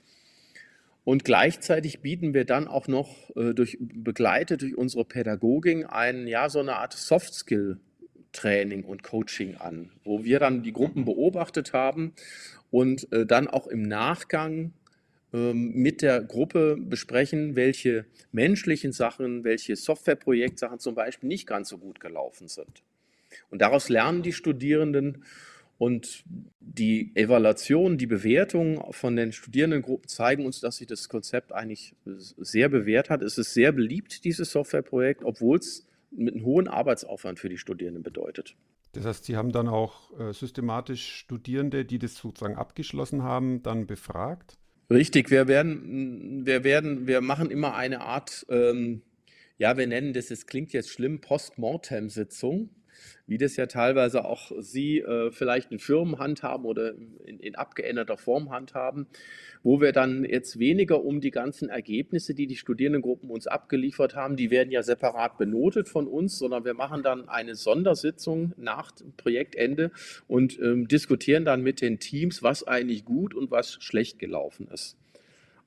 Und gleichzeitig bieten wir dann auch noch äh, durch, begleitet durch unsere Pädagogin ein, ja, so eine Art Soft Skill Training und Coaching an, wo wir dann die Gruppen beobachtet haben und äh, dann auch im Nachgang ähm, mit der Gruppe besprechen, welche menschlichen Sachen, welche Softwareprojektsachen zum Beispiel nicht ganz so gut gelaufen sind. Und daraus lernen die Studierenden und die Evaluation, die Bewertung von den Studierendengruppen zeigen uns, dass sich das Konzept eigentlich sehr bewährt hat. Es ist sehr beliebt, dieses Softwareprojekt, obwohl es mit einem hohen Arbeitsaufwand für die Studierenden bedeutet. Das heißt, Sie haben dann auch äh, systematisch Studierende, die das sozusagen abgeschlossen haben, dann befragt? Richtig, wir werden, wir werden, wir machen immer eine Art, ähm, ja, wir nennen das, es klingt jetzt schlimm, Postmortem-Sitzung wie das ja teilweise auch Sie äh, vielleicht in Firmen handhaben oder in, in, abgeänderter Form handhaben, wo wir dann jetzt weniger um die ganzen Ergebnisse, die die Studierendengruppen uns abgeliefert haben, die werden ja separat benotet von uns, sondern wir machen dann eine Sondersitzung nach dem Projektende und ähm, diskutieren dann mit den Teams, was eigentlich gut und was schlecht gelaufen ist.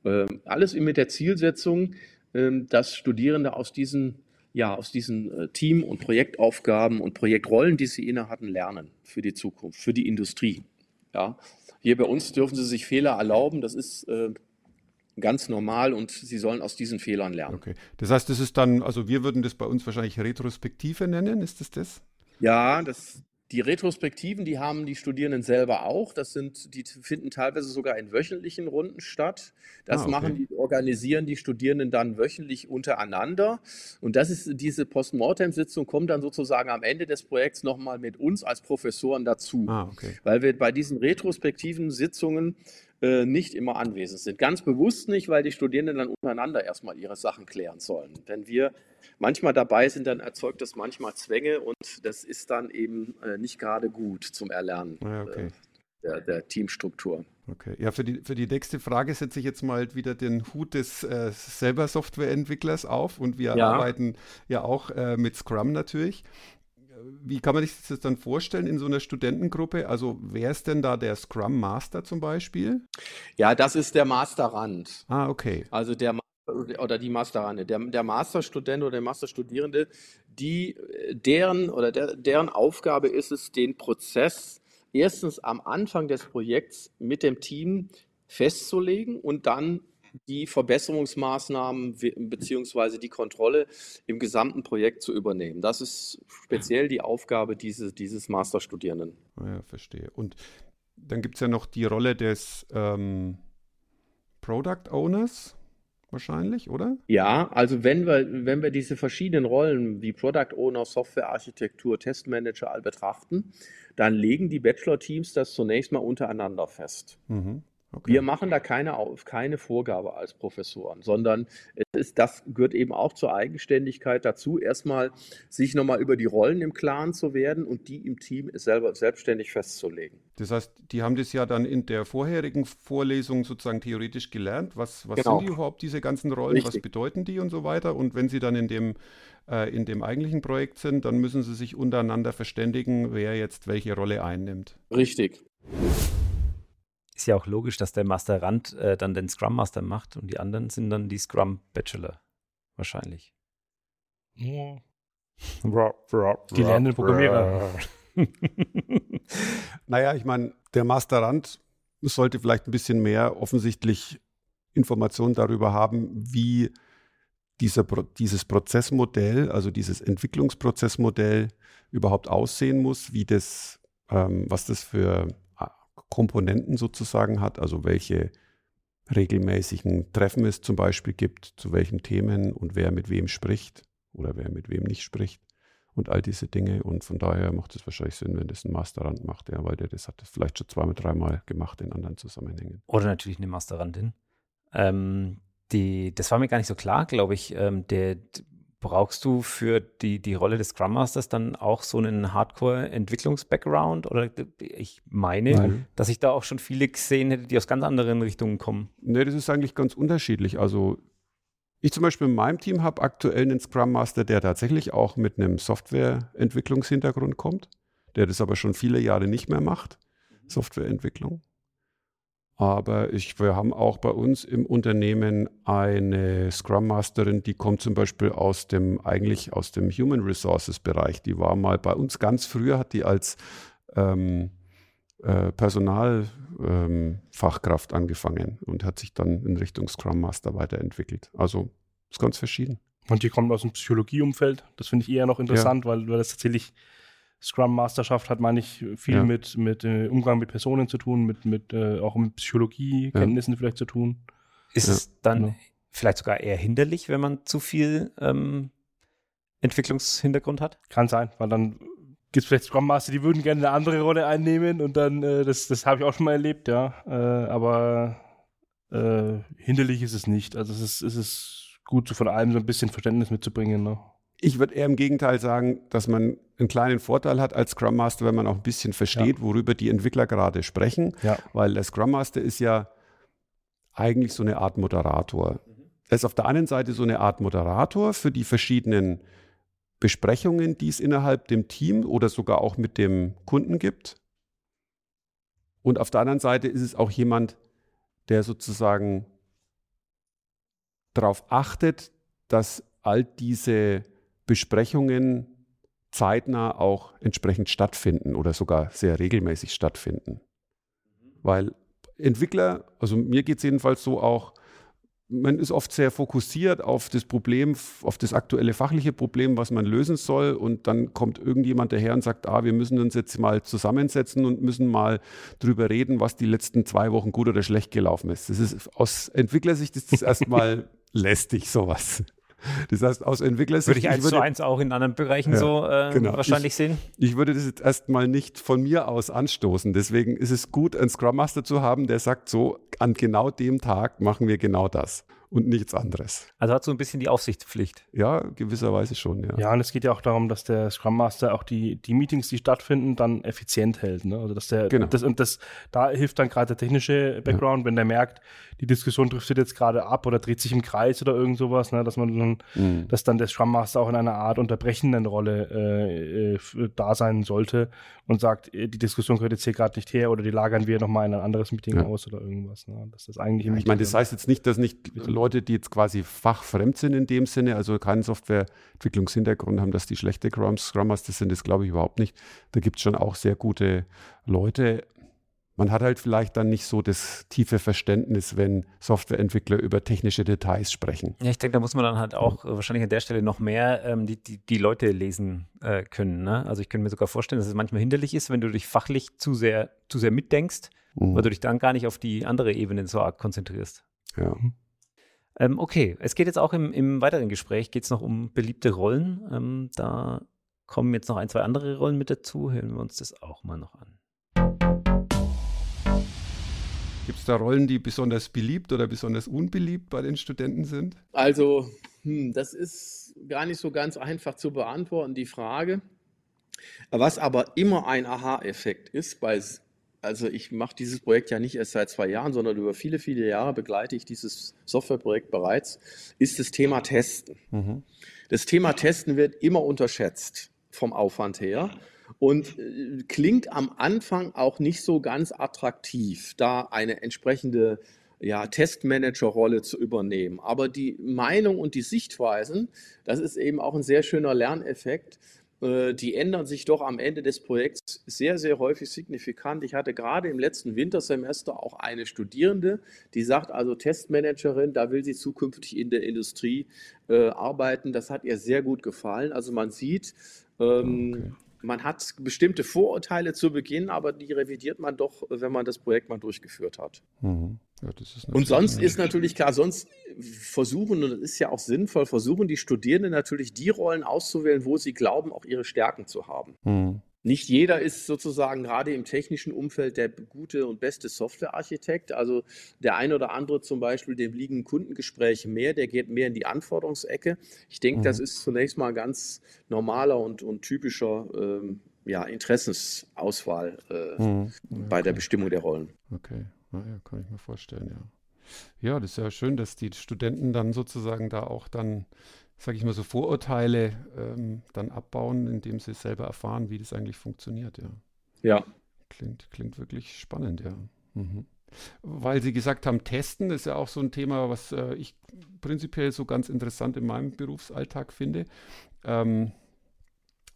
Ähm, alles mit der Zielsetzung, ähm, dass Studierende aus diesen ja, aus diesen äh, Team- und Projektaufgaben und Projektrollen, die sie inne hatten, lernen für die Zukunft, für die Industrie. Ja, hier bei uns dürfen Sie sich Fehler erlauben. Das ist äh, ganz normal und Sie sollen aus diesen Fehlern lernen. Okay. Das heißt, das ist dann, also wir würden das bei uns wahrscheinlich Retrospektive nennen. Ist das das? Ja, das, die Retrospektiven, die haben die Studierenden selber auch. Das sind, die finden teilweise sogar in wöchentlichen Runden statt. Das ah, okay. machen die, organisieren die Studierenden dann wöchentlich untereinander. Und das ist diese Postmortem-Sitzung kommt dann sozusagen am Ende des Projekts nochmal mit uns als Professoren dazu. Ah, okay. Weil wir bei diesen retrospektiven Sitzungen äh, nicht immer anwesend sind. Ganz bewusst nicht, weil die Studierenden dann untereinander erstmal ihre Sachen klären sollen. Wenn wir manchmal dabei sind, dann erzeugt das manchmal Zwänge und das ist dann eben äh, nicht gerade gut zum Erlernen ja, okay. äh, der, der, Teamstruktur. Okay, ja, für die, für die nächste Frage setze ich jetzt mal wieder den Hut des äh, selber Softwareentwicklers auf und wir ja. arbeiten ja auch äh, mit Scrum natürlich wie kann man sich das dann vorstellen in so einer Studentengruppe? Also wer ist denn da der Scrum Master zum Beispiel? Ja, das ist der Masterrand. Ah, okay. Also der oder die Masterrande, der, der Masterstudent oder der Masterstudierende, die, deren oder der, deren Aufgabe ist es, den Prozess erstens am Anfang des Projekts mit dem Team festzulegen und dann die Verbesserungsmaßnahmen bzw. die Kontrolle im gesamten Projekt zu übernehmen. Das ist speziell die Aufgabe dieses, dieses Masterstudierenden. Ja, verstehe. Und dann gibt es ja noch die Rolle des ähm, Product Owners wahrscheinlich, oder? Ja, also wenn wir, wenn wir diese verschiedenen Rollen wie Product Owner, Softwarearchitektur, Testmanager all betrachten, dann legen die Bachelor-Teams das zunächst mal untereinander fest. Mhm. Okay. Wir machen da keine, keine Vorgabe als Professoren, sondern ist, das gehört eben auch zur Eigenständigkeit dazu, erstmal sich nochmal über die Rollen im Klaren zu werden und die im Team selber selbstständig festzulegen. Das heißt, die haben das ja dann in der vorherigen Vorlesung sozusagen theoretisch gelernt. Was, was genau. sind die überhaupt, diese ganzen Rollen? Richtig. Was bedeuten die und so weiter? Und wenn sie dann in dem, äh, in dem eigentlichen Projekt sind, dann müssen sie sich untereinander verständigen, wer jetzt welche Rolle einnimmt. Richtig ist ja auch logisch, dass der Masterand äh, dann den Scrum Master macht und die anderen sind dann die Scrum Bachelor. Wahrscheinlich. Ja. die lernen Programmierer. naja, ich meine, der Masterand sollte vielleicht ein bisschen mehr offensichtlich Informationen darüber haben, wie dieser, dieses Prozessmodell, also dieses Entwicklungsprozessmodell überhaupt aussehen muss, wie das, ähm, was das für Komponenten sozusagen hat, also welche regelmäßigen Treffen es zum Beispiel gibt, zu welchen Themen und wer mit wem spricht oder wer mit wem nicht spricht und all diese Dinge. Und von daher macht es wahrscheinlich Sinn, wenn das ein Masterand macht, ja, weil der das hat das vielleicht schon zweimal, dreimal gemacht in anderen Zusammenhängen. Oder natürlich eine Masterandin. Ähm, die, das war mir gar nicht so klar, glaube ich. Ähm, der, Brauchst du für die, die Rolle des Scrum Masters dann auch so einen Hardcore-Entwicklungs-Background? Oder ich meine, Nein. dass ich da auch schon viele gesehen hätte, die aus ganz anderen Richtungen kommen. Nee, das ist eigentlich ganz unterschiedlich. Also ich zum Beispiel in meinem Team habe aktuell einen Scrum Master, der tatsächlich auch mit einem Softwareentwicklungshintergrund kommt, der das aber schon viele Jahre nicht mehr macht, Softwareentwicklung. Aber ich, wir haben auch bei uns im Unternehmen eine Scrum Masterin, die kommt zum Beispiel aus dem, eigentlich aus dem Human Resources Bereich. Die war mal bei uns ganz früher, hat die als ähm, äh, Personalfachkraft ähm, angefangen und hat sich dann in Richtung Scrum Master weiterentwickelt. Also ist ganz verschieden. Und die kommt aus dem Psychologieumfeld. Das finde ich eher noch interessant, ja. weil, weil das tatsächlich Scrum Masterschaft hat, meine ich, viel ja. mit, mit äh, Umgang mit Personen zu tun, mit, mit äh, auch mit Psychologie, Kenntnissen ja. vielleicht zu tun. Ist ja. es dann genau. vielleicht sogar eher hinderlich, wenn man zu viel ähm, Entwicklungshintergrund hat? Kann sein, weil dann gibt es vielleicht Scrum Master, die würden gerne eine andere Rolle einnehmen und dann, äh, das, das habe ich auch schon mal erlebt, ja. Äh, aber äh, hinderlich ist es nicht. Also es ist, es ist gut, so von allem so ein bisschen Verständnis mitzubringen. Ne? Ich würde eher im Gegenteil sagen, dass man einen kleinen Vorteil hat als Scrum Master, wenn man auch ein bisschen versteht, ja. worüber die Entwickler gerade sprechen. Ja. Weil der Scrum Master ist ja eigentlich so eine Art Moderator. Er ist auf der einen Seite so eine Art Moderator für die verschiedenen Besprechungen, die es innerhalb dem Team oder sogar auch mit dem Kunden gibt. Und auf der anderen Seite ist es auch jemand, der sozusagen darauf achtet, dass all diese Besprechungen zeitnah auch entsprechend stattfinden oder sogar sehr regelmäßig stattfinden. Weil Entwickler, also mir geht es jedenfalls so auch, man ist oft sehr fokussiert auf das Problem, auf das aktuelle fachliche Problem, was man lösen soll. Und dann kommt irgendjemand daher und sagt, ah, wir müssen uns jetzt mal zusammensetzen und müssen mal drüber reden, was die letzten zwei Wochen gut oder schlecht gelaufen ist. Das ist aus Entwicklersicht ist das erstmal lästig, sowas. Das heißt, aus Entwicklersicht. Würde ich eins zu eins auch in anderen Bereichen ja, so äh, genau. wahrscheinlich ich, sehen? Ich würde das jetzt erstmal nicht von mir aus anstoßen. Deswegen ist es gut, einen Scrum Master zu haben, der sagt, so, an genau dem Tag machen wir genau das und nichts anderes. Also hat so ein bisschen die Aufsichtspflicht. Ja, gewisserweise schon, ja. Ja, und es geht ja auch darum, dass der Scrum Master auch die, die Meetings, die stattfinden, dann effizient hält. Ne? Also dass der genau. das und das, da hilft dann gerade der technische Background, ja. wenn der merkt, die Diskussion driftet jetzt gerade ab oder dreht sich im Kreis oder irgend sowas, ne? dass man dann, mhm. dass dann der Scrum Master auch in einer Art unterbrechenden Rolle äh, äh, da sein sollte und sagt, äh, die Diskussion gehört jetzt hier gerade nicht her oder die lagern wir nochmal in ein anderes Meeting ja. aus oder irgendwas. Ne? Das ist eigentlich ja, Ich meine, das heißt jetzt nicht, dass nicht Leute, die jetzt quasi fachfremd sind in dem Sinne, also keinen Softwareentwicklungshintergrund haben, dass die schlechte Scrum Master sind, das glaube ich überhaupt nicht. Da gibt es schon auch sehr gute Leute. Man hat halt vielleicht dann nicht so das tiefe Verständnis, wenn Softwareentwickler über technische Details sprechen. Ja, ich denke, da muss man dann halt auch ja. wahrscheinlich an der Stelle noch mehr ähm, die, die, die, Leute lesen äh, können. Ne? Also ich könnte mir sogar vorstellen, dass es manchmal hinderlich ist, wenn du dich fachlich zu sehr, zu sehr mitdenkst, mhm. weil du dich dann gar nicht auf die andere Ebene so arg konzentrierst. Ja. Ähm, okay, es geht jetzt auch im, im weiteren Gespräch geht es noch um beliebte Rollen. Ähm, da kommen jetzt noch ein, zwei andere Rollen mit dazu. Hören wir uns das auch mal noch an. Gibt es da Rollen, die besonders beliebt oder besonders unbeliebt bei den Studenten sind? Also, hm, das ist gar nicht so ganz einfach zu beantworten, die Frage. Was aber immer ein Aha-Effekt ist, bei, also ich mache dieses Projekt ja nicht erst seit zwei Jahren, sondern über viele, viele Jahre begleite ich dieses Softwareprojekt bereits, ist das Thema Testen. Mhm. Das Thema Testen wird immer unterschätzt vom Aufwand her und äh, klingt am Anfang auch nicht so ganz attraktiv, da eine entsprechende ja, Testmanager-Rolle zu übernehmen. Aber die Meinung und die Sichtweisen, das ist eben auch ein sehr schöner Lerneffekt, äh, die ändern sich doch am Ende des Projekts sehr, sehr häufig signifikant. Ich hatte gerade im letzten Wintersemester auch eine Studierende, die sagt, also Testmanagerin, da will sie zukünftig in der Industrie äh, arbeiten. Das hat ihr sehr gut gefallen. Also man sieht, ähm, okay man hat bestimmte Vorurteile zu Beginn, aber die revidiert man doch, wenn man das Projekt mal durchgeführt hat. Mhm. Ja, und sonst ist natürlich klar, sonst versuchen, und das ist ja auch sinnvoll, versuchen die Studierenden natürlich die Rollen auszuwählen, wo sie glauben, auch ihre Stärken zu haben. Mhm. Nicht jeder ist sozusagen gerade im technischen Umfeld der gute und beste Softwarearchitekt. Also der eine oder andere zum Beispiel, dem liegen Kundengespräche mehr, der geht mehr in die Anforderungsecke. Ich denke, mhm. das ist zunächst mal ganz normaler und, und typischer ähm, ja, Interessensauswahl äh, mhm. okay. bei der Bestimmung der Rollen. Okay, naja, kann ich mir vorstellen, ja. Ja, das ist ja schön, dass die Studenten dann sozusagen da auch dann sage ich mal so, Vorurteile ähm, dann abbauen, indem sie selber erfahren, wie das eigentlich funktioniert, ja. Ja. Klingt, klingt wirklich spannend, ja. Mhm. Weil Sie gesagt haben, Testen ist ja auch so ein Thema, was äh, ich prinzipiell so ganz interessant in meinem Berufsalltag finde. Ähm,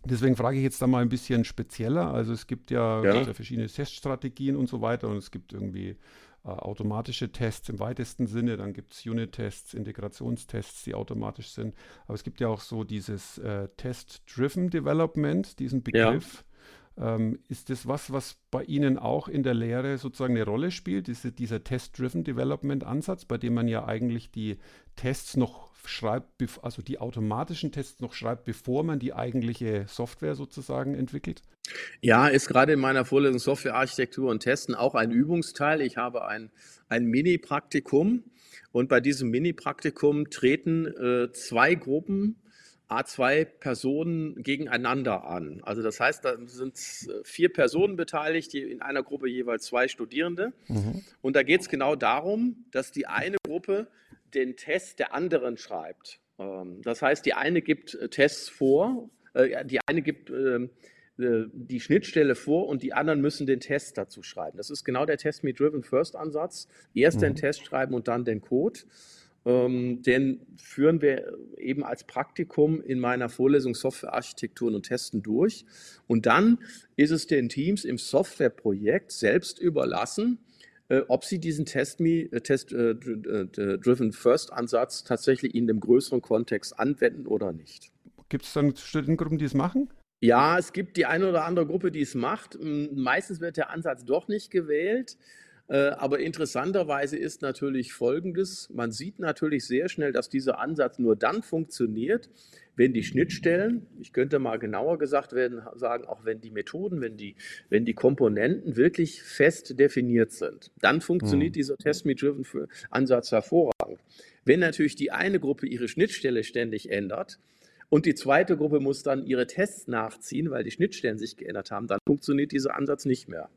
deswegen frage ich jetzt da mal ein bisschen spezieller. Also es gibt ja, ja. ja verschiedene Teststrategien und so weiter und es gibt irgendwie automatische Tests im weitesten Sinne, dann gibt es Unit-Tests, Integrationstests, die automatisch sind. Aber es gibt ja auch so dieses äh, Test-Driven Development, diesen Begriff. Ja. Ähm, ist das was, was bei Ihnen auch in der Lehre sozusagen eine Rolle spielt, diese, dieser Test-Driven Development-Ansatz, bei dem man ja eigentlich die Tests noch schreibt, also die automatischen Tests noch schreibt, bevor man die eigentliche Software sozusagen entwickelt? Ja, ist gerade in meiner Vorlesung Softwarearchitektur und Testen auch ein Übungsteil. Ich habe ein, ein Mini-Praktikum und bei diesem Mini-Praktikum treten äh, zwei Gruppen A2 Personen gegeneinander an. Also das heißt, da sind äh, vier Personen beteiligt, die in einer Gruppe jeweils zwei Studierende. Mhm. Und da geht es genau darum, dass die eine Gruppe den Test der anderen schreibt. Ähm, das heißt, die eine gibt äh, Tests vor, äh, die eine gibt ähm, äh, die Schnittstelle vor und die anderen müssen den Test dazu schreiben. Das ist genau der Test Me Driven First Ansatz. Erst mhm. den Test schreiben und dann den Code. Ähm, den führen wir eben als Praktikum in meiner Vorlesung Softwarearchitekturen und Testen durch. Und dann ist es den Teams im Softwareprojekt selbst überlassen, ob sie diesen Test-Me, äh, Test-Driven First-Ansatz tatsächlich in dem größeren Kontext anwenden oder nicht. Gibt es dann Studentengruppen, die es machen? Ja, es gibt die eine oder andere Gruppe, die es macht. Meistens wird der Ansatz doch nicht gewählt. Äh, aber interessanterweise ist natürlich Folgendes. Man sieht natürlich sehr schnell, dass dieser Ansatz nur dann funktioniert, wenn die Schnittstellen, ich könnte mal genauer gesagt werden, sagen, auch wenn die Methoden, wenn die, wenn die Komponenten wirklich fest definiert sind, dann funktioniert mhm. dieser Test-Me-Driven-Ansatz hervorragend. Wenn natürlich die eine Gruppe ihre Schnittstelle ständig ändert, und die zweite Gruppe muss dann ihre Tests nachziehen, weil die Schnittstellen sich geändert haben, dann funktioniert dieser Ansatz nicht mehr.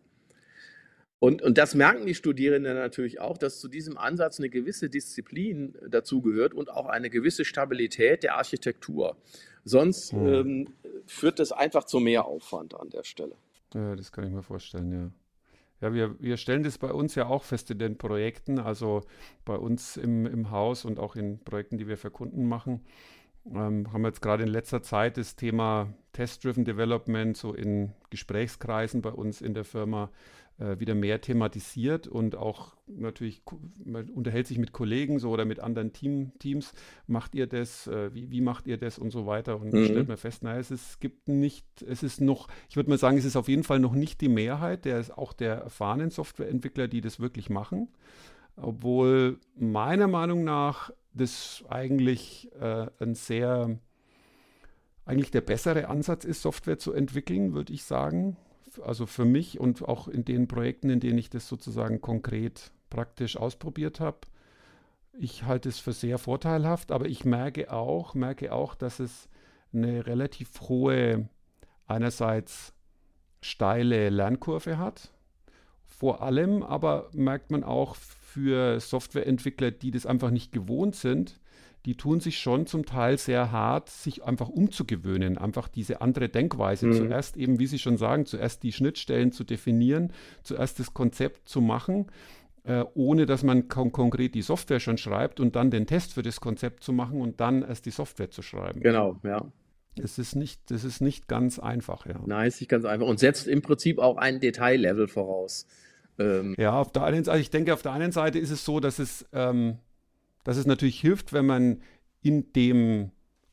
Und, und das merken die Studierenden natürlich auch, dass zu diesem Ansatz eine gewisse Disziplin dazugehört und auch eine gewisse Stabilität der Architektur. Sonst hm. ähm, führt das einfach zu mehr Aufwand an der Stelle. Ja, das kann ich mir vorstellen, ja. Ja, wir, wir stellen das bei uns ja auch fest in den Projekten, also bei uns im, im Haus und auch in Projekten, die wir für Kunden machen. Ähm, haben wir jetzt gerade in letzter Zeit das Thema Test-Driven Development so in Gesprächskreisen bei uns in der Firma äh, wieder mehr thematisiert und auch natürlich, man unterhält sich mit Kollegen so oder mit anderen Team, Teams, macht ihr das, äh, wie, wie macht ihr das und so weiter? Und mhm. stellt man fest, naja, es, ist, gibt nicht, es ist noch, ich würde mal sagen, es ist auf jeden Fall noch nicht die Mehrheit, der ist auch der erfahrenen Softwareentwickler, die das wirklich machen, obwohl meiner Meinung nach das eigentlich äh, ein sehr eigentlich der bessere Ansatz ist, Software zu entwickeln, würde ich sagen also für mich und auch in den Projekten, in denen ich das sozusagen konkret praktisch ausprobiert habe, ich halte es für sehr vorteilhaft, aber ich merke auch, merke auch, dass es eine relativ hohe, einerseits steile Lernkurve hat. Vor allem aber merkt man auch für Softwareentwickler, die das einfach nicht gewohnt sind, die tun sich schon zum Teil sehr hart, sich einfach umzugewöhnen, einfach diese andere Denkweise. Mhm. Zuerst eben, wie Sie schon sagen, zuerst die Schnittstellen zu definieren, zuerst das Konzept zu machen, äh, ohne dass man kon konkret die Software schon schreibt und dann den Test für das Konzept zu machen und dann erst die Software zu schreiben. Genau, ja. Es ist nicht, das ist nicht ganz einfach, ja. Nein, ist nicht ganz einfach und setzt im Prinzip auch ein Detaillevel voraus. Ähm. Ja, auf der einen Seite, ich denke, auf der einen Seite ist es so, dass es ähm, dass es natürlich hilft, wenn man in dem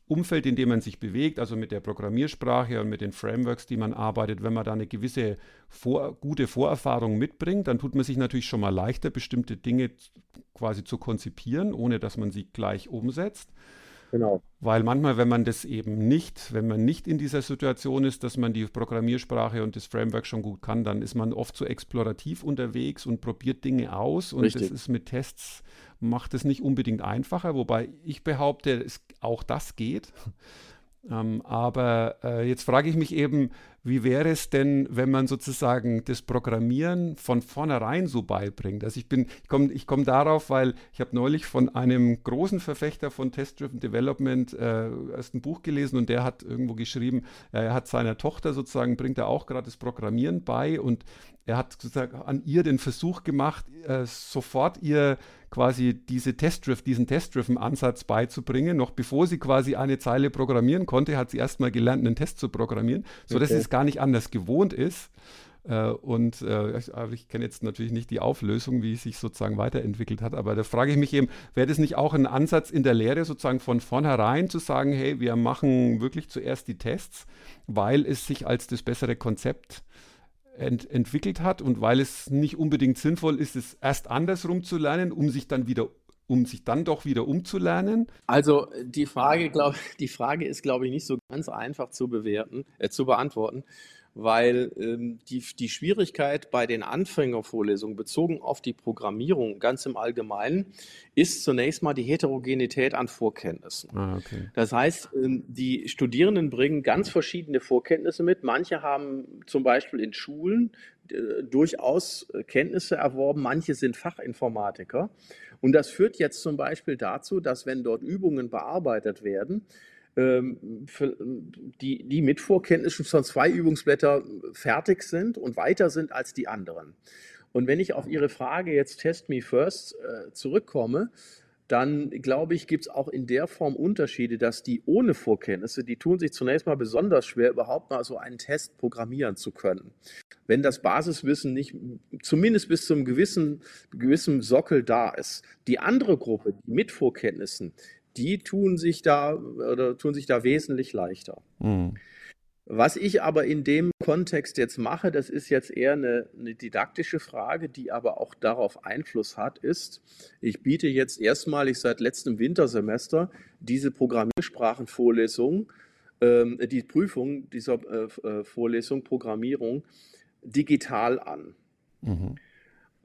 Umfeld, in dem man sich bewegt, also mit der Programmiersprache und mit den Frameworks, die man arbeitet, wenn man da eine gewisse vor, gute Vorerfahrung mitbringt, dann tut man sich natürlich schon mal leichter, bestimmte Dinge quasi zu konzipieren, ohne dass man sie gleich umsetzt. Genau. Weil manchmal, wenn man das eben nicht, wenn man nicht in dieser Situation ist, dass man die Programmiersprache und das Framework schon gut kann, dann ist man oft so explorativ unterwegs und probiert Dinge aus und Richtig. das ist mit Tests macht es nicht unbedingt einfacher, wobei ich behaupte, es, auch das geht. Ähm, aber äh, jetzt frage ich mich eben, wie wäre es denn, wenn man sozusagen das Programmieren von vornherein so beibringt? Also ich bin, ich komme ich komm darauf, weil ich habe neulich von einem großen Verfechter von Test-Driven Development äh, erst ein Buch gelesen und der hat irgendwo geschrieben, er hat seiner Tochter sozusagen, bringt er auch gerade das Programmieren bei und er hat sozusagen an ihr den Versuch gemacht, äh, sofort ihr quasi diese Testdrift, diesen Testdriven-Ansatz beizubringen. Noch bevor sie quasi eine Zeile programmieren konnte, hat sie erstmal gelernt, einen Test zu programmieren, sodass okay. sie es gar nicht anders gewohnt ist. Äh, und äh, ich, ich kenne jetzt natürlich nicht die Auflösung, wie es sich sozusagen weiterentwickelt hat, aber da frage ich mich eben, wäre das nicht auch ein Ansatz in der Lehre, sozusagen von vornherein zu sagen, hey, wir machen wirklich zuerst die Tests, weil es sich als das bessere Konzept ent entwickelt hat und weil es nicht unbedingt sinnvoll ist, es erst andersrum zu lernen, um sich dann wieder um sich dann doch wieder umzulernen? Also die Frage, glaub, die Frage ist, glaube ich, nicht so ganz einfach zu bewerten, äh, zu beantworten weil ähm, die, die Schwierigkeit bei den Anfängervorlesungen bezogen auf die Programmierung ganz im Allgemeinen ist zunächst mal die Heterogenität an Vorkenntnissen. Ah, okay. Das heißt, ähm, die Studierenden bringen ganz verschiedene Vorkenntnisse mit. Manche haben zum Beispiel in Schulen äh, durchaus Kenntnisse erworben, manche sind Fachinformatiker. Und das führt jetzt zum Beispiel dazu, dass wenn dort Übungen bearbeitet werden, die, die mit Vorkenntnissen schon zwei Übungsblätter fertig sind und weiter sind als die anderen. Und wenn ich auf Ihre Frage jetzt Test Me First äh, zurückkomme, dann glaube ich, gibt es auch in der Form Unterschiede, dass die ohne Vorkenntnisse, die tun sich zunächst mal besonders schwer, überhaupt mal so einen Test programmieren zu können. Wenn das Basiswissen nicht zumindest bis zum gewissen, gewissen Sockel da ist. Die andere Gruppe, die mit Vorkenntnissen, die tun sich da oder tun sich da wesentlich leichter. Mhm. Was ich aber in dem Kontext jetzt mache, das ist jetzt eher eine, eine, didaktische Frage, die aber auch darauf Einfluss hat, ist, ich biete jetzt erstmalig seit letztem Wintersemester diese Programmiersprachenvorlesung, ähm, die Prüfung dieser äh, äh Vorlesung Programmierung digital an. Mhm.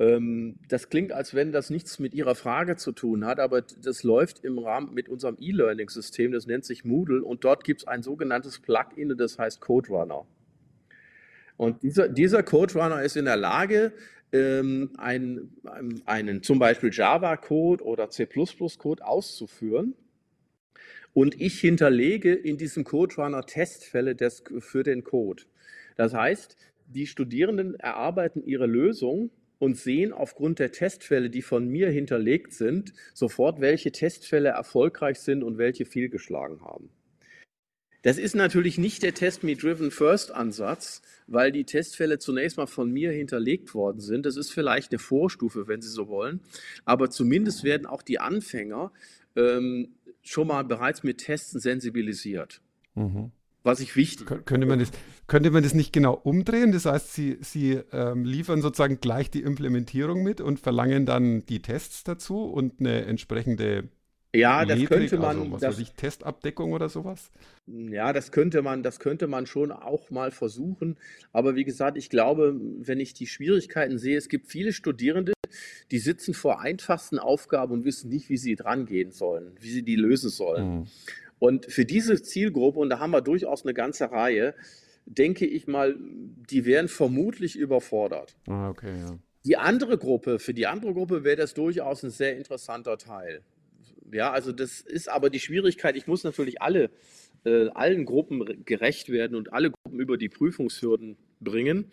Ähm, das klingt, als wenn das nichts mit Ihrer Frage zu tun hat, aber das läuft im Rahmen mit unserem E-Learning-System, das nennt sich Moodle und dort gibt es ein sogenanntes Plugin, das heißt Code Runner. Und dieser, dieser Code Runner ist in der Lage, ähm, ein, einen zum Beispiel Java-Code oder C++-Code auszuführen. Und ich hinterlege in diesem Code Runner Testfälle des, für den Code. Das heißt, die Studierenden erarbeiten ihre Lösung und sehen aufgrund der Testfälle, die von mir hinterlegt sind, sofort, welche Testfälle erfolgreich sind und welche fehlgeschlagen haben. Das ist natürlich nicht der Test Me Driven First Ansatz, weil die Testfälle zunächst mal von mir hinterlegt worden sind. Das ist vielleicht eine Vorstufe, wenn Sie so wollen. Aber zumindest werden auch die Anfänger ähm, schon mal bereits mit Testen sensibilisiert. Mhm was ich wichtig könnte man das Könnte man das nicht genau umdrehen? Das heißt, Sie, Sie ähm, liefern sozusagen gleich die Implementierung mit und verlangen dann die Tests dazu und eine entsprechende ja, das Metrik, könnte man. Also, was das, weiß ich, Testabdeckung oder sowas? Ja, das könnte man, das könnte man schon auch mal versuchen. Aber wie gesagt, ich glaube, wenn ich die Schwierigkeiten sehe, es gibt viele Studierende, die sitzen vor einfachsten Aufgaben und wissen nicht, wie sie dran gehen sollen, wie sie die lösen sollen. Mhm. Und für diese Zielgruppe, und da haben wir durchaus eine ganze Reihe, denke ich mal, die wären vermutlich überfordert. Ah, okay, ja. Die andere Gruppe, für die andere Gruppe wäre das durchaus ein sehr interessanter Teil. Ja, also das ist aber die Schwierigkeit, ich muss natürlich alle, äh, allen Gruppen gerecht werden und alle Gruppen über die Prüfungshürden bringen,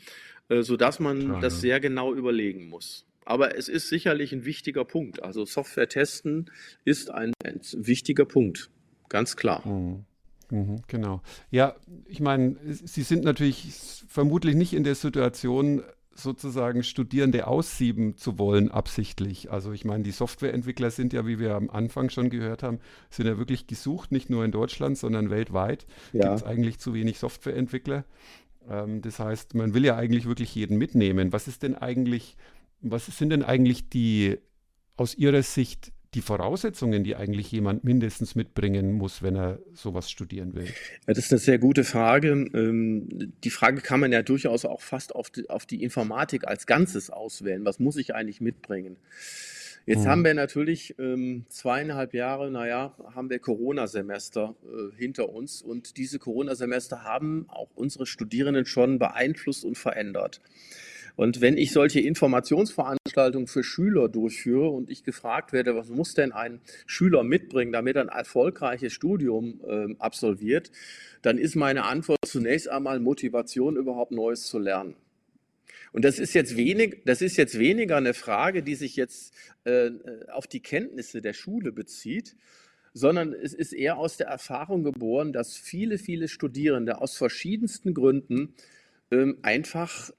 äh, sodass man Klar, das ja. sehr genau überlegen muss. Aber es ist sicherlich ein wichtiger Punkt. Also Software testen ist ein, ein wichtiger Punkt. Ganz klar. Mhm. Mhm, genau. Ja, ich meine, Sie sind natürlich vermutlich nicht in der Situation, sozusagen Studierende aussieben zu wollen, absichtlich. Also ich meine, die Softwareentwickler sind ja, wie wir am Anfang schon gehört haben, sind ja wirklich gesucht, nicht nur in Deutschland, sondern weltweit. Ja. Gibt es eigentlich zu wenig Softwareentwickler. Ähm, das heißt, man will ja eigentlich wirklich jeden mitnehmen. Was ist denn eigentlich, was sind denn eigentlich die aus Ihrer Sicht die Voraussetzungen, die eigentlich jemand mindestens mitbringen muss, wenn er sowas studieren will? Ja, das ist eine sehr gute Frage. Ähm, die Frage kann man ja durchaus auch fast auf die, auf die Informatik als Ganzes auswählen. Was muss ich eigentlich mitbringen? Jetzt hm. haben wir natürlich ähm, zweieinhalb Jahre, naja, haben wir Corona-Semester äh, hinter uns und diese Corona-Semester haben auch unsere Studierenden schon beeinflusst und verändert. Und wenn ich solche Informationsveranstaltungen für Schüler durchführe und ich gefragt werde, was muss denn ein Schüler mitbringen, damit er ein erfolgreiches Studium äh, absolviert, dann ist meine Antwort zunächst einmal Motivation, überhaupt Neues zu lernen. Und das ist jetzt wenig, das ist jetzt weniger eine Frage, die sich jetzt äh, auf die Kenntnisse der Schule bezieht, sondern es ist eher aus der Erfahrung geboren, dass viele, viele Studierende aus verschiedensten Gründen ähm, einfach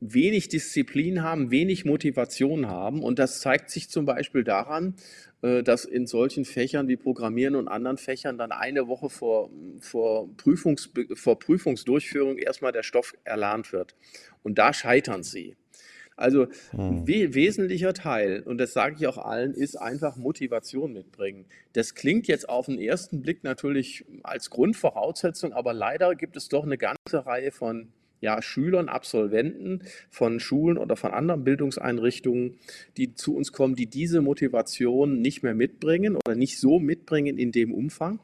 wenig Disziplin haben, wenig Motivation haben. Und das zeigt sich zum Beispiel daran, äh, dass in solchen Fächern wie Programmieren und anderen Fächern dann eine Woche vor, vor, Prüfungs, vor Prüfungsdurchführung erstmal der Stoff erlernt wird. Und da scheitern sie. Also hm. we wesentlicher Teil, und das sage ich auch allen, ist einfach Motivation mitbringen. Das klingt jetzt auf den ersten Blick natürlich als Grundvoraussetzung, aber leider gibt es doch eine ganze Reihe von ja, Schülern, Absolventen von Schulen oder von anderen Bildungseinrichtungen, die zu uns kommen, die diese Motivation nicht mehr mitbringen oder nicht so mitbringen in dem Umfang.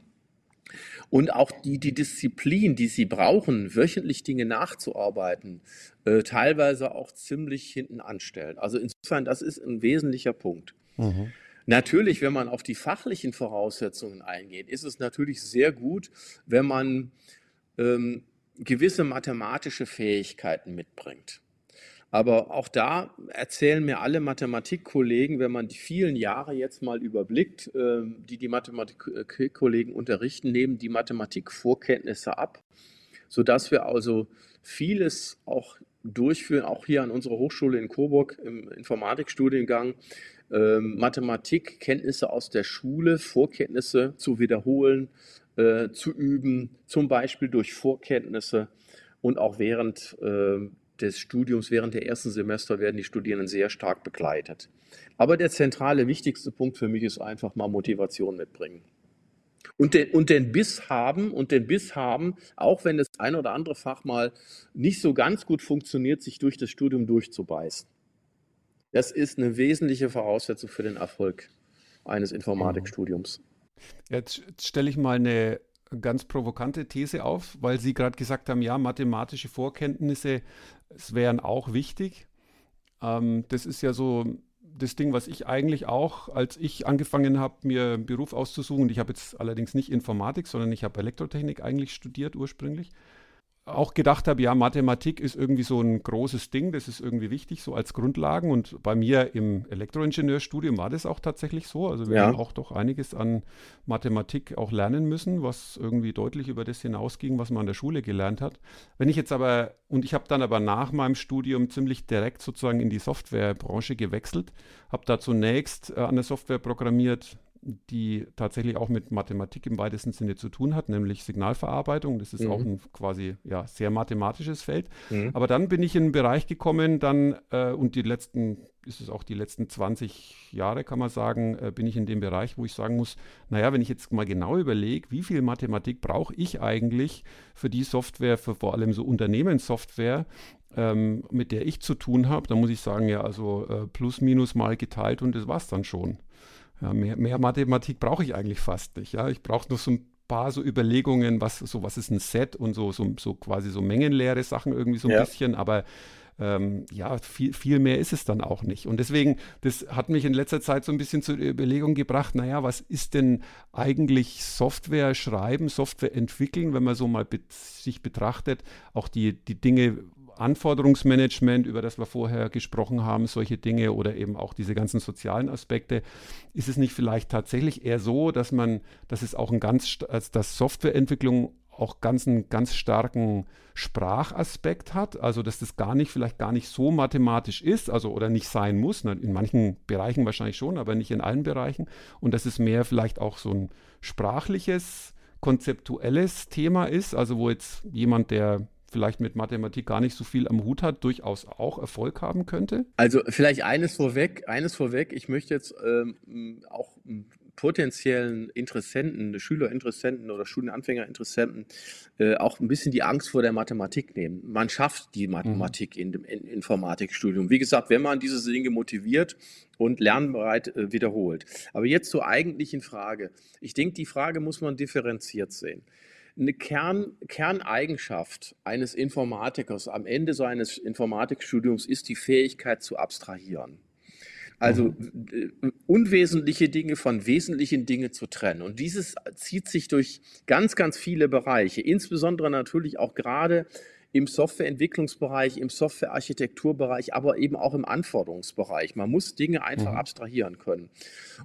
Und auch die, die Disziplin, die sie brauchen, wöchentlich Dinge nachzuarbeiten, äh, teilweise auch ziemlich hinten anstellen. Also insofern, das ist ein wesentlicher Punkt. Mhm. Natürlich, wenn man auf die fachlichen Voraussetzungen eingeht, ist es natürlich sehr gut, wenn man ähm, gewisse mathematische Fähigkeiten mitbringt. Aber auch da erzählen mir alle Mathematikkollegen, wenn man die vielen Jahre jetzt mal überblickt, ähm, die die Mathematikkollegen unterrichten, nehmen die Mathematikvorkenntnisse ab, sodass wir also vieles auch durchführen, auch hier an unserer Hochschule in Coburg im Informatikstudiengang, ähm, Mathematikkenntnisse aus der Schule, Vorkenntnisse zu wiederholen, äh, zu üben, zum Beispiel durch Vorkenntnisse und auch während äh, des Studiums, während der ersten Semester werden die Studierenden sehr stark begleitet. Aber der zentrale, wichtigste Punkt für mich ist einfach mal Motivation mitbringen. Und den, und den Biss haben und den Biss haben, auch wenn das ein oder andere Fach mal nicht so ganz gut funktioniert, sich durch das Studium durchzubeißen. Das ist eine wesentliche Voraussetzung für den Erfolg eines Informatikstudiums. Jetzt stelle ich mal eine ganz provokante These auf, weil Sie gerade gesagt haben, ja, mathematische Vorkenntnisse wären auch wichtig. Ähm, das ist ja so das Ding, was ich eigentlich auch, als ich angefangen habe, mir einen Beruf auszusuchen, ich habe jetzt allerdings nicht Informatik, sondern ich habe Elektrotechnik eigentlich studiert ursprünglich auch gedacht habe, ja, Mathematik ist irgendwie so ein großes Ding, das ist irgendwie wichtig, so als Grundlagen. Und bei mir im Elektroingenieurstudium war das auch tatsächlich so. Also wir ja. haben auch doch einiges an Mathematik auch lernen müssen, was irgendwie deutlich über das hinausging, was man an der Schule gelernt hat. Wenn ich jetzt aber, und ich habe dann aber nach meinem Studium ziemlich direkt sozusagen in die Softwarebranche gewechselt, habe da zunächst äh, an der Software programmiert, die tatsächlich auch mit Mathematik im weitesten Sinne zu tun hat, nämlich Signalverarbeitung. Das ist mhm. auch ein quasi ja, sehr mathematisches Feld. Mhm. Aber dann bin ich in einen Bereich gekommen, dann äh, und die letzten, ist es auch die letzten 20 Jahre, kann man sagen, äh, bin ich in dem Bereich, wo ich sagen muss, naja, wenn ich jetzt mal genau überlege, wie viel Mathematik brauche ich eigentlich für die Software, für vor allem so Unternehmenssoftware, ähm, mit der ich zu tun habe, dann muss ich sagen, ja, also äh, plus minus mal geteilt und das war es dann schon. Ja, mehr, mehr Mathematik brauche ich eigentlich fast nicht. Ja, ich brauche nur so ein paar so Überlegungen, was so was ist ein Set und so so, so quasi so mengenleere Sachen irgendwie so ein ja. bisschen, aber ähm, ja, viel, viel mehr ist es dann auch nicht. Und deswegen, das hat mich in letzter Zeit so ein bisschen zur Überlegung gebracht, naja, was ist denn eigentlich Software schreiben, Software entwickeln, wenn man so mal be sich betrachtet, auch die, die Dinge, Anforderungsmanagement, über das wir vorher gesprochen haben, solche Dinge oder eben auch diese ganzen sozialen Aspekte, ist es nicht vielleicht tatsächlich eher so, dass man, dass es auch ein ganz, dass Softwareentwicklung auch ganz einen ganz starken Sprachaspekt hat, also dass das gar nicht, vielleicht gar nicht so mathematisch ist, also oder nicht sein muss, in manchen Bereichen wahrscheinlich schon, aber nicht in allen Bereichen. Und dass es mehr vielleicht auch so ein sprachliches, konzeptuelles Thema ist, also wo jetzt jemand, der vielleicht mit Mathematik gar nicht so viel am Hut hat, durchaus auch Erfolg haben könnte? Also vielleicht eines vorweg, eines vorweg, ich möchte jetzt ähm, auch potenziellen Interessenten, Schülerinteressenten oder Studienanfängerinteressenten äh, auch ein bisschen die Angst vor der Mathematik nehmen. Man schafft die Mathematik mhm. in dem in Informatikstudium. Wie gesagt, wenn man diese Dinge motiviert und lernbereit äh, wiederholt. Aber jetzt zur eigentlichen Frage. Ich denke, die Frage muss man differenziert sehen eine Kern, Kerneigenschaft eines Informatikers am Ende seines Informatikstudiums ist die Fähigkeit zu abstrahieren. Also mhm. Äh, unwesentliche Dinge von wesentlichen Dingen zu trennen. Und dieses zieht sich durch ganz, ganz viele Bereiche, insbesondere natürlich auch gerade im Softwareentwicklungsbereich, im Softwarearchitekturbereich, aber eben auch im Anforderungsbereich. Man muss Dinge einfach mhm. abstrahieren können.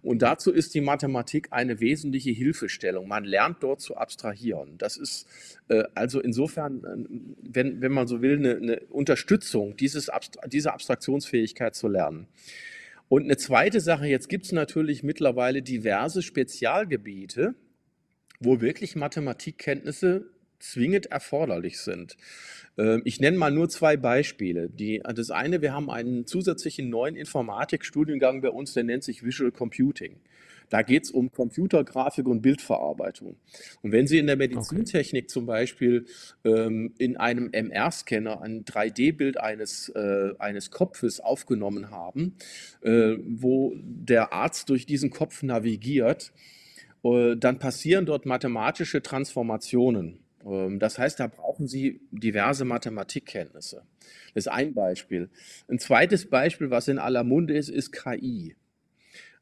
Und dazu ist die Mathematik eine wesentliche Hilfestellung. Man lernt dort zu abstrahieren. Das ist äh, also insofern, äh, wenn, wenn man so will, eine, eine Unterstützung, dieses Abstra diese Abstraktionsfähigkeit zu lernen. Und eine zweite Sache, jetzt gibt es natürlich mittlerweile diverse Spezialgebiete, wo wirklich Mathematikkenntnisse zwingend erforderlich sind. Ähm, ich nenne mal nur zwei Beispiele. Die, das eine, wir haben einen zusätzlichen neuen Informatikstudiengang bei uns, der nennt sich Visual Computing. Da geht es um Computergrafik und Bildverarbeitung. Und wenn Sie in der Medizintechnik okay. zum Beispiel ähm, in einem MR-Scanner ein 3D-Bild eines, äh, eines Kopfes aufgenommen haben, äh, wo der Arzt durch diesen Kopf navigiert, äh, dann passieren dort mathematische Transformationen. Ähm, das heißt, da brauchen Sie diverse Mathematikkenntnisse. Das ist ein Beispiel. Ein zweites Beispiel, was in aller Munde ist, ist KI.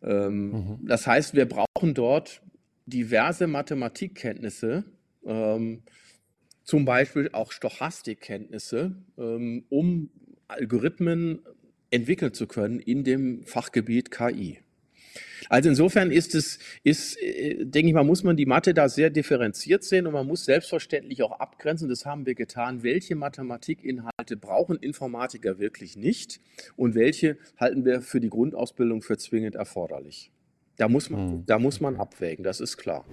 Ähm, mhm. Das heißt, wir brauchen dort diverse Mathematikkenntnisse, ähm, zum Beispiel auch Stochastikkenntnisse, um Algorithmen entwickeln zu können in dem Fachgebiet KI. Also insofern ist es, ist, äh, denke ich mal, muss man die Mathe da sehr differenziert sehen und man muss selbstverständlich auch abgrenzen, das haben wir getan, welche Mathematikinhalte brauchen Informatiker wirklich nicht und welche halten wir für die Grundausbildung für zwingend erforderlich. Da muss man, hm. da muss man abwägen, das ist klar.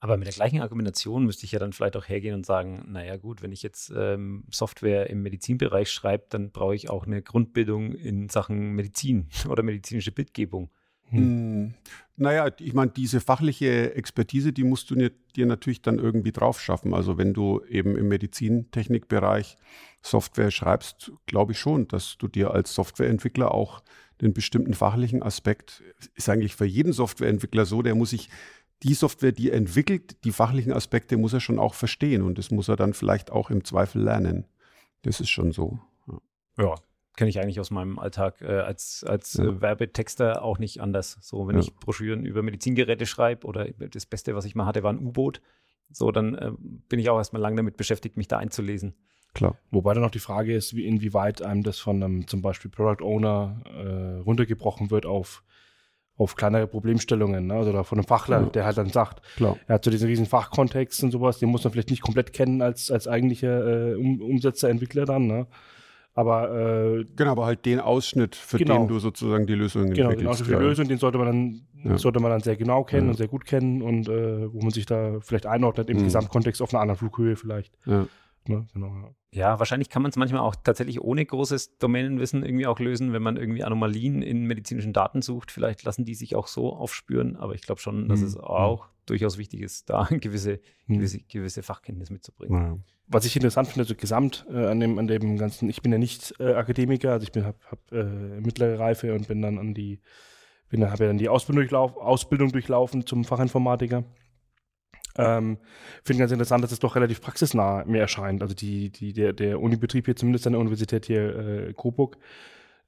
Aber mit der gleichen Argumentation müsste ich ja dann vielleicht auch hergehen und sagen, naja gut, wenn ich jetzt ähm, Software im Medizinbereich schreibe, dann brauche ich auch eine Grundbildung in Sachen Medizin oder medizinische Bildgebung. Hm. hm. Naja, ich meine, diese fachliche Expertise, die musst du dir natürlich dann irgendwie drauf schaffen. Also wenn du eben im Medizintechnikbereich Software schreibst, glaube ich schon, dass du dir als Softwareentwickler auch den bestimmten fachlichen Aspekt, ist eigentlich für jeden Softwareentwickler so, der muss sich die Software, die er entwickelt, die fachlichen Aspekte muss er schon auch verstehen und das muss er dann vielleicht auch im Zweifel lernen. Das ist schon so. Ja, ja kenne ich eigentlich aus meinem Alltag äh, als, als ja. äh, Werbetexter auch nicht anders. So, wenn ja. ich Broschüren über Medizingeräte schreibe oder das Beste, was ich mal hatte, war ein U-Boot. So, dann äh, bin ich auch erstmal lange damit beschäftigt, mich da einzulesen. Klar. Wobei dann noch die Frage ist, wie, inwieweit einem das von einem zum Beispiel Product Owner äh, runtergebrochen wird auf auf kleinere Problemstellungen, ne? also von einem Fachler, ja. der halt dann sagt, Klar. er hat so diesen riesen Fachkontext und sowas, den muss man vielleicht nicht komplett kennen als, als eigentlicher äh, um, Umsetzer, Entwickler dann, ne? Aber äh, genau, aber halt den Ausschnitt, für genau. den du sozusagen die Lösung genau, entwickelst. Genau, den Ausschnitt für die Lösung, den sollte man dann, ja. sollte man dann sehr genau kennen ja. und sehr gut kennen und äh, wo man sich da vielleicht einordnet im mhm. Gesamtkontext auf einer anderen Flughöhe vielleicht. Ja. Ne? Genau, ja. wahrscheinlich kann man es manchmal auch tatsächlich ohne großes Domänenwissen irgendwie auch lösen, wenn man irgendwie Anomalien in medizinischen Daten sucht. Vielleicht lassen die sich auch so aufspüren, aber ich glaube schon, dass mhm. es hm. auch mhm. durchaus wichtig ist, da gewisse, mhm. gewisse, gewisse Fachkenntnis mitzubringen. Ja. Was ich interessant finde, so gesamt äh, an, dem, an dem ganzen, ich bin ja nicht äh, Akademiker, also ich habe hab, äh, mittlere Reife und bin dann an die, bin dann, habe ja dann die Ausbildung, durchlauf, Ausbildung durchlaufen zum Fachinformatiker. Ähm, Finde ganz interessant, dass es doch relativ praxisnah mir erscheint. Also die, die, der, der Unibetrieb hier, zumindest an der Universität hier äh, Coburg,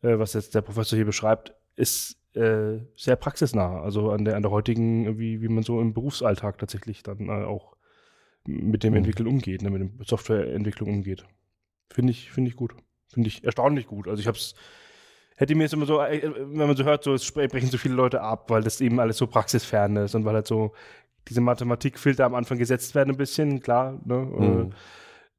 äh, was jetzt der Professor hier beschreibt, ist äh, sehr praxisnah. Also an der, an der heutigen, wie, wie man so im Berufsalltag tatsächlich dann äh, auch mit dem mhm. Entwickeln umgeht, ne, mit der Softwareentwicklung umgeht. Finde ich, finde ich gut. Finde ich erstaunlich gut. Also ich habe es hätte mir jetzt immer so, äh, wenn man so hört, so es sprechen so viele Leute ab, weil das eben alles so praxisfern ist und weil halt so diese Mathematikfilter am Anfang gesetzt werden ein bisschen, klar, ne? Äh, mhm.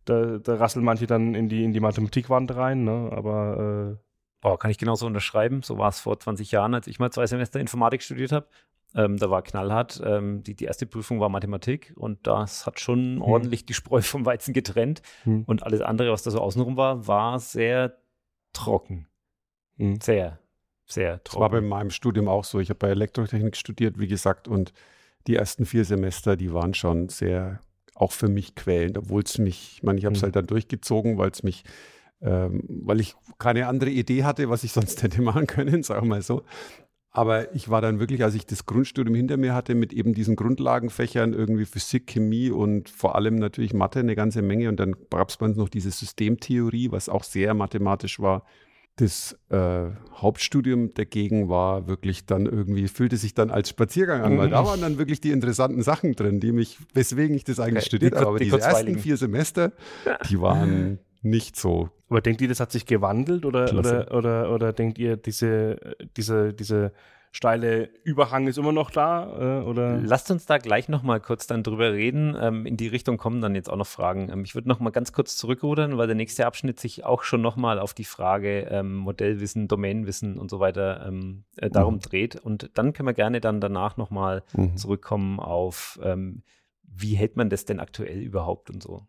Da, da, rasseln manche dann in die, in die Mathematikwand rein, ne? aber äh, Oh, kann ich genauso unterschreiben. So war es vor 20 Jahren, als ich mal zwei Semester Informatik studiert habe. Ähm, da war knallhart. Ähm, die, die erste Prüfung war Mathematik und das hat schon hm. ordentlich die Spreu vom Weizen getrennt. Hm. Und alles andere, was da so außenrum war, war sehr trocken. Hm. Sehr, sehr trocken. Das war bei meinem Studium auch so. Ich habe bei Elektrotechnik studiert, wie gesagt, und die ersten vier Semester, die waren schon sehr, auch für mich quälend, obwohl es mich, ich meine, ich habe es mhm. halt dann durchgezogen, weil es mich, ähm, weil ich keine andere Idee hatte, was ich sonst hätte machen können, sagen wir mal so. Aber ich war dann wirklich, als ich das Grundstudium hinter mir hatte, mit eben diesen Grundlagenfächern, irgendwie Physik, Chemie und vor allem natürlich Mathe, eine ganze Menge. Und dann gab es bei uns noch diese Systemtheorie, was auch sehr mathematisch war. Das äh, Hauptstudium dagegen war wirklich dann irgendwie, fühlte sich dann als Spaziergang an, weil da mhm. waren dann wirklich die interessanten Sachen drin, die mich, weswegen ich das eigentlich okay, studiert habe. Aber die diese ersten vier Semester, die waren nicht so. Aber denkt ihr, das hat sich gewandelt oder, oder, oder, oder denkt ihr, diese, diese, diese steile Überhang ist immer noch da? Äh, oder? Lasst uns da gleich noch mal kurz dann drüber reden. Ähm, in die Richtung kommen dann jetzt auch noch Fragen. Ähm, ich würde noch mal ganz kurz zurückrudern, weil der nächste Abschnitt sich auch schon noch mal auf die Frage ähm, Modellwissen, Domainwissen und so weiter ähm, äh, darum mhm. dreht. Und dann können wir gerne dann danach noch mal mhm. zurückkommen auf, ähm, wie hält man das denn aktuell überhaupt und so.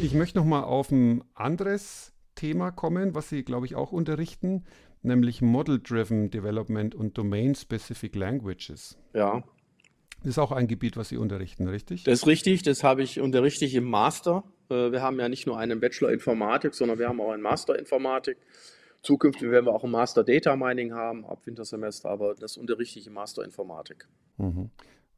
Ich möchte noch mal auf ein anderes Thema kommen, was Sie, glaube ich, auch unterrichten, nämlich Model-Driven Development und Domain-Specific Languages. Ja. Das ist auch ein Gebiet, was Sie unterrichten, richtig? Das ist richtig, das habe ich unterrichte ich im Master. Äh, wir haben ja nicht nur einen Bachelor Informatik, sondern wir haben auch einen Master Informatik. Zukünftig werden wir auch ein Master Data Mining haben ab Wintersemester, aber das unterrichte ich im Master Informatik. Mhm.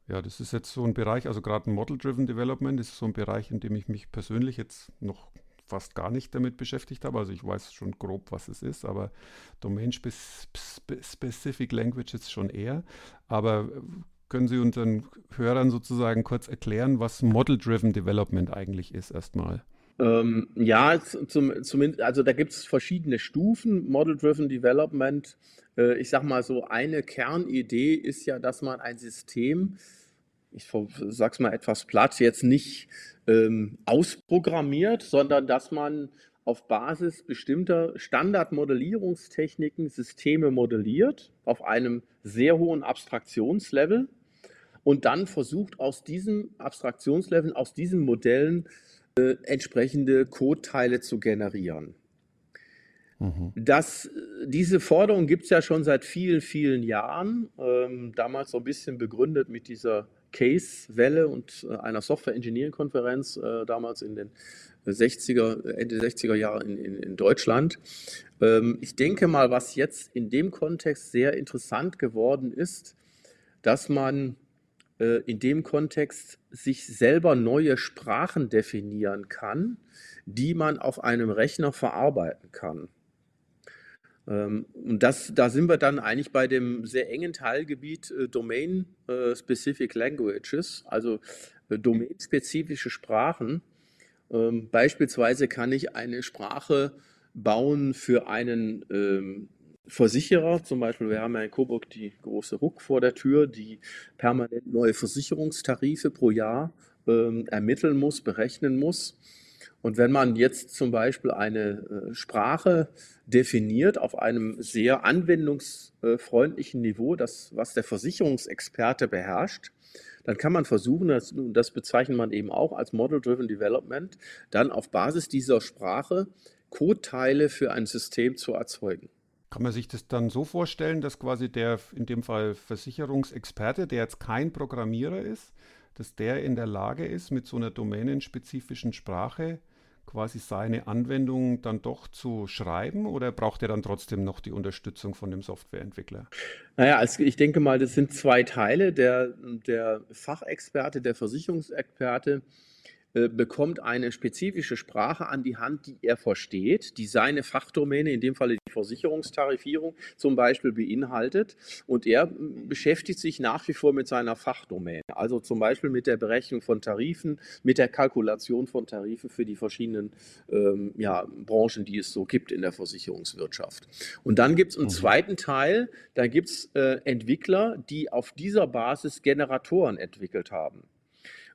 Ja, das ist jetzt so ein Bereich, also gerade Model-Driven Development ist so ein Bereich, in dem ich mich persönlich jetzt noch fast gar nicht damit beschäftigt habe. Also ich weiß schon grob, was es ist, aber Domain-Specific Languages schon eher. Aber äh, können Sie unseren Hörern sozusagen kurz erklären, was Model-Driven Development eigentlich ist erstmal? Ähm, ja, zum, zumindest, also da gibt es verschiedene Stufen, Model-Driven Development. Äh, ich sag mal so, eine Kernidee ist ja, dass man ein System, ich sag's mal etwas platt, jetzt nicht ähm, ausprogrammiert, sondern dass man auf Basis bestimmter Standardmodellierungstechniken Systeme modelliert auf einem sehr hohen Abstraktionslevel und dann versucht aus diesem Abstraktionslevel, aus diesen Modellen äh, entsprechende Codeteile zu generieren. Mhm. Das, diese Forderung gibt es ja schon seit vielen, vielen Jahren, ähm, damals so ein bisschen begründet mit dieser Case-Welle und äh, einer Software-Engineering-Konferenz äh, damals in den 60er, Ende 60er Jahre in, in, in Deutschland. Ähm, ich denke mal, was jetzt in dem Kontext sehr interessant geworden ist, dass man äh, in dem Kontext sich selber neue Sprachen definieren kann, die man auf einem Rechner verarbeiten kann. Ähm, und das, da sind wir dann eigentlich bei dem sehr engen Teilgebiet äh, Domain-Specific äh, Languages, also äh, domainspezifische Sprachen. Ähm, beispielsweise kann ich eine Sprache bauen für einen ähm, Versicherer, zum Beispiel, wir haben ja in Coburg die große Ruck vor der Tür, die permanent neue Versicherungstarife pro Jahr ermitteln muss, berechnen muss. Und wenn man jetzt zum Beispiel eine äh, Sprache definiert auf einem sehr anwendungsfreundlichen Niveau, das, was der Versicherungsexperte beherrscht, dann kann man versuchen, das, das bezeichnet man eben auch als Model-Driven Development, dann auf Basis dieser Sprache Codeteile für ein System zu erzeugen. Kann man sich das dann so vorstellen, dass quasi der, in dem Fall Versicherungsexperte, der jetzt kein Programmierer ist, dass der in der Lage ist, mit so einer domänenspezifischen Sprache quasi seine Anwendung dann doch zu schreiben oder braucht er dann trotzdem noch die Unterstützung von dem Softwareentwickler? Naja, also ich denke mal, das sind zwei Teile. Der, der Fachexperte, der Versicherungsexperte äh, bekommt eine spezifische Sprache an die Hand, die er versteht, die seine Fachdomäne, in dem Falle die Versicherungstarifierung zum Beispiel beinhaltet. Und er beschäftigt sich nach wie vor mit seiner Fachdomäne, also zum Beispiel mit der Berechnung von Tarifen, mit der Kalkulation von Tarifen für die verschiedenen ähm, ja, Branchen, die es so gibt in der Versicherungswirtschaft. Und dann gibt es einen mhm. zweiten Teil, da gibt es äh, Entwickler, die auf dieser Basis Generatoren entwickelt haben.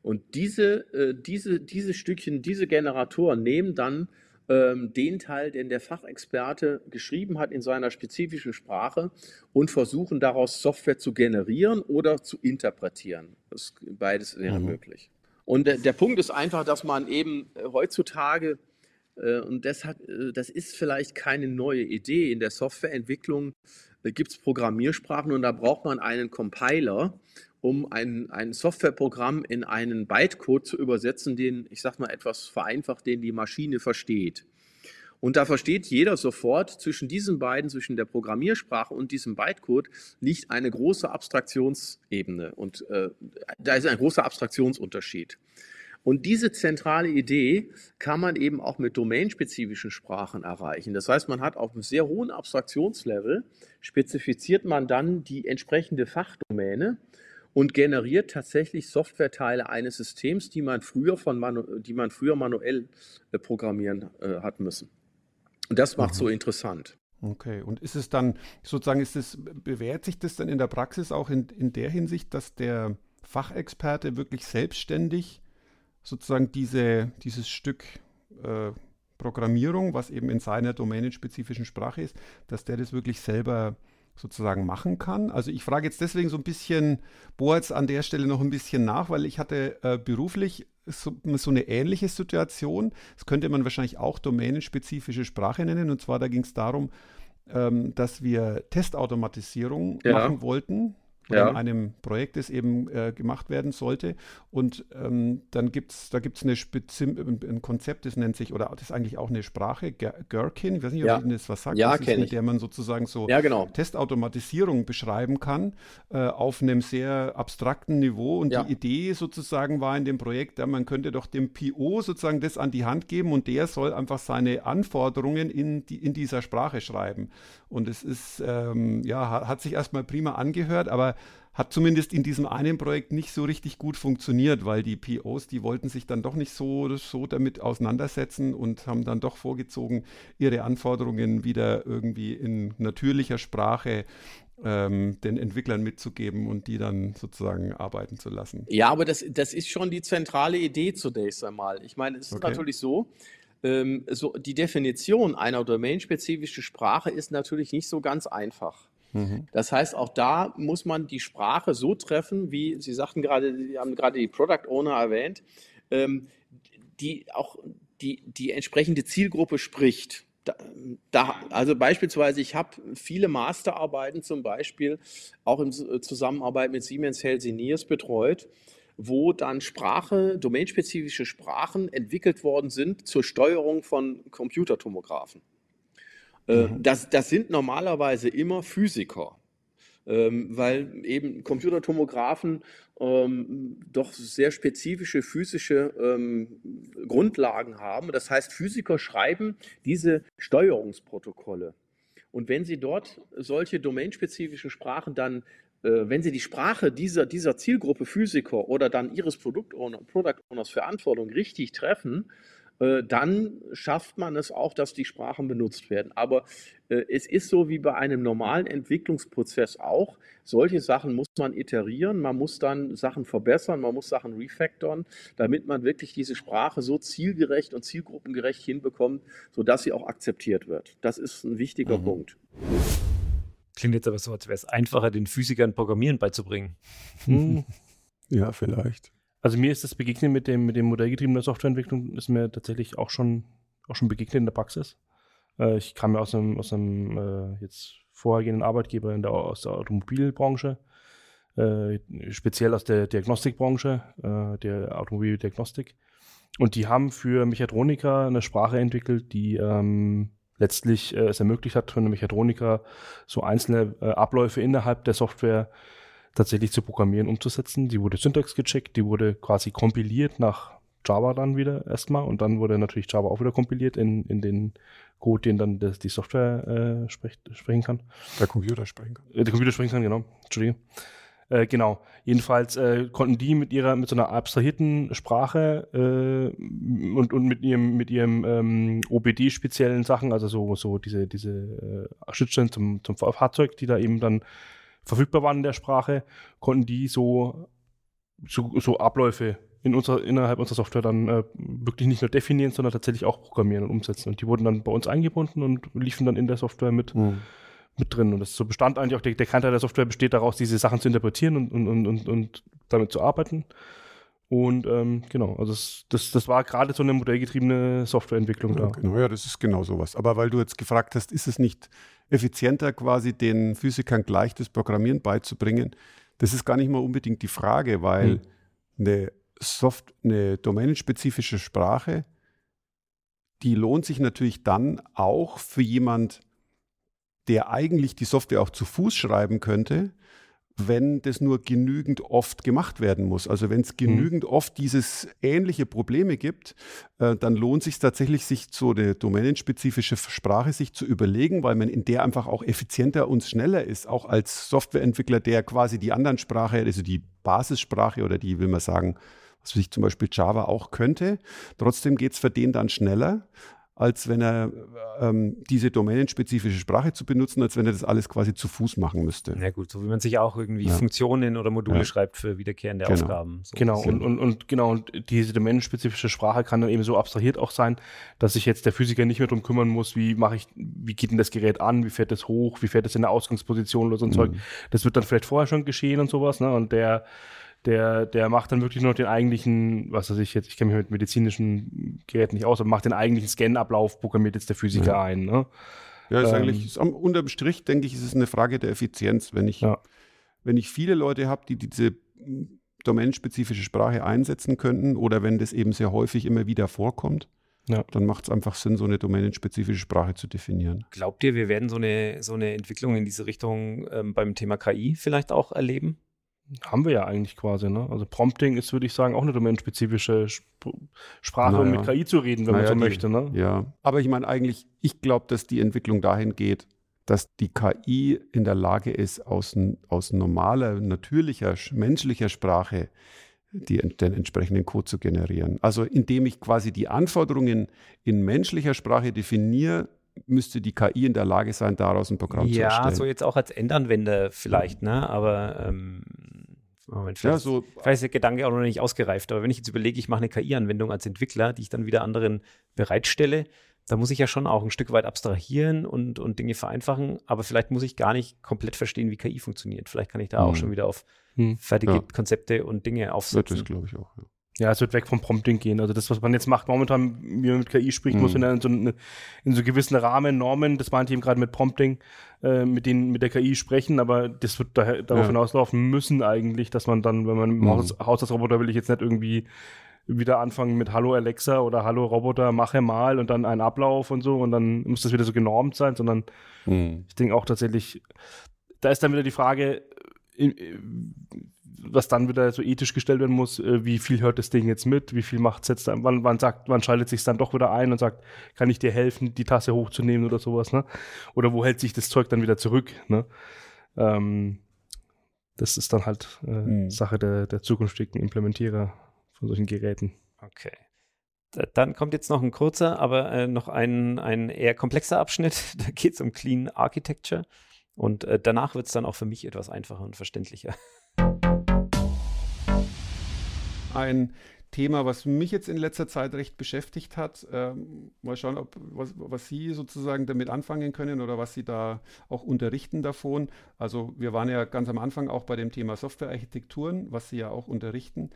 Und diese, äh, diese, diese Stückchen, diese Generatoren nehmen dann ähm, den Teil, den der Fachexperte geschrieben hat in seiner spezifischen Sprache und versuchen daraus Software zu generieren oder zu interpretieren. Das, beides wäre mhm. möglich. Und der, der, Punkt ist einfach, dass man eben äh, heutzutage, äh, und das, hat, äh, das ist vielleicht keine neue Idee, in der Softwareentwicklung äh, gibt es Programmiersprachen und da braucht man einen Compiler um ein, ein Softwareprogramm in einen Bytecode zu übersetzen, den, ich sage mal etwas vereinfacht, den die Maschine versteht. Und da versteht jeder sofort, zwischen diesen beiden, zwischen der Programmiersprache und diesem Bytecode, liegt eine große Abstraktionsebene. Und äh, da ist ein großer Abstraktionsunterschied. Und diese zentrale Idee kann man eben auch mit domainspezifischen Sprachen erreichen. Das heißt, man hat auf einem sehr hohen Abstraktionslevel, spezifiziert man dann die entsprechende Fachdomäne und generiert tatsächlich Softwareteile eines Systems, die man früher, von manu die man früher manuell äh, programmieren äh, hat müssen. Und das macht mhm. so interessant. Okay, und ist es dann sozusagen, ist es, bewährt sich das dann in der Praxis auch in, in der Hinsicht, dass der Fachexperte wirklich selbstständig sozusagen diese, dieses Stück äh, Programmierung, was eben in seiner domänenspezifischen Sprache ist, dass der das wirklich selber sozusagen machen kann. Also ich frage jetzt deswegen so ein bisschen, jetzt an der Stelle noch ein bisschen nach, weil ich hatte äh, beruflich so, so, eine ähnliche Situation. Das könnte man wahrscheinlich auch domänenspezifische Sprache nennen. Und zwar da ging es darum, ähm, dass wir Testautomatisierung ja. machen wollten ja. in einem Projekt, das eben äh, gemacht werden sollte. Und ähm, dann gibt es, da gibt es eine ein Konzept, das nennt sich, oder das ist eigentlich auch eine Sprache, Gherkin, ich weiß nicht, ob ja. Ihnen das was sagt, ja, das ist, mit der man sozusagen so ja, genau. Testautomatisierung beschreiben kann, äh, auf einem sehr abstrakten Niveau. Und die Idee sozusagen war in dem Projekt, ja, man könnte doch dem PO sozusagen das an die Hand geben und der soll einfach seine Anforderungen in, die, in dieser Sprache schreiben. Und es ist, ähm, ja, hat sich erstmal prima angehört, aber aber hat zumindest in diesem einen Projekt nicht so richtig gut funktioniert, weil die POs, die wollten sich dann doch nicht so, so damit auseinandersetzen und haben dann doch vorgezogen, ihre Anforderungen wieder irgendwie in natürlicher Sprache ähm, den Entwicklern mitzugeben und die dann sozusagen arbeiten zu lassen. Ja, aber das, das ist schon die zentrale Idee zunächst einmal. Ich meine, es ist okay. natürlich so, ähm, so, die Definition einer domainspezifischen Sprache ist natürlich nicht so ganz einfach. Mhm. Das heißt, auch da muss man die Sprache so treffen, wie Sie sagten gerade, Sie haben gerade die Product Owner erwähnt, ähm, die auch die, die entsprechende Zielgruppe spricht. Da, da, also beispielsweise, ich habe viele Masterarbeiten zum Beispiel auch in Zusammenarbeit mit Siemens Healthineers betreut, wo dann Sprache, domainspezifische Sprachen entwickelt worden sind zur Steuerung von Computertomographen. Äh, mhm. das, das sind normalerweise immer Physiker. Ähm, weil eben Computertomographen ähm, doch sehr spezifische physische ähm, Grundlagen haben. Das heißt, Physiker schreiben diese Steuerungsprotokolle. Und wenn Sie dort solche domainspezifischen Sprachen dann, äh, wenn Sie die Sprache dieser, dieser Zielgruppe Physiker oder dann Ihres Product, -Owner, Product Owners Verantwortung richtig treffen, äh, dann schafft man es auch, dass die Sprachen benutzt werden. Aber äh, es ist so wie bei einem normalen Entwicklungsprozess auch. Solche Sachen muss man iterieren, man muss dann Sachen verbessern, man muss Sachen refactoren, damit man wirklich diese Sprache so zielgerecht und zielgruppengerecht hinbekommt, sodass sie auch akzeptiert wird. Das ist ein wichtiger mhm. Punkt. Klingt jetzt aber so, als wäre es einfacher, den Physikern Programmieren beizubringen. Hm. Ja, vielleicht. Also mir ist das Begegnen mit dem, mit dem modellgetriebenen Softwareentwicklung ist mir tatsächlich auch schon, auch schon begegnet in der Praxis. Äh, ich kam ja aus einem, aus einem äh, jetzt vorhergehenden Arbeitgeber in der, aus der Automobilbranche, äh, speziell aus der Diagnostikbranche, äh, der Automobildiagnostik. Und die haben für Mechatroniker eine Sprache entwickelt, die ähm, letztlich äh, es ermöglicht hat, für einen Mechatroniker so einzelne äh, Abläufe innerhalb der Software tatsächlich zu programmieren, umzusetzen. Die wurde Syntax gecheckt, die wurde quasi kompiliert nach Java dann wieder erstmal und dann wurde natürlich Java auch wieder kompiliert in, in den Code, den dann das, die Software äh, sprecht, sprechen kann. Der Computer sprechen kann. Der Computer sprechen kann, genau. Entschuldige. Äh, genau. Jedenfalls äh, konnten die mit ihrer, mit so einer abstrahierten Sprache äh, und, und mit ihrem, mit ihrem ähm, OBD-speziellen Sachen, also so, so diese, diese äh, Schnittstellen zum, zum Fahrzeug, die da eben dann verfügbar waren in der Sprache, konnten die so, so, so Abläufe in unserer, innerhalb unserer Software dann äh, wirklich nicht nur definieren, sondern tatsächlich auch programmieren und umsetzen. Und die wurden dann bei uns eingebunden und liefen dann in der Software mit, mhm. mit drin. Und das so bestand eigentlich auch, der, der Kernteil der Software besteht daraus, diese Sachen zu interpretieren und, und, und, und damit zu arbeiten. Und ähm, genau, also das, das, das war gerade so eine modellgetriebene Softwareentwicklung ja, da. Genau, ja, das ist genau sowas. Aber weil du jetzt gefragt hast, ist es nicht effizienter, quasi den Physikern gleich das Programmieren beizubringen? Das ist gar nicht mal unbedingt die Frage, weil hm. eine Soft, eine domänenspezifische Sprache, die lohnt sich natürlich dann auch für jemand, der eigentlich die Software auch zu Fuß schreiben könnte, wenn das nur genügend oft gemacht werden muss. Also wenn es mhm. genügend mhm. oft dieses ähnliche Probleme gibt, äh, dann lohnt sich tatsächlich, sich so eine domänenspezifische Sprache sich zu überlegen, weil man in der einfach auch effizienter und schneller ist, auch als Softwareentwickler, der quasi die anderen Sprache, also die Basissprache oder die, will man sagen, was sich zum Beispiel Java auch könnte. Trotzdem geht es für den dann schneller als wenn er ähm, diese domänenspezifische Sprache zu benutzen, als wenn er das alles quasi zu Fuß machen müsste. Ja gut, so wie man sich auch irgendwie ja. Funktionen oder Module ja. schreibt für wiederkehrende genau. Aufgaben. So genau, und, und, und, genau, und diese domänenspezifische Sprache kann dann eben so abstrahiert auch sein, dass sich jetzt der Physiker nicht mehr darum kümmern muss, wie mache ich, wie geht denn das Gerät an, wie fährt es hoch, wie fährt es in der Ausgangsposition oder so ein mhm. Zeug. Das wird dann vielleicht vorher schon geschehen und sowas, ne? Und der der, der macht dann wirklich nur noch den eigentlichen, was weiß ich jetzt, ich kenne mich mit medizinischen Geräten nicht aus, aber macht den eigentlichen Scan-Ablauf, programmiert jetzt der Physiker ja. ein. Ne? Ja, ist ähm, eigentlich, ist, unterm Strich, denke ich, ist es eine Frage der Effizienz. Wenn ich, ja. wenn ich viele Leute habe, die diese domänenspezifische Sprache einsetzen könnten oder wenn das eben sehr häufig immer wieder vorkommt, ja. dann macht es einfach Sinn, so eine domänenspezifische Sprache zu definieren. Glaubt ihr, wir werden so eine, so eine Entwicklung in diese Richtung ähm, beim Thema KI vielleicht auch erleben? Haben wir ja eigentlich quasi, ne? Also Prompting ist, würde ich sagen, auch eine domänenspezifische Sp Sprache, naja. um mit KI zu reden, wenn naja, man so die, möchte, ne? Ja, aber ich meine eigentlich, ich glaube, dass die Entwicklung dahin geht, dass die KI in der Lage ist, aus, aus normaler, natürlicher, menschlicher Sprache die, den entsprechenden Code zu generieren. Also indem ich quasi die Anforderungen in menschlicher Sprache definiere, müsste die KI in der Lage sein, daraus ein Programm ja, zu erstellen. Ja, so jetzt auch als Endanwender vielleicht, ne? Aber ähm, Moment, vielleicht, ja, so, vielleicht ist der Gedanke auch noch nicht ausgereift. Aber wenn ich jetzt überlege, ich mache eine KI-Anwendung als Entwickler, die ich dann wieder anderen bereitstelle, da muss ich ja schon auch ein Stück weit abstrahieren und, und Dinge vereinfachen, aber vielleicht muss ich gar nicht komplett verstehen, wie KI funktioniert. Vielleicht kann ich da hm. auch schon wieder auf hm. fertige ja. Konzepte und Dinge aufsetzen. Das glaube ich auch. Ja. Ja, es wird weg vom Prompting gehen. Also das, was man jetzt macht, momentan, wie man mit KI spricht, mhm. muss in so, eine, in so gewissen Rahmen, Normen, das meinte ich eben gerade mit Prompting, äh, mit denen mit der KI sprechen, aber das wird daher, darauf ja. hinauslaufen müssen eigentlich, dass man dann, wenn man im mhm. Haus, Haushaltsroboter will ich jetzt nicht irgendwie wieder anfangen mit Hallo Alexa oder Hallo Roboter, mache mal und dann einen Ablauf und so und dann muss das wieder so genormt sein, sondern mhm. ich denke auch tatsächlich, da ist dann wieder die Frage, was dann wieder so ethisch gestellt werden muss, äh, wie viel hört das Ding jetzt mit, wie viel macht es jetzt dann, wann, wann sagt, wann schaltet sich dann doch wieder ein und sagt, kann ich dir helfen, die Tasse hochzunehmen oder sowas, ne? Oder wo hält sich das Zeug dann wieder zurück, ne? Ähm, das ist dann halt äh, mhm. Sache der, der zukünftigen Implementierer von solchen Geräten. Okay. Dann kommt jetzt noch ein kurzer, aber äh, noch ein, ein eher komplexer Abschnitt. Da geht es um Clean Architecture. Und äh, danach wird es dann auch für mich etwas einfacher und verständlicher. Ein Thema, was mich jetzt in letzter Zeit recht beschäftigt hat. Ähm, mal schauen, ob, was, was, Sie sozusagen damit anfangen können oder was Sie da auch unterrichten davon. Also wir waren ja ganz am Anfang auch bei dem Thema Softwarearchitekturen, was Sie ja auch unterrichten.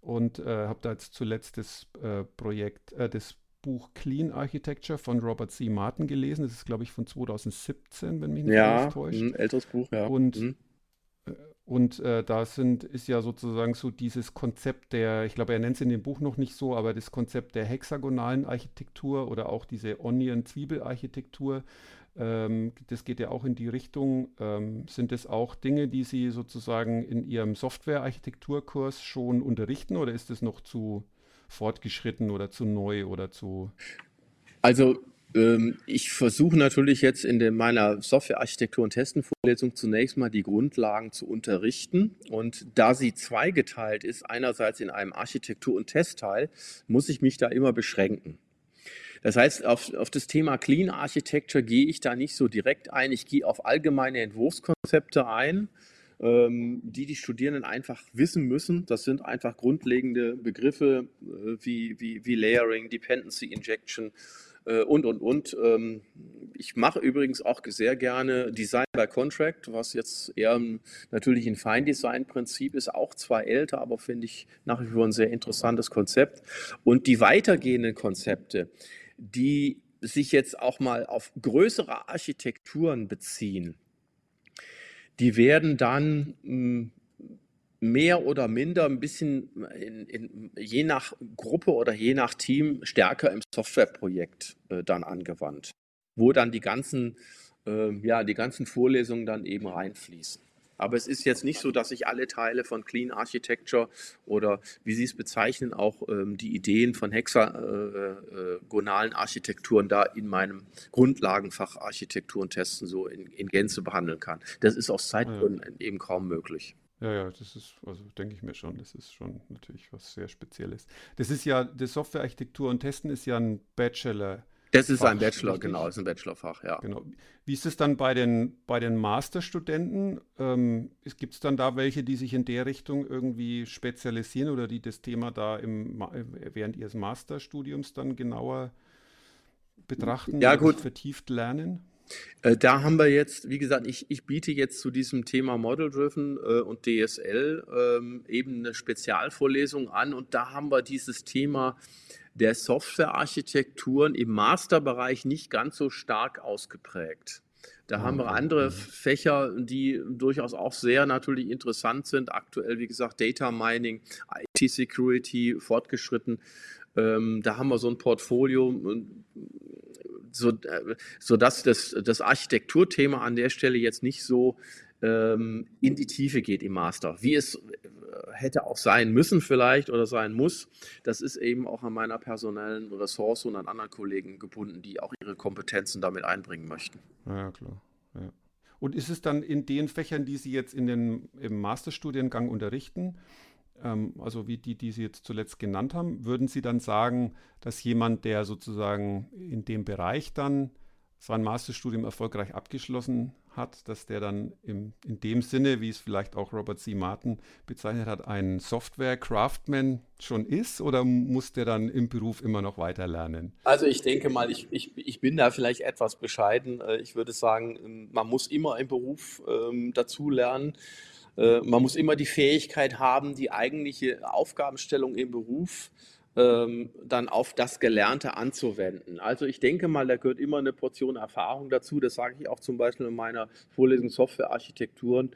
Und äh, habe da jetzt zuletzt das äh, Projekt, äh, das Buch Clean Architecture von Robert C. Martin gelesen. Das ist, glaube ich, von 2017, wenn mich nicht ja, täuscht. Ja, ein älteres Buch, ja. Und, mhm. Und äh, da sind, ist ja sozusagen so dieses Konzept der, ich glaube, er nennt es in dem Buch noch nicht so, aber das Konzept der hexagonalen Architektur oder auch diese Onion-Zwiebel-Architektur, ähm, das geht ja auch in die Richtung. Ähm, sind das auch Dinge, die Sie sozusagen in Ihrem Software-Architekturkurs schon unterrichten oder ist das noch zu fortgeschritten oder zu neu oder zu. Also ich versuche natürlich jetzt in meiner Softwarearchitektur- und Testenvorlesung zunächst mal die Grundlagen zu unterrichten. Und da sie zweigeteilt ist, einerseits in einem Architektur- und Testteil, muss ich mich da immer beschränken. Das heißt, auf, auf das Thema Clean Architecture gehe ich da nicht so direkt ein. Ich gehe auf allgemeine Entwurfskonzepte ein ähm, die die Studierenden einfach wissen müssen. Das sind einfach grundlegende Begriffe äh, wie, wie, wie Layering, Dependency Injection und, und, und. Ähm, ich mache übrigens auch sehr gerne Design by Contract, was jetzt eher natürlich ein Feindesign-Prinzip ist, auch zwar älter, aber finde ich nach wie vor ein sehr interessantes Konzept. Und die weitergehenden Konzepte, die sich jetzt auch mal auf größere Architekturen beziehen, die werden dann hm, mehr oder minder ein bisschen in, in, je nach Gruppe oder je nach Team stärker im Softwareprojekt äh, dann angewandt, wo dann die ganzen, äh, ja, die ganzen Vorlesungen dann eben reinfließen. Aber es ist jetzt nicht so, dass ich alle Teile von Clean Architecture oder wie Sie es bezeichnen, auch ähm, die Ideen von hexagonalen Architekturen da in meinem Grundlagenfach Architektur und Testen so in, in Gänze behandeln kann. Das ist aus Zeitgründen ja, ja. eben kaum möglich. Ja, ja, das ist, also denke ich mir schon, das ist schon natürlich was sehr Spezielles. Das ist ja, die Softwarearchitektur und Testen ist ja ein Bachelor. Das ist Fach, ein Bachelor, richtig? genau, ist ein Bachelorfach, ja. Genau. Wie ist es dann bei den, bei den Masterstudenten? Ähm, Gibt es dann da welche, die sich in der Richtung irgendwie spezialisieren oder die das Thema da im, während ihres Masterstudiums dann genauer betrachten ja, gut. vertieft lernen? Äh, da haben wir jetzt, wie gesagt, ich, ich biete jetzt zu diesem Thema Model Driven äh, und DSL ähm, eben eine Spezialvorlesung an und da haben wir dieses Thema der Softwarearchitekturen im Masterbereich nicht ganz so stark ausgeprägt. Da haben wir andere mhm. Fächer, die durchaus auch sehr natürlich interessant sind. Aktuell, wie gesagt, Data Mining, IT Security fortgeschritten. Ähm, da haben wir so ein Portfolio, so, äh, sodass das, das Architekturthema an der Stelle jetzt nicht so ähm, in die Tiefe geht im Master. Wie es hätte auch sein müssen vielleicht oder sein muss. Das ist eben auch an meiner personellen Ressource und an anderen Kollegen gebunden, die auch ihre Kompetenzen damit einbringen möchten. Ja, klar. Ja. Und ist es dann in den Fächern, die Sie jetzt in den, im Masterstudiengang unterrichten, ähm, also wie die, die Sie jetzt zuletzt genannt haben, würden Sie dann sagen, dass jemand, der sozusagen in dem Bereich dann sein Masterstudium erfolgreich abgeschlossen hat, dass der dann im, in dem Sinne, wie es vielleicht auch Robert C. Martin bezeichnet hat, ein Software-Craftsman schon ist oder muss der dann im Beruf immer noch weiter lernen? Also ich denke mal, ich, ich, ich bin da vielleicht etwas bescheiden. Äh, ich würde sagen, ähm, man muss immer im Beruf ähm, dazu lernen. Äh, man muss immer die Fähigkeit haben, die eigentliche Aufgabenstellung im Beruf ähm, dann auf das Gelernte anzuwenden. Also ich denke mal, da gehört immer eine Portion Erfahrung dazu. Das sage ich auch zum Beispiel in meiner Vorlesung Softwarearchitekturen.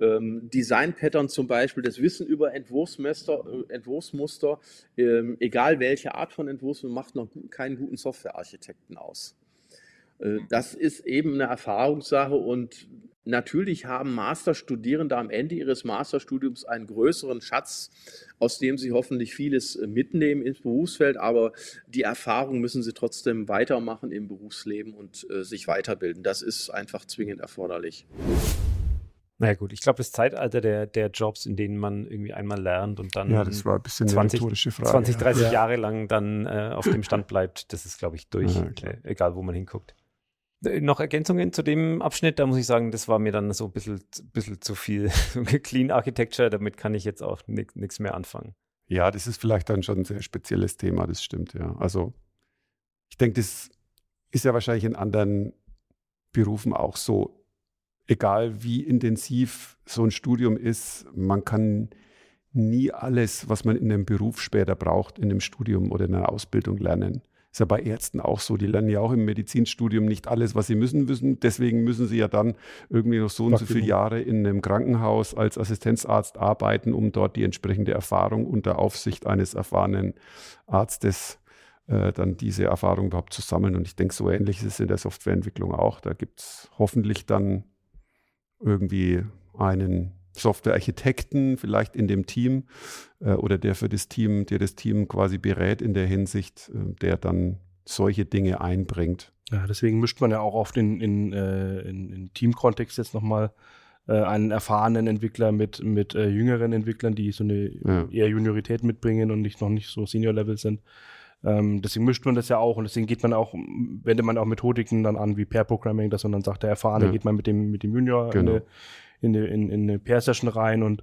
Ähm, Design-Pattern zum Beispiel, das Wissen über Entwurfsmuster, äh, Entwurfsmuster ähm, egal welche Art von Entwurf, macht noch keinen guten Softwarearchitekten aus. Äh, das ist eben eine Erfahrungssache und Natürlich haben Masterstudierende am Ende ihres Masterstudiums einen größeren Schatz, aus dem sie hoffentlich vieles äh, mitnehmen ins Berufsfeld, aber die Erfahrung müssen sie trotzdem weitermachen im Berufsleben und äh, sich weiterbilden. Das ist einfach zwingend erforderlich. Naja gut, ich glaube, das Zeitalter der, der Jobs, in denen man irgendwie einmal lernt und dann ja, das war ein bisschen 20, Frage, 20 30 ja. Jahre lang dann äh, auf dem Stand bleibt, das ist, glaube ich, durch, ja, äh, egal wo man hinguckt. Äh, noch Ergänzungen zu dem Abschnitt, da muss ich sagen, das war mir dann so ein bisschen, bisschen zu viel Clean Architecture, damit kann ich jetzt auch nichts mehr anfangen. Ja, das ist vielleicht dann schon ein sehr spezielles Thema, das stimmt, ja. Also ich denke, das ist ja wahrscheinlich in anderen Berufen auch so. Egal wie intensiv so ein Studium ist, man kann nie alles, was man in einem Beruf später braucht, in einem Studium oder in einer Ausbildung lernen. Ist ja bei Ärzten auch so. Die lernen ja auch im Medizinstudium nicht alles, was sie müssen müssen. Deswegen müssen sie ja dann irgendwie noch so und so viele Jahre in einem Krankenhaus als Assistenzarzt arbeiten, um dort die entsprechende Erfahrung unter Aufsicht eines erfahrenen Arztes äh, dann diese Erfahrung überhaupt zu sammeln. Und ich denke, so ähnlich ist es in der Softwareentwicklung auch. Da gibt es hoffentlich dann irgendwie einen Softwarearchitekten vielleicht in dem Team äh, oder der für das Team, der das Team quasi berät in der Hinsicht, äh, der dann solche Dinge einbringt. Ja, deswegen mischt man ja auch oft in, in, äh, in, in Teamkontext jetzt nochmal äh, einen erfahrenen Entwickler mit, mit äh, jüngeren Entwicklern, die so eine ja. eher Juniorität mitbringen und nicht noch nicht so Senior-Level sind. Ähm, deswegen mischt man das ja auch und deswegen geht man auch, wendet man auch Methodiken dann an wie Pair Programming, dass man dann sagt, der Erfahrene ja. geht man mit dem, mit dem Junior genau. eine, in eine, in, in eine Pair-Session rein und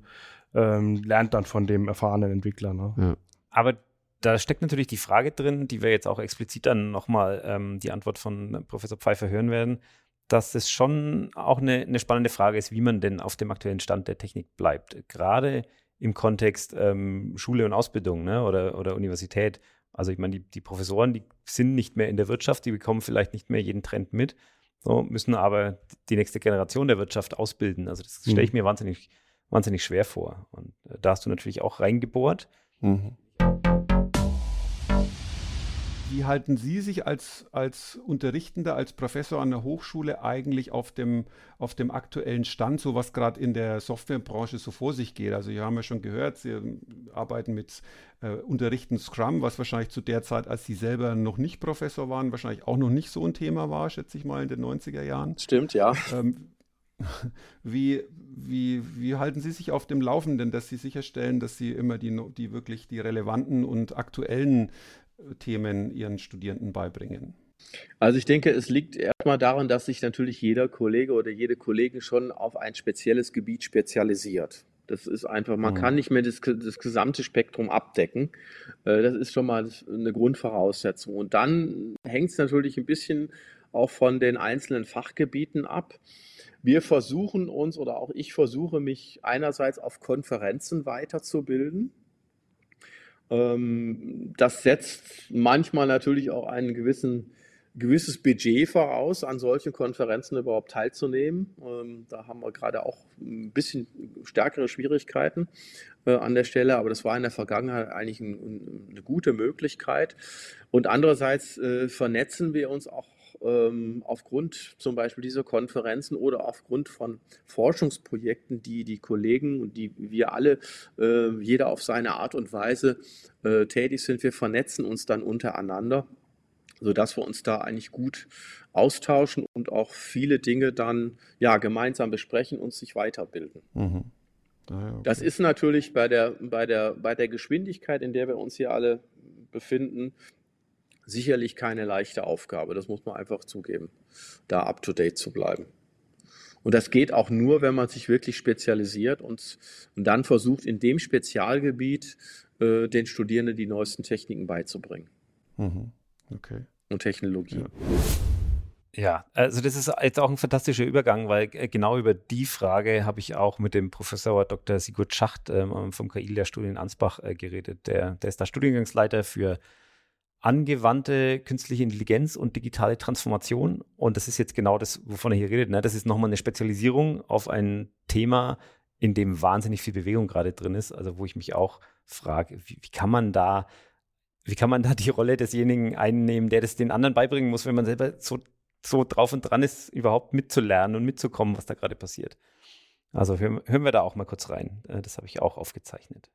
ähm, lernt dann von dem erfahrenen Entwickler. Ne? Ja. Aber da steckt natürlich die Frage drin, die wir jetzt auch explizit dann nochmal ähm, die Antwort von Professor Pfeiffer hören werden, dass es schon auch eine, eine, spannende Frage ist, wie man denn auf dem aktuellen Stand der Technik bleibt. Gerade im Kontext ähm, Schule und Ausbildung ne, oder, oder Universität. Also ich meine, die, die Professoren, die sind nicht mehr in der Wirtschaft, die bekommen vielleicht nicht mehr jeden Trend mit. So, müssen aber die nächste Generation der Wirtschaft ausbilden. Also das stelle ich mhm. mir wahnsinnig, wahnsinnig schwer vor. Und äh, da hast du natürlich auch reingebohrt. Mhm. Wie halten Sie sich als, als Unterrichtender, als Professor an der Hochschule eigentlich auf dem, auf dem aktuellen Stand, so was gerade in der Softwarebranche so vor sich geht? Also, wir haben ja schon gehört, Sie arbeiten mit äh, Unterrichten Scrum, was wahrscheinlich zu der Zeit, als Sie selber noch nicht Professor waren, wahrscheinlich auch noch nicht so ein Thema war, schätze ich mal, in den 90er Jahren. Stimmt, ja. Ähm, wie, wie, wie halten Sie sich auf dem Laufenden, dass Sie sicherstellen, dass Sie immer die, die wirklich die relevanten und aktuellen Themen ihren Studierenden beibringen? Also ich denke, es liegt erstmal daran, dass sich natürlich jeder Kollege oder jede Kollegin schon auf ein spezielles Gebiet spezialisiert. Das ist einfach, man mhm. kann nicht mehr das, das, gesamte Spektrum abdecken. Äh, das ist schon mal eine Grundvoraussetzung. Und dann hängt es natürlich ein bisschen auch von den einzelnen Fachgebieten ab. Wir versuchen uns oder auch ich versuche mich einerseits auf Konferenzen weiterzubilden. Ähm, das setzt manchmal natürlich auch ein gewisses Budget voraus, an solchen Konferenzen überhaupt teilzunehmen. Ähm, da haben wir gerade auch ein bisschen stärkere Schwierigkeiten äh, an der Stelle, aber das war in der Vergangenheit eigentlich eine gute Möglichkeit. Und andererseits äh, vernetzen wir uns auch ähm, aufgrund zum Beispiel dieser Konferenzen oder aufgrund von Forschungsprojekten, die die Kollegen und die wir alle, äh, jeder auf seine Art und Weise äh, tätig sind, wir vernetzen uns dann untereinander sodass wir uns da eigentlich gut austauschen und auch viele Dinge dann ja gemeinsam besprechen und sich weiterbilden. Mhm. Ah, okay. Das ist natürlich bei der, bei, der, bei der Geschwindigkeit, in der wir uns hier alle befinden, sicherlich keine leichte Aufgabe. Das muss man einfach zugeben, da up-to-date zu bleiben. Und das geht auch nur, wenn man sich wirklich spezialisiert und, und dann versucht, in dem Spezialgebiet äh, den Studierenden die neuesten Techniken beizubringen. Mhm. Okay. Und Technologie. Ja. Ja, also das ist jetzt auch ein fantastischer Übergang, weil äh, genau über die Frage habe ich auch mit dem Professor Dr. Sigurd Schacht ähm, vom KI-Lehrstuhl in Ansbach äh, geredet. Der, der ist da Studiengangsleiter für angewandte künstliche Intelligenz und digitale Transformation. Und das ist jetzt genau das, wovon er hier redet. Ne? Das ist nochmal eine Spezialisierung auf ein Thema, in dem wahnsinnig viel Bewegung gerade drin ist. Also wo ich mich auch frage, wie, wie kann man da, wie kann man da die Rolle desjenigen einnehmen, der das den anderen beibringen muss, wenn man selber so, so drauf und dran ist, überhaupt mitzulernen und mitzukommen, was da gerade passiert. Also hören, hören wir da auch mal kurz rein. Äh, das habe ich auch aufgezeichnet.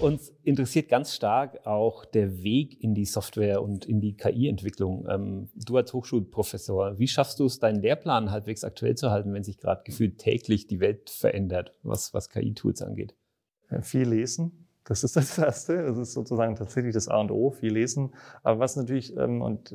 Uns interessiert ganz stark auch der Weg in die Software und in die KI-Entwicklung. Ähm, du als Hochschulprofessor, wie schaffst du es, deinen Lehrplan halbwegs aktuell zu halten, wenn sich gerade gefühlt täglich die Welt verändert, was, was KI-Tools angeht? Viel lesen. Das ist das Erste. Das ist sozusagen tatsächlich das A und O, viel lesen. Aber was natürlich, ähm, und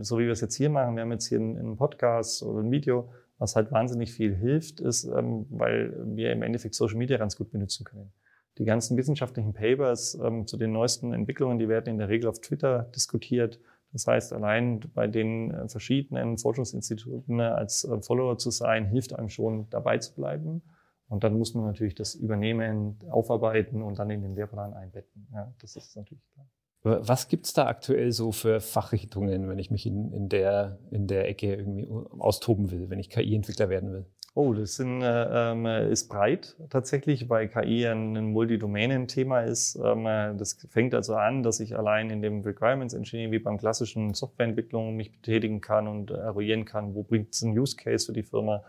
so wie wir es jetzt hier machen, wir haben jetzt hier einen Podcast oder ein Video, was halt wahnsinnig viel hilft, ist, ähm, weil wir im Endeffekt Social Media ganz gut benutzen können. Die ganzen wissenschaftlichen Papers ähm, zu den neuesten Entwicklungen, die werden in der Regel auf Twitter diskutiert. Das heißt, allein bei den äh, verschiedenen Forschungsinstituten als äh, Follower zu sein, hilft einem schon dabei zu bleiben. Und dann muss man natürlich das übernehmen, aufarbeiten und dann in den Lehrplan einbetten. Ja, das ist natürlich klar. Was gibt's da aktuell so für Fachrichtungen, wenn ich mich in, in, der, in der Ecke irgendwie austoben will, wenn ich KI-Entwickler werden will? Oh, das sind, äh, ähm, ist breit tatsächlich, weil KI ein Multidomänen-Thema ist. Ähm, äh, das fängt also an, dass ich allein in dem Requirements Engineering wie beim klassischen Softwareentwicklung mich betätigen kann und eruieren kann, wo bringt es einen Use Case für die Firma.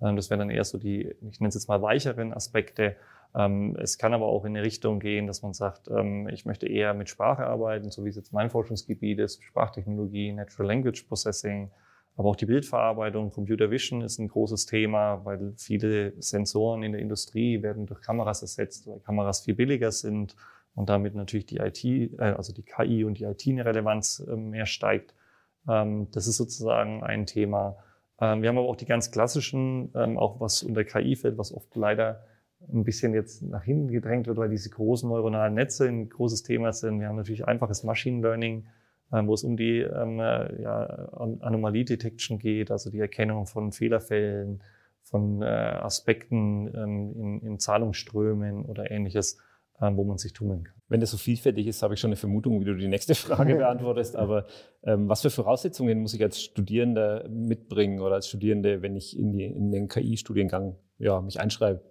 Ähm, das wären dann eher so die, ich nenne es jetzt mal weicheren Aspekte. Es kann aber auch in eine Richtung gehen, dass man sagt, ich möchte eher mit Sprache arbeiten, so wie es jetzt mein Forschungsgebiet ist, Sprachtechnologie, Natural Language Processing, aber auch die Bildverarbeitung, Computer Vision ist ein großes Thema, weil viele Sensoren in der Industrie werden durch Kameras ersetzt, weil Kameras viel billiger sind und damit natürlich die IT, äh, also die KI und die IT eine Relevanz ähm, mehr steigt. Ähm, das ist sozusagen ein Thema. Ähm, wir haben aber auch die ganz klassischen, auch was unter KI fällt, was oft leider ein bisschen jetzt nach hinten gedrängt wird, weil diese großen neuronalen Netze ein großes Thema sind. Wir haben natürlich einfaches Machine Learning, wo es um die ähm, äh, ja, Anomalie-Detection geht, also die Erkennung von Fehlerfällen, von äh, Aspekten ähm, in, in Zahlungsströmen oder ähnliches, ähm, wo man sich tummeln kann. Wenn das so vielfältig ist, habe ich schon eine Vermutung, wie du die nächste Frage beantwortest. Aber ähm, was für Voraussetzungen muss ich als Studierender mitbringen oder als Studierende, wenn ich in, die, in den KI-Studiengang ja, mich einschreibe?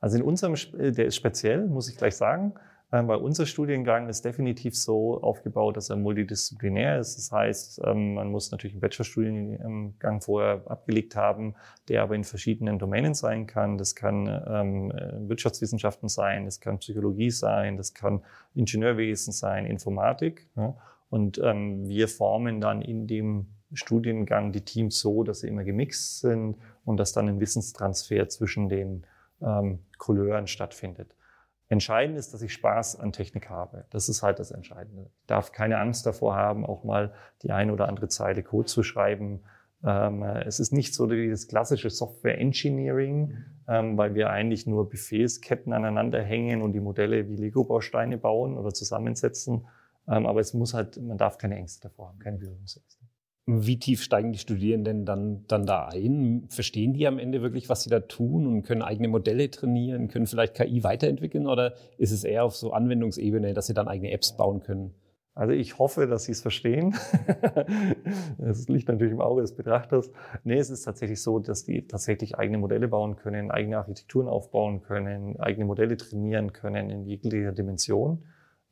Also in unserem, der ist speziell, muss ich gleich sagen. Ähm, weil unser Studiengang ist definitiv so aufgebaut, dass er multidisziplinär ist. Das heißt, ähm, man muss natürlich einen Bachelorstudiengang vorher abgelegt haben, der aber in verschiedenen Domänen sein kann. Das kann ähm, Wirtschaftswissenschaften sein, das kann Psychologie sein, das kann Ingenieurwesen sein, Informatik. Und wir formen dann in dem Studiengang die Teams so, dass sie immer gemixt sind und dass dann ein Wissenstransfer zwischen den Couleuren stattfindet. Entscheidend ist, dass ich Spaß an Technik habe. Das ist halt das Entscheidende. Ich darf keine Angst davor haben, auch mal die eine oder andere Zeile Code zu schreiben. Ähm, es ist nicht so wie das klassische Software Engineering, ähm, weil wir eigentlich nur Befehlsketten aneinander hängen und die Modelle wie Lego-Bausteine bauen oder zusammensetzen. Ähm, aber es muss halt, man darf keine Ängste davor haben, keine Berührungsängste. Wie tief steigen die Studierenden dann, dann da ein? Verstehen die am Ende wirklich, was sie da tun und können eigene Modelle trainieren, können vielleicht KI weiterentwickeln oder ist es eher auf so Anwendungsebene, dass sie dann eigene Apps bauen können? Also ich hoffe, dass Sie es verstehen. Das liegt natürlich im Auge des Betrachters. Nee, es ist tatsächlich so, dass die tatsächlich eigene Modelle bauen können, eigene Architekturen aufbauen können, eigene Modelle trainieren können in jeglicher Dimension.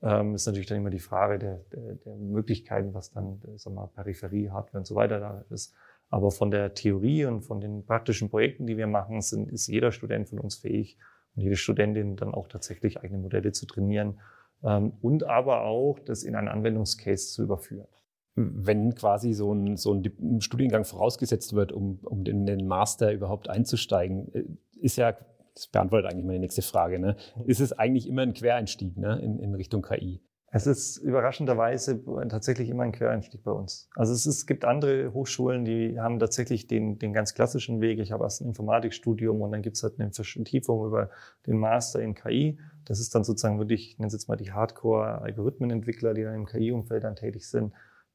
Ähm, ist natürlich dann immer die Frage der, der, der Möglichkeiten, was dann, äh, sag mal, Peripherie, Hardware und so weiter da ist. Aber von der Theorie und von den praktischen Projekten, die wir machen, sind, ist jeder Student von uns fähig und jede Studentin dann auch tatsächlich eigene Modelle zu trainieren. ähm, und aber auch das in einen Anwendungscase zu überführen. Wenn quasi so ein, so ein Studiengang vorausgesetzt wird, um, um in den Master überhaupt einzusteigen, äh, ist ja, das beantwortet eigentlich meine nächste Frage, ne? ist es eigentlich immer ein Quereinstieg ne? in, in Richtung KI? Es ist überraschenderweise tatsächlich immer ein Quereinstieg bei uns. Also es, ist, es gibt andere Hochschulen, die haben tatsächlich den, den ganz klassischen Weg. Ich habe erst ein Informatikstudium und dann gibt es halt eine Vertiefung über den Master in KI. Das ist dann sozusagen wirklich, ich nenne es jetzt mal die Hardcore-Algorithmenentwickler, die dann im KI-Umfeld dann tätig sind.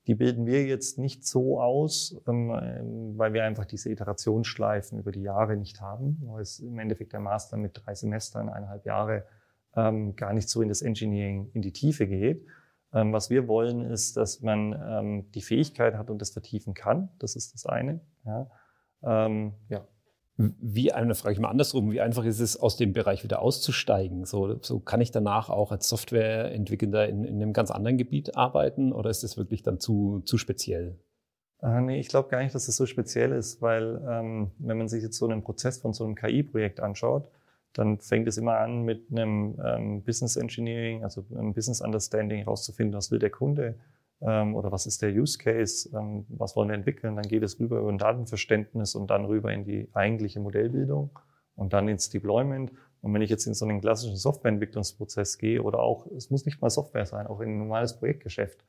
Die bilden wir jetzt nicht so aus, ähm, weil wir einfach diese Iterationsschleifen über die Jahre nicht haben. Weil es im Endeffekt der Master mit drei Semestern, eineinhalb Jahre ähm, gar nicht so in das Engineering in die Tiefe geht. Ähm, was wir wollen, ist, dass man ähm, die Fähigkeit hat und das vertiefen kann. Das ist das eine. Ja. Ähm, ja. Wie, eine frage ich mal andersrum, wie einfach ist es, aus dem Bereich wieder auszusteigen? So, so kann ich danach auch als Softwareentwickler in, in einem ganz anderen Gebiet arbeiten oder ist das wirklich dann zu, zu speziell? Äh, nee, ich glaube gar nicht, dass es das so speziell ist, weil ähm, wenn man sich jetzt so einen Prozess von so einem KI-Projekt anschaut, dann fängt es immer an mit einem ähm, Business Engineering, also einem Business Understanding herauszufinden, was will der Kunde ähm, oder was ist der Use Case, ähm, was wollen wir entwickeln. Dann geht es rüber über ein Datenverständnis und dann rüber in die eigentliche Modellbildung und dann ins Deployment. Und wenn ich jetzt in so einen klassischen Softwareentwicklungsprozess gehe oder auch, es muss nicht mal Software sein, auch in ein normales Projektgeschäft,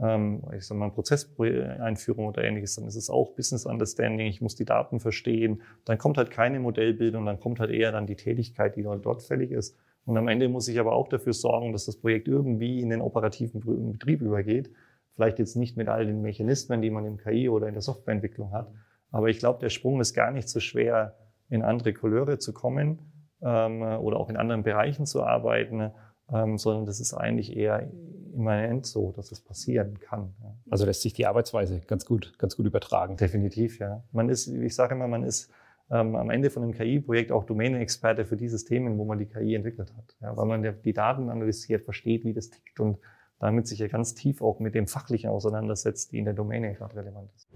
ähm, ich sag mal, Prozesseinführung oder ähnliches, dann ist es auch Business Understanding, ich muss die Daten verstehen, dann kommt halt keine Modellbildung, dann kommt halt eher dann die Tätigkeit, die dort fällig ist. Und am Ende muss ich aber auch dafür sorgen, dass das Projekt irgendwie in den operativen Betrieb übergeht. Vielleicht jetzt nicht mit all den Mechanismen, die man im KI oder in der Softwareentwicklung hat. Aber ich glaube, der Sprung ist gar nicht so schwer, in andere Couleure zu kommen ähm, oder auch in anderen Bereichen zu arbeiten, ähm, sondern das ist eigentlich eher immanent so, dass es passieren kann. Ja. Also lässt sich die Arbeitsweise ganz gut, ganz gut übertragen. Definitiv, ja. Man ist, ich sage immer, man ist ähm, am Ende von einem KI-Projekt auch Domänenexperte für dieses Themen, wo man die KI entwickelt hat. Ja, weil man die Daten analysiert, versteht, wie das tickt und damit sich ja ganz tief auch mit dem Fachlichen auseinandersetzt, die in der Domäne gerade relevant ist.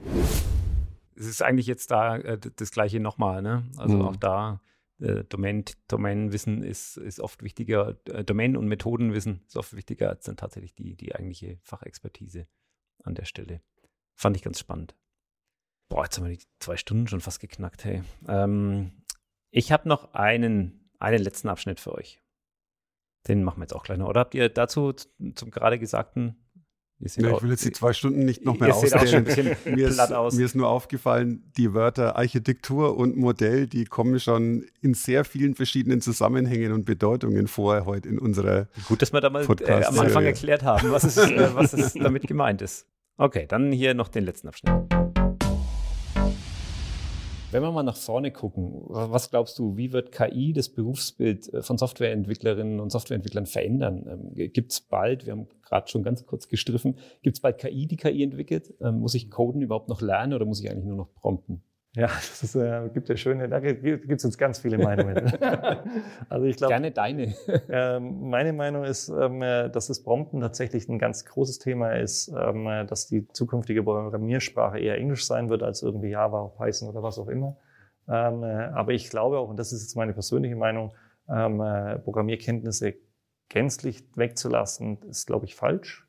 Es ist eigentlich jetzt da äh, das Gleiche nochmal, ne? Also mhm. auch da äh, Domain, Domainwissen ist, ist oft wichtiger, äh, Domain- und Methodenwissen ist oft wichtiger als dann tatsächlich die, die eigentliche Fachexpertise an der Stelle. Fand ich ganz spannend. Boah, jetzt haben wir die zwei Stunden schon fast geknackt, hey. Ähm, ich habe noch einen, einen letzten Abschnitt für euch. Den machen wir jetzt auch gleich noch. Oder habt ihr dazu zum gerade Gesagten ja, ich will jetzt die zwei Stunden nicht noch mehr ausdehnen. Mir ist, aus. mir ist nur aufgefallen, die Wörter Architektur und Modell, die kommen schon in sehr vielen verschiedenen Zusammenhängen und Bedeutungen vor heute in unserer Gut, dass wir da mal äh, am Anfang erklärt haben, was es, äh, was es damit gemeint ist. Okay, dann hier noch den letzten Abschnitt. Wenn wir mal nach vorne gucken, was glaubst du, wie wird KI das Berufsbild äh, von Softwareentwicklerinnen und Softwareentwicklern verändern? Ähm, gibt es bald, wir haben gerade schon ganz kurz gestriffen, gibt es bald KI, die KI entwickelt? Ähm, muss ich Coden überhaupt noch lernen oder muss ich eigentlich nur noch prompten? Ja, das ist, äh, gibt ja schöne, da gibt es jetzt ganz viele Meinungen. also ich glaube. Gerne deine. ähm, meine Meinung ist, ähm, äh, dass das Prompten tatsächlich ein ganz großes Thema ist, ähm, äh, dass die zukünftige Programmiersprache eher Englisch sein wird als irgendwie Java, Python oder was auch immer. Ähm, äh, aber ich glaube auch, und das ist jetzt meine persönliche Meinung, ähm, äh, Programmierkenntnisse gänzlich wegzulassen, ist, glaube ich, falsch.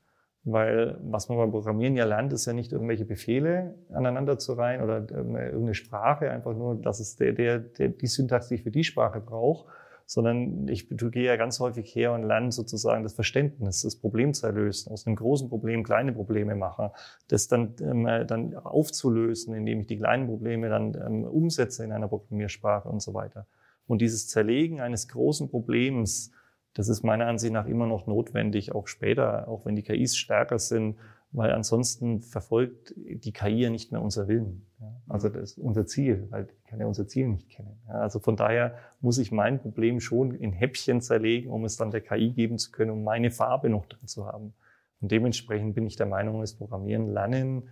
Weil was man beim Programmieren ja lernt, ist ja nicht irgendwelche Befehle aneinander zu reihen oder irgendeine Sprache, einfach nur, dass es der, der, der, die Syntax, die ich für die Sprache brauche, sondern ich gehe ja ganz häufig her und lerne sozusagen das Verständnis, das Problem zu erlösen, aus einem großen Problem kleine Probleme mache, das dann, ähm, dann aufzulösen, indem ich die kleinen Probleme dann ähm, umsetze in einer Programmiersprache und so weiter. Und dieses Zerlegen eines großen Problems, das ist meiner Ansicht nach immer noch notwendig, auch später, auch wenn die KIs stärker sind, weil ansonsten verfolgt die KI ja nicht mehr unser Willen. Also das ist unser Ziel, weil die kann ja unser Ziel nicht kennen. Also von daher muss ich mein Problem schon in Häppchen zerlegen, um es dann der KI geben zu können, um meine Farbe noch drin zu haben. Und dementsprechend bin ich der Meinung, das Programmieren lernen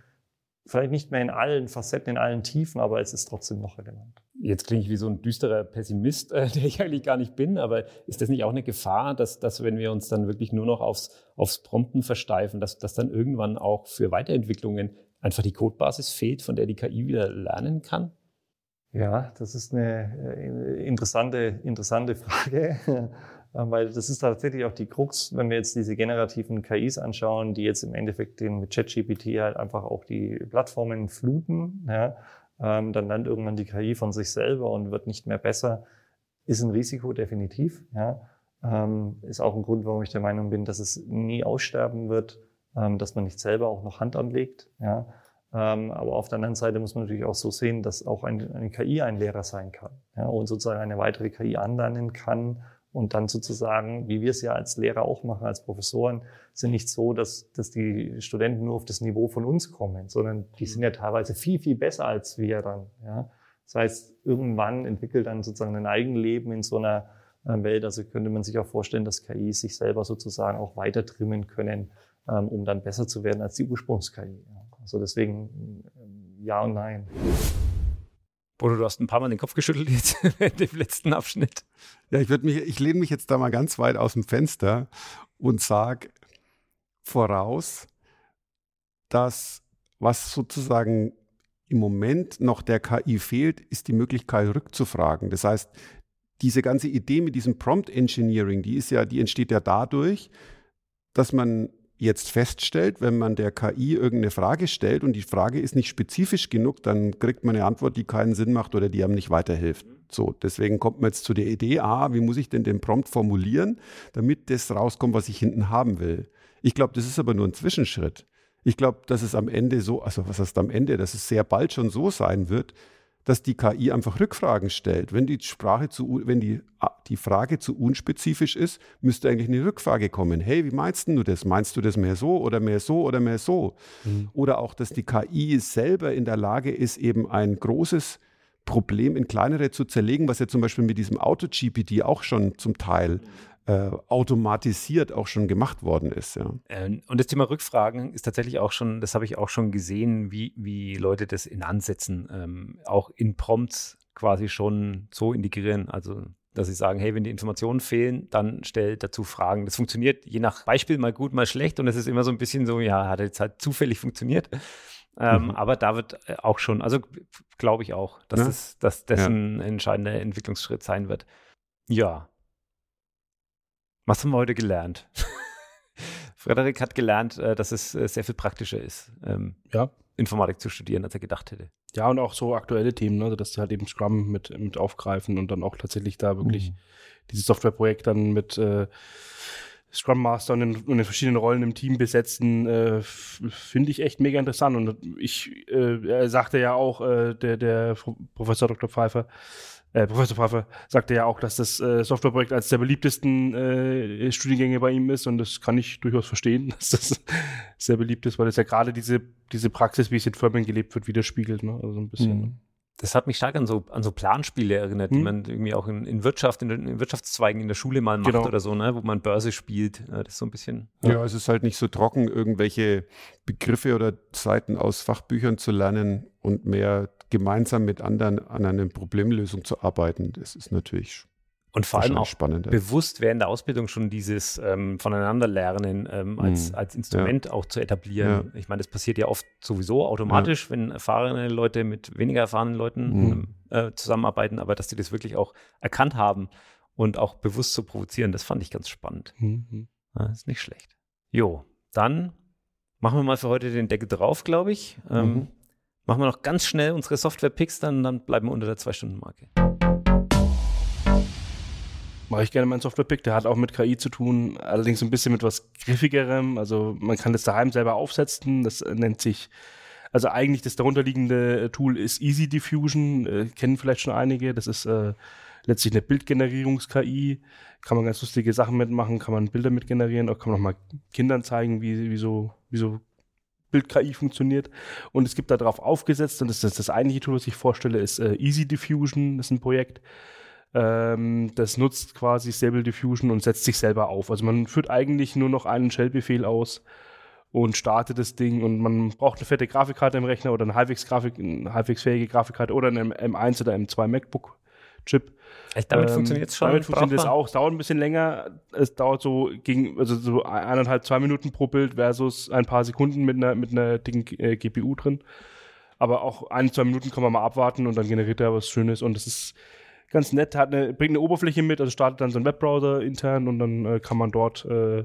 vielleicht nicht mehr in allen Facetten, in allen Tiefen, aber es ist trotzdem noch relevant. Jetzt klinge ich wie so ein düsterer Pessimist, äh, der ich eigentlich gar nicht bin, aber ist das nicht auch eine Gefahr, dass, dass wenn wir uns dann wirklich nur noch aufs, aufs Prompten versteifen, dass, dass dann irgendwann auch für Weiterentwicklungen einfach die Codebasis fehlt, von der die KI wieder lernen kann? Ja, das ist eine äh, interessante, interessante Frage. weil das ist tatsächlich auch die Krux, wenn wir jetzt diese generativen KIs anschauen, die jetzt im Endeffekt den mit ChatGPT halt einfach auch die Plattformen fluten, ja, dann lernt irgendwann die KI von sich selber und wird nicht mehr besser. Ist ein Risiko definitiv, ja. Ähm, ist auch ein Grund, warum ich der Meinung bin, dass es nie aussterben wird, ähm, dass man nicht selber auch noch Hand anlegt, ja. Ähm, aber auf der anderen Seite muss man natürlich auch so sehen, dass auch ein, eine KI ein Lehrer sein kann ja, und sozusagen eine weitere KI anlernen kann und dann sozusagen, wie wir es ja als Lehrer auch machen, als Professoren, sind nicht so, dass, dass die Studenten nur auf das Niveau von uns kommen, sondern die sind ja teilweise viel, viel besser als wir dann. Ja. Das heißt, irgendwann entwickelt dann sozusagen ein Eigenleben in so einer äh, Welt. Also könnte man sich auch vorstellen, dass KI sich selber sozusagen auch weiter trimmen können, ähm, um dann besser zu werden als die Ursprungs-KI. Also deswegen äh, ja und nein. Bodo, du hast ein paar Mal den Kopf geschüttelt jetzt in dem letzten Abschnitt. Ja, ich würde mich, ich lehne mich jetzt da mal ganz weit aus dem Fenster und sage voraus, dass was sozusagen im Moment noch der KI fehlt, ist die Möglichkeit rückzufragen. Das heißt, diese ganze Idee mit diesem Prompt Engineering, die ist ja, die entsteht ja dadurch, dass man jetzt feststellt, wenn man der KI irgendeine Frage stellt und die Frage ist nicht spezifisch genug, dann kriegt man eine Antwort, die keinen Sinn macht oder die einem nicht weiterhilft. So, deswegen kommt man jetzt zu der Idee, ah, wie muss ich denn den Prompt formulieren, damit das rauskommt, was ich hinten haben will. Ich glaube, das ist aber nur ein Zwischenschritt. Ich glaube, dass es am Ende so, also was heißt am Ende, dass es sehr bald schon so sein wird, dass die KI einfach Rückfragen stellt. Wenn die Sprache zu, wenn die, die Frage zu unspezifisch ist, müsste eigentlich eine Rückfrage kommen. Hey, wie meinst du das? Meinst du das mehr so oder mehr so oder mehr so? Mhm. Oder auch, dass die KI selber in der Lage ist, eben ein großes Problem in kleinere zu zerlegen, was ja zum Beispiel mit diesem Auto-GPT auch schon zum Teil äh, automatisiert auch schon gemacht worden ist. Ja. Ähm, und das Thema Rückfragen ist tatsächlich auch schon, das habe ich auch schon gesehen, wie, wie Leute das in Ansätzen ähm, auch in Prompts quasi schon so integrieren. Also dass sie sagen, hey, wenn die Informationen fehlen, dann stell dazu Fragen. Das funktioniert je nach Beispiel mal gut, mal schlecht und es ist immer so ein bisschen so, ja, hat jetzt halt zufällig funktioniert. Ähm, mhm. Aber da wird äh, auch schon, also glaube ich auch, dass, ja. das, dass das ja. ein entscheidender Entwicklungsschritt sein wird. Ja, was haben wir heute gelernt? Frederik hat gelernt, äh, dass es äh, sehr viel praktischer ist, ähm, ja. Informatik zu studieren, als er gedacht hätte. Ja, und auch so aktuelle Themen, ne? also dass sie halt eben Scrum mit, mit aufgreifen und dann auch tatsächlich da wirklich mhm. dieses Softwareprojekt dann mit äh, Scrum Master und in, in, den verschiedenen Rollen im Team besetzen, äh, finde ich echt mega interessant. Und ich, äh, er sagte ja auch, äh, der, der Professor Dr. Pfeiffer, äh, Professor Pfeiffer sagte ja auch, dass das äh, Softwareprojekt als der beliebtesten äh, Studiengänge bei ihm ist und das kann ich durchaus verstehen, dass das sehr beliebt ist, weil es ja gerade diese, diese Praxis, wie es in Firmen gelebt wird, widerspiegelt. Ne? Also ein bisschen. Mhm. Das hat mich stark an so, an so Planspiele erinnert, hm. die man irgendwie auch in, in Wirtschaft, in, in, Wirtschaftszweigen in der Schule mal macht genau. oder so, ne? wo man Börse spielt. Das ist so ein bisschen. Ja. ja, es ist halt nicht so trocken, irgendwelche Begriffe oder Seiten aus Fachbüchern zu lernen und mehr gemeinsam mit anderen an einer Problemlösung zu arbeiten. Das ist natürlich und vor allem auch spannender. bewusst während der Ausbildung schon dieses ähm, Voneinanderlernen ähm, als, mhm. als Instrument ja. auch zu etablieren. Ja. Ich meine, das passiert ja oft sowieso automatisch, ja. wenn erfahrene Leute mit weniger erfahrenen Leuten mhm. äh, zusammenarbeiten, aber dass die das wirklich auch erkannt haben und auch bewusst zu provozieren, das fand ich ganz spannend. Mhm. Das ist nicht schlecht. Jo, dann machen wir mal für heute den Deckel drauf, glaube ich. Ähm, mhm. Machen wir noch ganz schnell unsere Software-Picks, dann, dann bleiben wir unter der Zwei-Stunden-Marke mache ich gerne meinen Software-Pick. Der hat auch mit KI zu tun, allerdings ein bisschen mit was Griffigerem. Also man kann das daheim selber aufsetzen. Das nennt sich, also eigentlich das darunterliegende Tool ist Easy Diffusion. Äh, kennen vielleicht schon einige. Das ist äh, letztlich eine Bildgenerierungs-KI. Kann man ganz lustige Sachen mitmachen, kann man Bilder mit generieren, auch kann man auch mal Kindern zeigen, wie, wie so, wie so Bild-KI funktioniert. Und es gibt da drauf aufgesetzt, und das ist das eigentliche Tool, was ich vorstelle, ist äh, Easy Diffusion. Das ist ein Projekt ähm, das nutzt quasi Stable Diffusion und setzt sich selber auf. Also man führt eigentlich nur noch einen Shell-Befehl aus und startet das Ding und man braucht eine fette Grafikkarte im Rechner oder eine halbwegs, Grafik, eine halbwegs fähige Grafikkarte oder einen M1 oder M2 MacBook Echt, damit ähm, funktioniert es schon? Damit funktioniert es auch. Es dauert ein bisschen länger. Es dauert so gegen, also so eineinhalb, zwei Minuten pro Bild versus ein paar Sekunden mit einer, mit einer dicken äh, GPU drin. Aber auch ein, zwei Minuten kann man mal abwarten und dann generiert er was Schönes und das ist ganz nett, hat eine, bringt eine Oberfläche mit, also startet dann so ein Webbrowser intern und dann äh, kann man dort äh,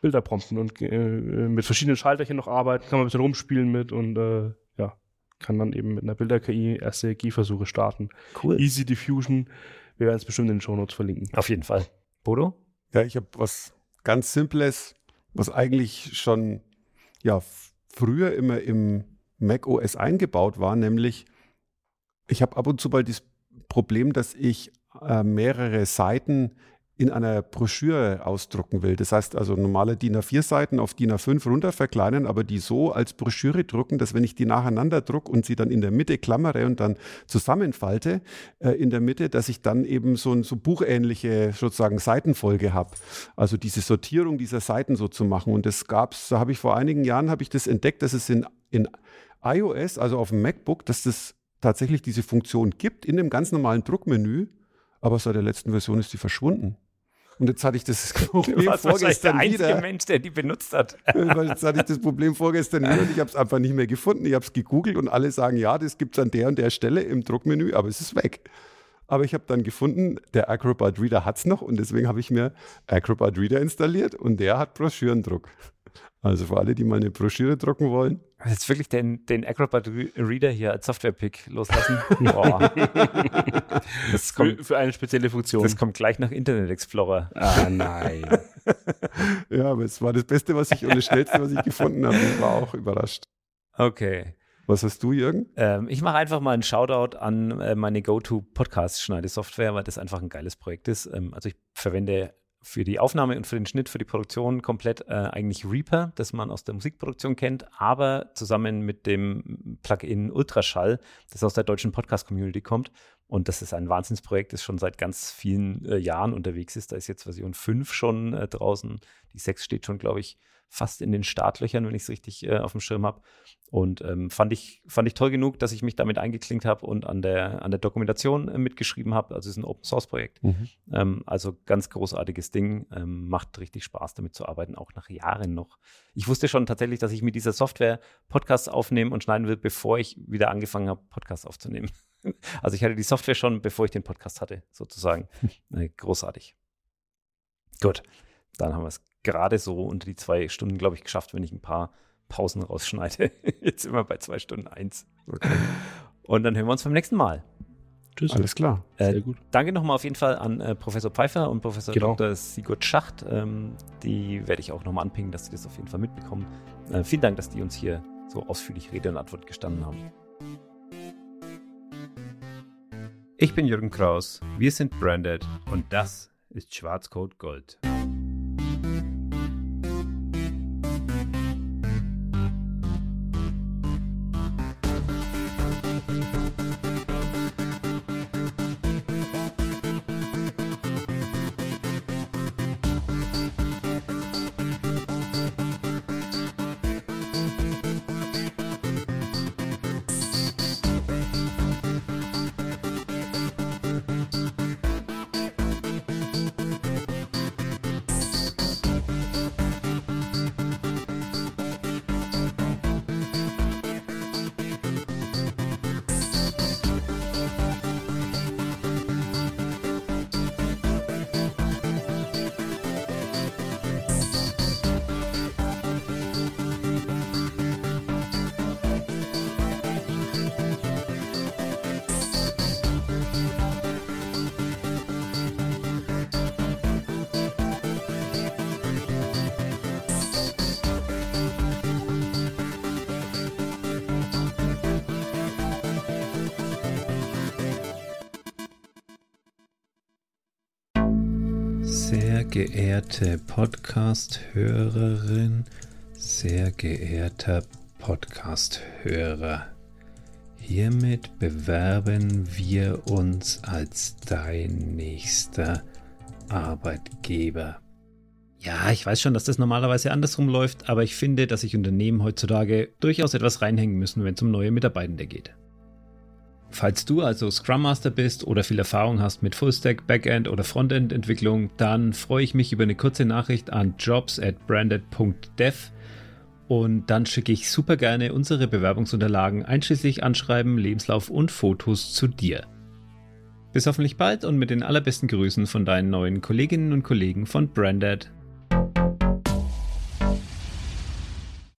Bilder prompten und äh, mit verschiedenen Schalterchen noch arbeiten, kann man ein bisschen rumspielen mit und äh, kann dann eben mit einer Bilder-KI erste Gehversuche starten. Cool. Easy Diffusion. Wir werden es bestimmt in den Shownotes verlinken. Auf jeden Fall. Bodo? Ja, ich habe was ganz Simples, was eigentlich schon ja, früher immer im Mac OS eingebaut war, nämlich ich habe ab und zu mal das Problem, dass ich äh, mehrere Seiten in einer Broschüre ausdrucken will. Das heißt also normale DIN A4-Seiten auf DIN A5 runter verkleinern, aber die so als Broschüre drucken, dass wenn ich die nacheinander drucke und sie dann in der Mitte klammere und dann zusammenfalte äh, in der Mitte, dass ich dann eben so eine so buchähnliche sozusagen Seitenfolge habe. Also diese Sortierung dieser Seiten so zu machen. Und das gab's, da habe ich vor einigen Jahren habe ich das entdeckt, dass es in, in iOS, also auf dem MacBook, dass das tatsächlich diese Funktion gibt in dem ganz normalen Druckmenü, aber seit der letzten Version ist die verschwunden. Und jetzt hatte ich das Problem du warst vorgestern der einzige wieder. Mensch, der die benutzt hat. jetzt hatte ich das Problem vorgestern wieder und ich habe es einfach nicht mehr gefunden. Ich habe es gegoogelt und alle sagen, ja, das gibt es an der und der Stelle im Druckmenü, aber es ist weg. Aber ich habe dann gefunden, der Acrobat Reader hat es noch und deswegen habe ich mir Acrobat Reader installiert und der hat Broschürendruck. Also für alle, die mal eine Broschüre drucken wollen. Jetzt wirklich den, den Acrobat Reader hier als Software-Pick loslassen. das kommt, für, für, eine spezielle Funktion. Das kommt gleich nach Internet Explorer. Ah, nein. ja, aber es war das Beste, was ich und das Schnellste, was ich gefunden habe. Ich war auch überrascht. Okay. Was hast du, Jürgen? Ähm, ich mache einfach mal einen Shoutout an äh, meine Go-To-Podcast-Schneidesoftware, weil das einfach ein geiles Projekt ist. Ähm, also ich verwende für die Aufnahme und für den Schnitt, für die Produktion komplett äh, eigentlich Reaper, das man aus der Musikproduktion kennt, aber zusammen mit dem Plugin Ultraschall, das aus der deutschen Podcast-Community kommt. Und das ist ein Wahnsinnsprojekt, das schon seit ganz vielen äh, Jahren unterwegs ist. Da ist jetzt Version 5 schon äh, draußen. Die 6 steht schon, glaube ich, fast in den Startlöchern, wenn ich es richtig äh, auf dem Schirm habe. Und ähm, fand, ich, fand ich toll genug, dass ich mich damit eingeklinkt habe und an der, an der Dokumentation äh, mitgeschrieben habe. Also es ist ein Open Source Projekt. Mhm. Ähm, also ganz großartiges Ding. Ähm, macht richtig Spaß, damit zu arbeiten, auch nach Jahren noch. Ich wusste schon tatsächlich, dass ich mit dieser Software Podcasts aufnehmen und schneiden will, bevor ich wieder angefangen habe, Podcasts aufzunehmen. Also ich hatte die Software schon, bevor ich den Podcast hatte, sozusagen. äh, großartig. Gut, dann haben wir es gerade so unter die zwei Stunden, glaube ich, geschafft, wenn ich ein paar Pausen rausschneide. Jetzt sind wir bei zwei Stunden eins. Okay. Und dann hören wir uns beim nächsten Mal. Tschüss. Alles klar. Äh, Sehr gut. Danke nochmal auf jeden Fall an äh, Professor Pfeiffer und Professor genau. Dr. Sigurd Schacht. Ähm, die werde ich auch nochmal anpingen, dass sie das auf jeden Fall mitbekommen. Äh, vielen Dank, dass die uns hier so ausführlich Rede und Antwort gestanden haben. Ich bin Jürgen Kraus, wir sind Branded und das ist Schwarzcode Gold. Geehrte Podcast-Hörerin, sehr geehrter Podcast-Hörer, hiermit bewerben wir uns als dein nächster Arbeitgeber. Ja, ich weiß schon, dass das normalerweise andersrum läuft, aber ich finde, dass sich Unternehmen heutzutage durchaus etwas reinhängen müssen, wenn es um neue Mitarbeitende geht. Falls du also Scrum Master bist oder viel Erfahrung hast mit Fullstack, Backend oder Frontend Entwicklung, dann freue ich mich über eine kurze Nachricht an jobs at branded.dev und dann schicke ich super gerne unsere Bewerbungsunterlagen einschließlich Anschreiben, Lebenslauf und Fotos zu dir. Bis hoffentlich bald und mit den allerbesten Grüßen von deinen neuen Kolleginnen und Kollegen von Branded.